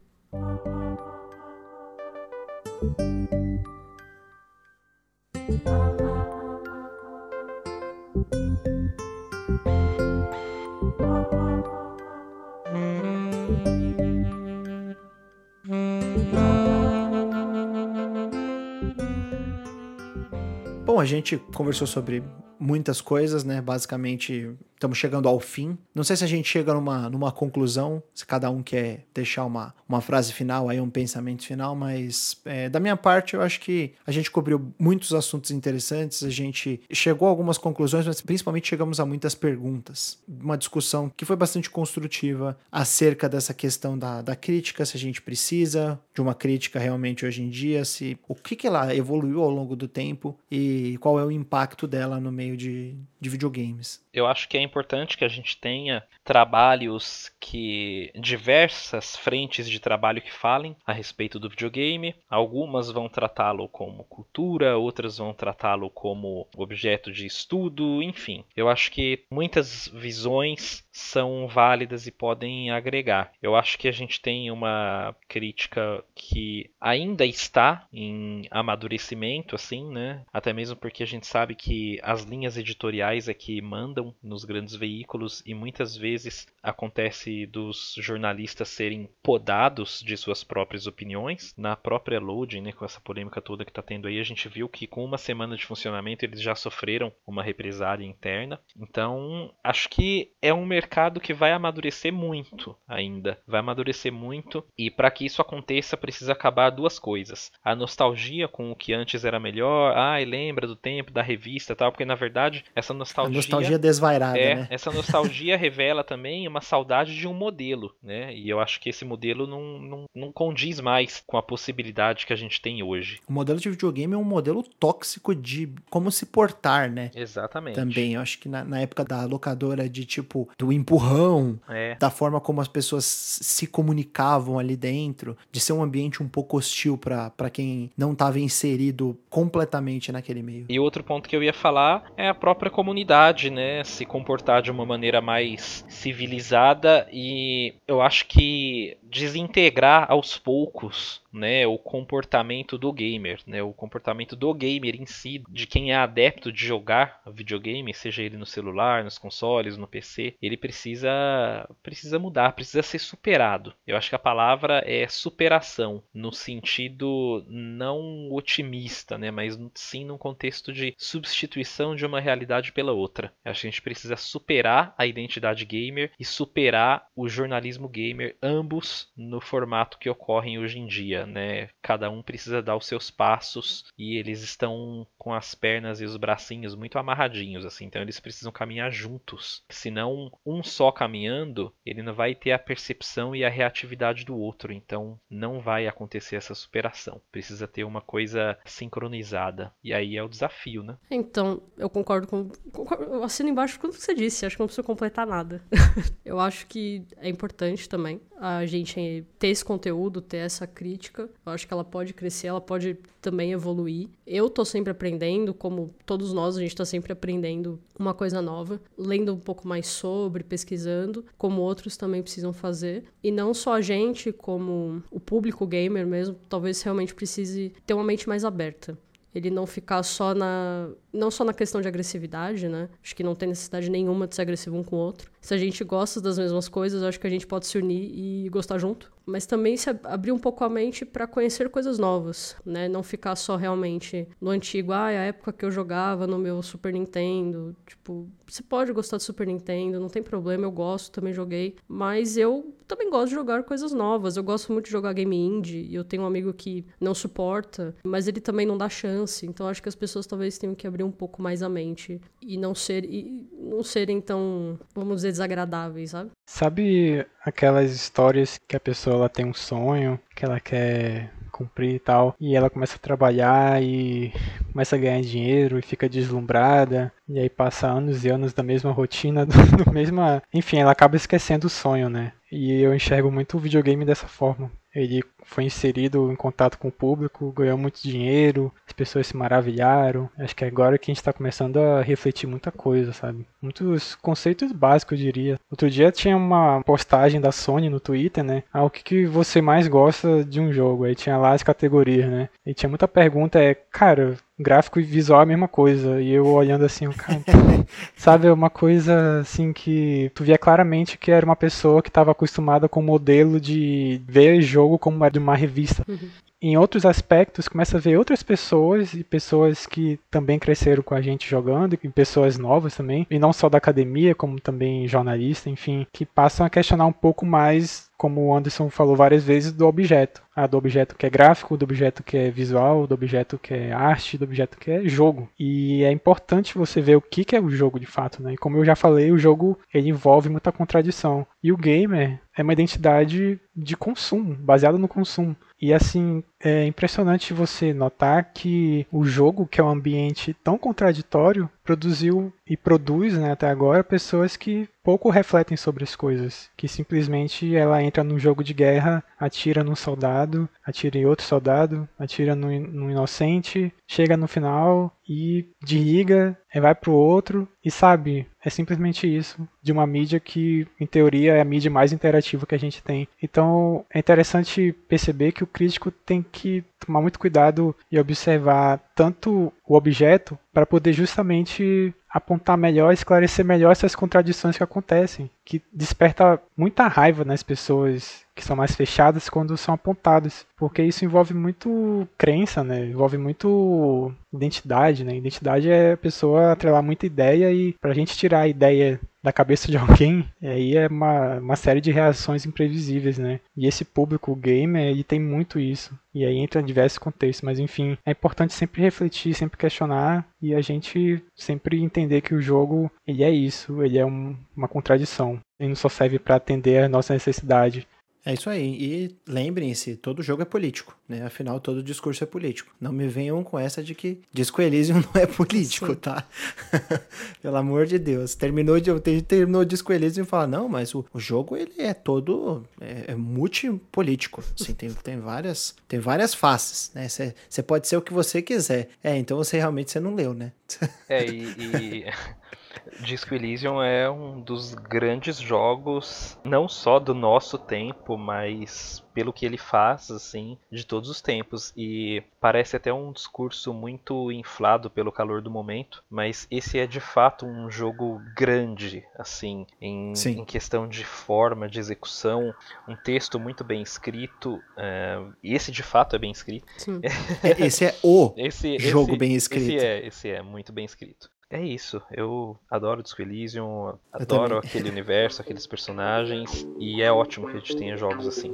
Bom, a gente conversou sobre muitas coisas, né? Basicamente, estamos chegando ao fim. Não sei se a gente chega numa, numa conclusão, se cada um quer deixar uma, uma frase final, aí um pensamento final, mas é, da minha parte, eu acho que a gente cobriu muitos assuntos interessantes, a gente chegou a algumas conclusões, mas principalmente chegamos a muitas perguntas. Uma discussão que foi bastante construtiva acerca dessa questão da, da crítica, se a gente precisa de uma crítica realmente hoje em dia, se o que, que ela evoluiu ao longo do tempo e qual é o impacto dela no meio de, de videogames. Eu acho que é importante que a gente tenha trabalhos que diversas frentes de trabalho que falem a respeito do videogame. Algumas vão tratá-lo como cultura, outras vão tratá-lo como objeto de estudo, enfim. Eu acho que muitas visões são válidas e podem agregar. Eu acho que a gente tem uma crítica que ainda está em amadurecimento, assim, né? Até mesmo porque a gente sabe que as linhas editoriais editoriais é que mandam nos grandes veículos e muitas vezes acontece dos jornalistas serem podados de suas próprias opiniões. Na própria Loading, né, com essa polêmica toda que está tendo aí, a gente viu que com uma semana de funcionamento eles já sofreram uma represália interna. Então, acho que é um mercado que vai amadurecer muito ainda. Vai amadurecer muito e para que isso aconteça precisa acabar duas coisas. A nostalgia com o que antes era melhor, ai, lembra do tempo da revista tal, porque na verdade essa nostalgia. A nostalgia desvairada, é, né? Essa nostalgia revela também uma saudade de um modelo, né? E eu acho que esse modelo não, não, não condiz mais com a possibilidade que a gente tem hoje. O modelo de videogame é um modelo tóxico de como se portar, né? Exatamente. Também, eu acho que na, na época da locadora de tipo do empurrão, é. da forma como as pessoas se comunicavam ali dentro, de ser um ambiente um pouco hostil para quem não estava inserido completamente naquele meio. E outro ponto que eu ia falar é a própria comunidade, né? Se comportar de uma maneira mais civilizada e eu acho que desintegrar aos poucos né, o comportamento do gamer, né, o comportamento do gamer em si, de quem é adepto de jogar videogame, seja ele no celular, nos consoles, no PC, ele precisa precisa mudar, precisa ser superado. Eu acho que a palavra é superação, no sentido não otimista, né, mas sim num contexto de substituição de uma realidade pela outra. Eu acho que a gente precisa superar a identidade gamer e superar o jornalismo gamer, ambos no formato que ocorrem hoje em dia né? Cada um precisa dar os seus passos e eles estão com as pernas e os bracinhos muito amarradinhos, assim. Então eles precisam caminhar juntos. Senão, um só caminhando, ele não vai ter a percepção e a reatividade do outro. Então não vai acontecer essa superação. Precisa ter uma coisa sincronizada. E aí é o desafio, né? Então, eu concordo com. Concordo, eu assino embaixo com o que você disse. Acho que não preciso completar nada. eu acho que é importante também a gente ter esse conteúdo, ter essa crítica. Eu acho que ela pode crescer, ela pode também evoluir. Eu tô sempre aprendendo, como todos nós, a gente tá sempre aprendendo uma coisa nova, lendo um pouco mais sobre, pesquisando, como outros também precisam fazer. E não só a gente, como o público gamer mesmo, talvez realmente precise ter uma mente mais aberta ele não ficar só na não só na questão de agressividade, né? Acho que não tem necessidade nenhuma de ser agressivo um com o outro. Se a gente gosta das mesmas coisas, acho que a gente pode se unir e gostar junto. Mas também se abrir um pouco a mente para conhecer coisas novas, né? Não ficar só realmente no antigo, ah, é a época que eu jogava no meu Super Nintendo. Tipo, você pode gostar do Super Nintendo, não tem problema, eu gosto, também joguei. Mas eu também gosto de jogar coisas novas. Eu gosto muito de jogar game indie e eu tenho um amigo que não suporta, mas ele também não dá chance. Então acho que as pessoas talvez tenham que abrir um pouco mais a mente e não ser e não serem tão, vamos dizer, desagradáveis, sabe? Sabe aquelas histórias que a pessoa ela tem um sonho, que ela quer cumprir e tal, e ela começa a trabalhar e começa a ganhar dinheiro e fica deslumbrada, e aí passa anos e anos da mesma rotina, do, do mesma, enfim, ela acaba esquecendo o sonho, né? E eu enxergo muito o videogame dessa forma. Ele foi inserido em contato com o público, ganhou muito dinheiro, as pessoas se maravilharam. Acho que é agora que a gente está começando a refletir muita coisa, sabe? Muitos conceitos básicos, eu diria. Outro dia tinha uma postagem da Sony no Twitter, né? Ah, o que, que você mais gosta de um jogo? Aí tinha lá as categorias, né? E tinha muita pergunta, é, cara, gráfico e visual é a mesma coisa. E eu olhando assim, cara, sabe, é uma coisa assim que tu via claramente que era uma pessoa que estava acostumada com o modelo de ver jogo como de uma revista. Uhum. Em outros aspectos, começa a ver outras pessoas e pessoas que também cresceram com a gente jogando, e pessoas novas também, e não só da academia, como também jornalista, enfim, que passam a questionar um pouco mais como o Anderson falou várias vezes, do objeto. Ah, do objeto que é gráfico, do objeto que é visual, do objeto que é arte, do objeto que é jogo. E é importante você ver o que, que é o jogo de fato, né? E como eu já falei, o jogo ele envolve muita contradição. E o gamer é uma identidade de consumo, baseada no consumo. E assim, é impressionante você notar que o jogo, que é um ambiente tão contraditório, produziu e produz né, até agora pessoas que pouco refletem sobre as coisas, que simplesmente ela entra num jogo de guerra, atira num soldado, atira em outro soldado, atira no, no inocente, chega no final e desliga, vai pro outro e sabe, é simplesmente isso, de uma mídia que em teoria é a mídia mais interativa que a gente tem. Então é interessante perceber que o crítico tem que tomar muito cuidado e observar tanto o objeto para poder justamente apontar melhor, esclarecer melhor essas contradições que acontecem, que desperta muita raiva nas pessoas que são mais fechadas quando são apontadas, porque isso envolve muito crença, né? Envolve muito identidade, né? Identidade é a pessoa atrelar muita ideia e pra gente tirar a ideia da cabeça de alguém, aí é uma, uma série de reações imprevisíveis, né? E esse público gamer, ele tem muito isso. E aí entra em diversos contextos, mas enfim, é importante sempre refletir, sempre questionar e a gente sempre entender que o jogo, ele é isso, ele é um, uma contradição. Ele não só serve para atender a nossa necessidade, é isso aí. E lembrem-se, todo jogo é político, né? Afinal, todo discurso é político. Não me venham com essa de que Disco Elysium não é político, Sim. tá? Pelo amor de Deus. Terminou de terminou Disco Elysium e fala, não, mas o, o jogo ele é todo é, é multipolítico. Assim, tem, tem várias tem várias faces, né? Você pode ser o que você quiser. É, então você realmente você não leu, né? é, e... e... Disco Elysium é um dos grandes jogos, não só do nosso tempo, mas pelo que ele faz, assim, de todos os tempos. E parece até um discurso muito inflado pelo calor do momento, mas esse é de fato um jogo grande, assim, em, em questão de forma, de execução, um texto muito bem escrito. É, esse de fato é bem escrito. É, esse é o esse, jogo esse, bem escrito. Esse é, esse é muito bem escrito. É isso, eu adoro Disco Elysium, adoro aquele universo, aqueles personagens, e é ótimo que a gente tenha jogos assim.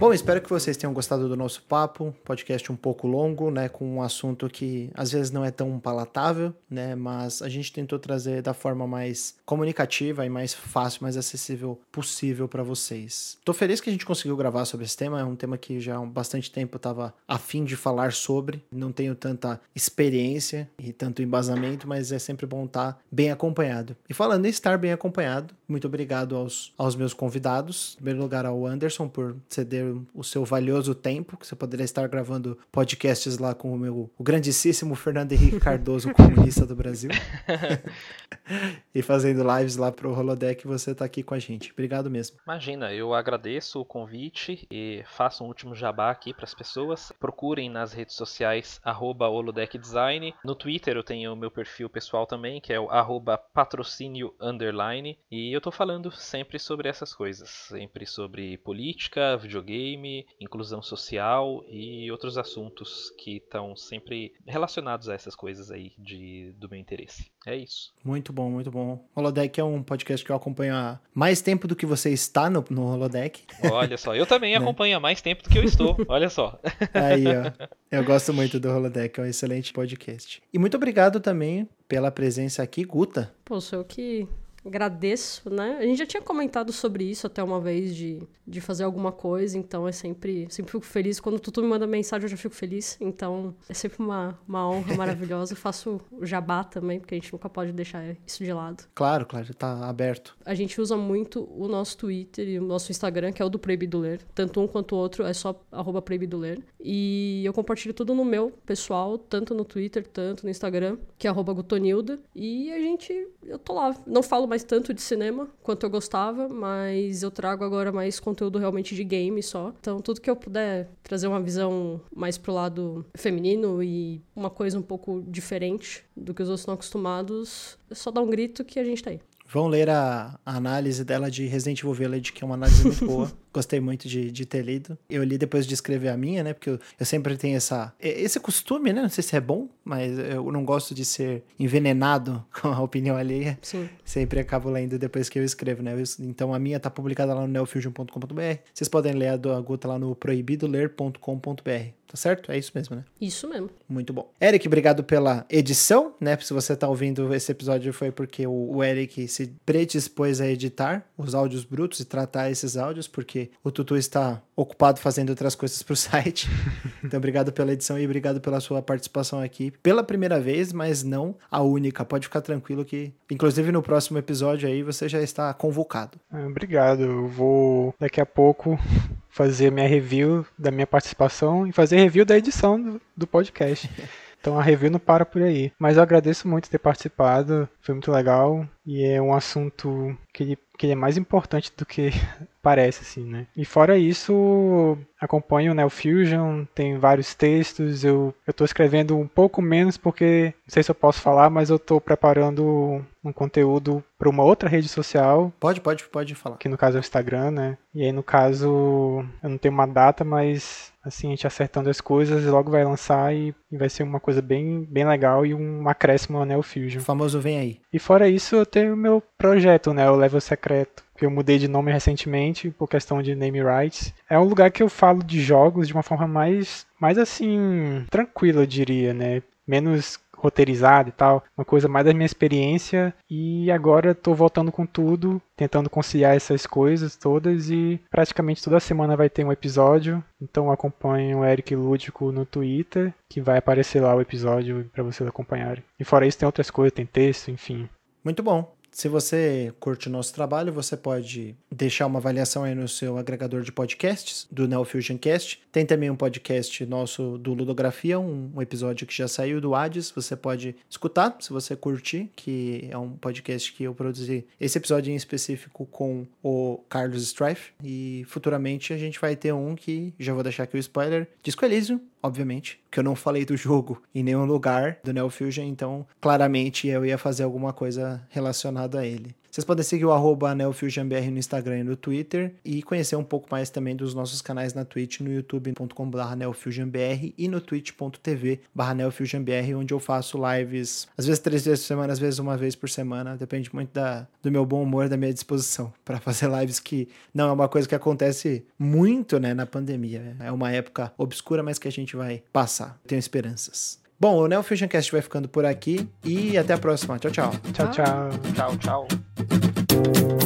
Bom, espero que vocês tenham gostado do nosso papo, podcast um pouco longo, né, com um assunto que às vezes não é tão palatável, né, mas a gente tentou trazer da forma mais comunicativa e mais fácil, mais acessível possível para vocês. Tô feliz que a gente conseguiu gravar sobre esse tema, é um tema que já há bastante tempo eu tava afim de falar sobre, não tenho tanta experiência e tanto embasamento, mas é sempre bom estar tá bem acompanhado. E falando em estar bem acompanhado, muito obrigado aos, aos meus convidados, em primeiro lugar ao Anderson por ceder o seu valioso tempo, que você poderia estar gravando podcasts lá com o meu o grandíssimo Fernando Henrique Cardoso, comunista do Brasil. e fazendo lives lá pro Holodeck, você tá aqui com a gente. Obrigado mesmo. Imagina, eu agradeço o convite e faço um último jabá aqui para as pessoas. Procurem nas redes sociais @holodeckdesign. No Twitter eu tenho o meu perfil pessoal também, que é o patrocínio underline. E eu tô falando sempre sobre essas coisas, sempre sobre política, videogame game, inclusão social e outros assuntos que estão sempre relacionados a essas coisas aí de, do meu interesse. É isso. Muito bom, muito bom. Holodeck é um podcast que eu acompanho há mais tempo do que você está no, no Holodeck. Olha só, eu também né? acompanho há mais tempo do que eu estou. Olha só. Aí, ó. Eu gosto muito do Holodeck, é um excelente podcast. E muito obrigado também pela presença aqui, Guta. Pô, sou eu que agradeço, né? A gente já tinha comentado sobre isso até uma vez de, de fazer alguma coisa, então é sempre, sempre fico feliz. Quando o Tutu me manda mensagem, eu já fico feliz. Então é sempre uma, uma honra maravilhosa. Eu faço o jabá também, porque a gente nunca pode deixar isso de lado. Claro, claro, já tá aberto. A gente usa muito o nosso Twitter e o nosso Instagram, que é o do Proibido Ler. Tanto um quanto o outro é só arroba Proibido Ler. E eu compartilho tudo no meu pessoal, tanto no Twitter, tanto no Instagram, que é arroba Gutonilda. E a gente, eu tô lá. Não falo mais tanto de cinema quanto eu gostava, mas eu trago agora mais conteúdo realmente de game só. Então, tudo que eu puder trazer uma visão mais pro lado feminino e uma coisa um pouco diferente do que os outros estão acostumados, é só dar um grito que a gente tá aí. Vão ler a, a, análise dela de Resident Evil Village, que é uma análise muito boa. Gostei muito de, de ter lido. Eu li depois de escrever a minha, né? Porque eu, eu, sempre tenho essa, esse costume, né? Não sei se é bom, mas eu não gosto de ser envenenado com a opinião alheia. Sim. Sempre acabo lendo depois que eu escrevo, né? Então a minha tá publicada lá no neofusion.com.br. Vocês podem ler a do Guta lá no proibidoler.com.br. Tá certo? É isso mesmo, né? Isso mesmo. Muito bom. Eric, obrigado pela edição, né? Se você tá ouvindo esse episódio foi porque o, o Eric se predispôs a editar os áudios brutos e tratar esses áudios, porque o Tutu está ocupado fazendo outras coisas pro site. então, obrigado pela edição e obrigado pela sua participação aqui pela primeira vez, mas não a única. Pode ficar tranquilo que, inclusive no próximo episódio aí, você já está convocado. Ah, obrigado. Eu vou daqui a pouco fazer minha review da minha participação e fazer review da edição do, do podcast. Então a review não para por aí. Mas eu agradeço muito ter participado, foi muito legal e é um assunto que ele, que ele é mais importante do que parece, assim, né? E fora isso, acompanho o Neo Fusion, tem vários textos, eu, eu tô escrevendo um pouco menos porque, não sei se eu posso falar, mas eu tô preparando um conteúdo para uma outra rede social. Pode, pode, pode falar. Que no caso é o Instagram, né? E aí no caso, eu não tenho uma data, mas assim, a gente acertando as coisas, logo vai lançar e, e vai ser uma coisa bem, bem legal e um acréscimo ao Neo Fusion. O famoso vem aí. E fora isso, eu tenho o meu projeto, né? O Level Secreto que eu mudei de nome recentemente por questão de name rights. É um lugar que eu falo de jogos de uma forma mais, mais assim, tranquila, eu diria, né? Menos roteirizado e tal, uma coisa mais da minha experiência e agora estou voltando com tudo, tentando conciliar essas coisas todas e praticamente toda semana vai ter um episódio, então acompanhe o Eric Lúdico no Twitter, que vai aparecer lá o episódio para vocês acompanharem. E fora isso tem outras coisas, tem texto, enfim. Muito bom. Se você curte o nosso trabalho, você pode deixar uma avaliação aí no seu agregador de podcasts do Neo Fusion Cast. Tem também um podcast nosso do Ludografia, um, um, episódio que já saiu do Hades. Você pode escutar se você curtir, que é um podcast que eu produzi esse episódio em específico com o Carlos Strife. E futuramente a gente vai ter um que, já vou deixar aqui o spoiler, Disco Elysium, obviamente, que eu não falei do jogo em nenhum lugar do Neo Fusion, então claramente eu ia fazer alguma coisa relacionada a ele. Vocês podem seguir o arroba NeoFusionBR no Instagram e no Twitter e conhecer um pouco mais também dos nossos canais na Twitch, no youtube.com.br neofusionbr e no twitch.tv neofusionbr, onde eu faço lives às vezes três vezes por semana, às vezes uma vez por semana, depende muito da, do meu bom humor, da minha disposição para fazer lives que não é uma coisa que acontece muito né, na pandemia. É uma época obscura, mas que a gente vai passar. Tenho esperanças. Bom, o Neo Fusioncast vai ficando por aqui e até a próxima. Tchau, tchau. Tchau, tchau. Tchau, tchau.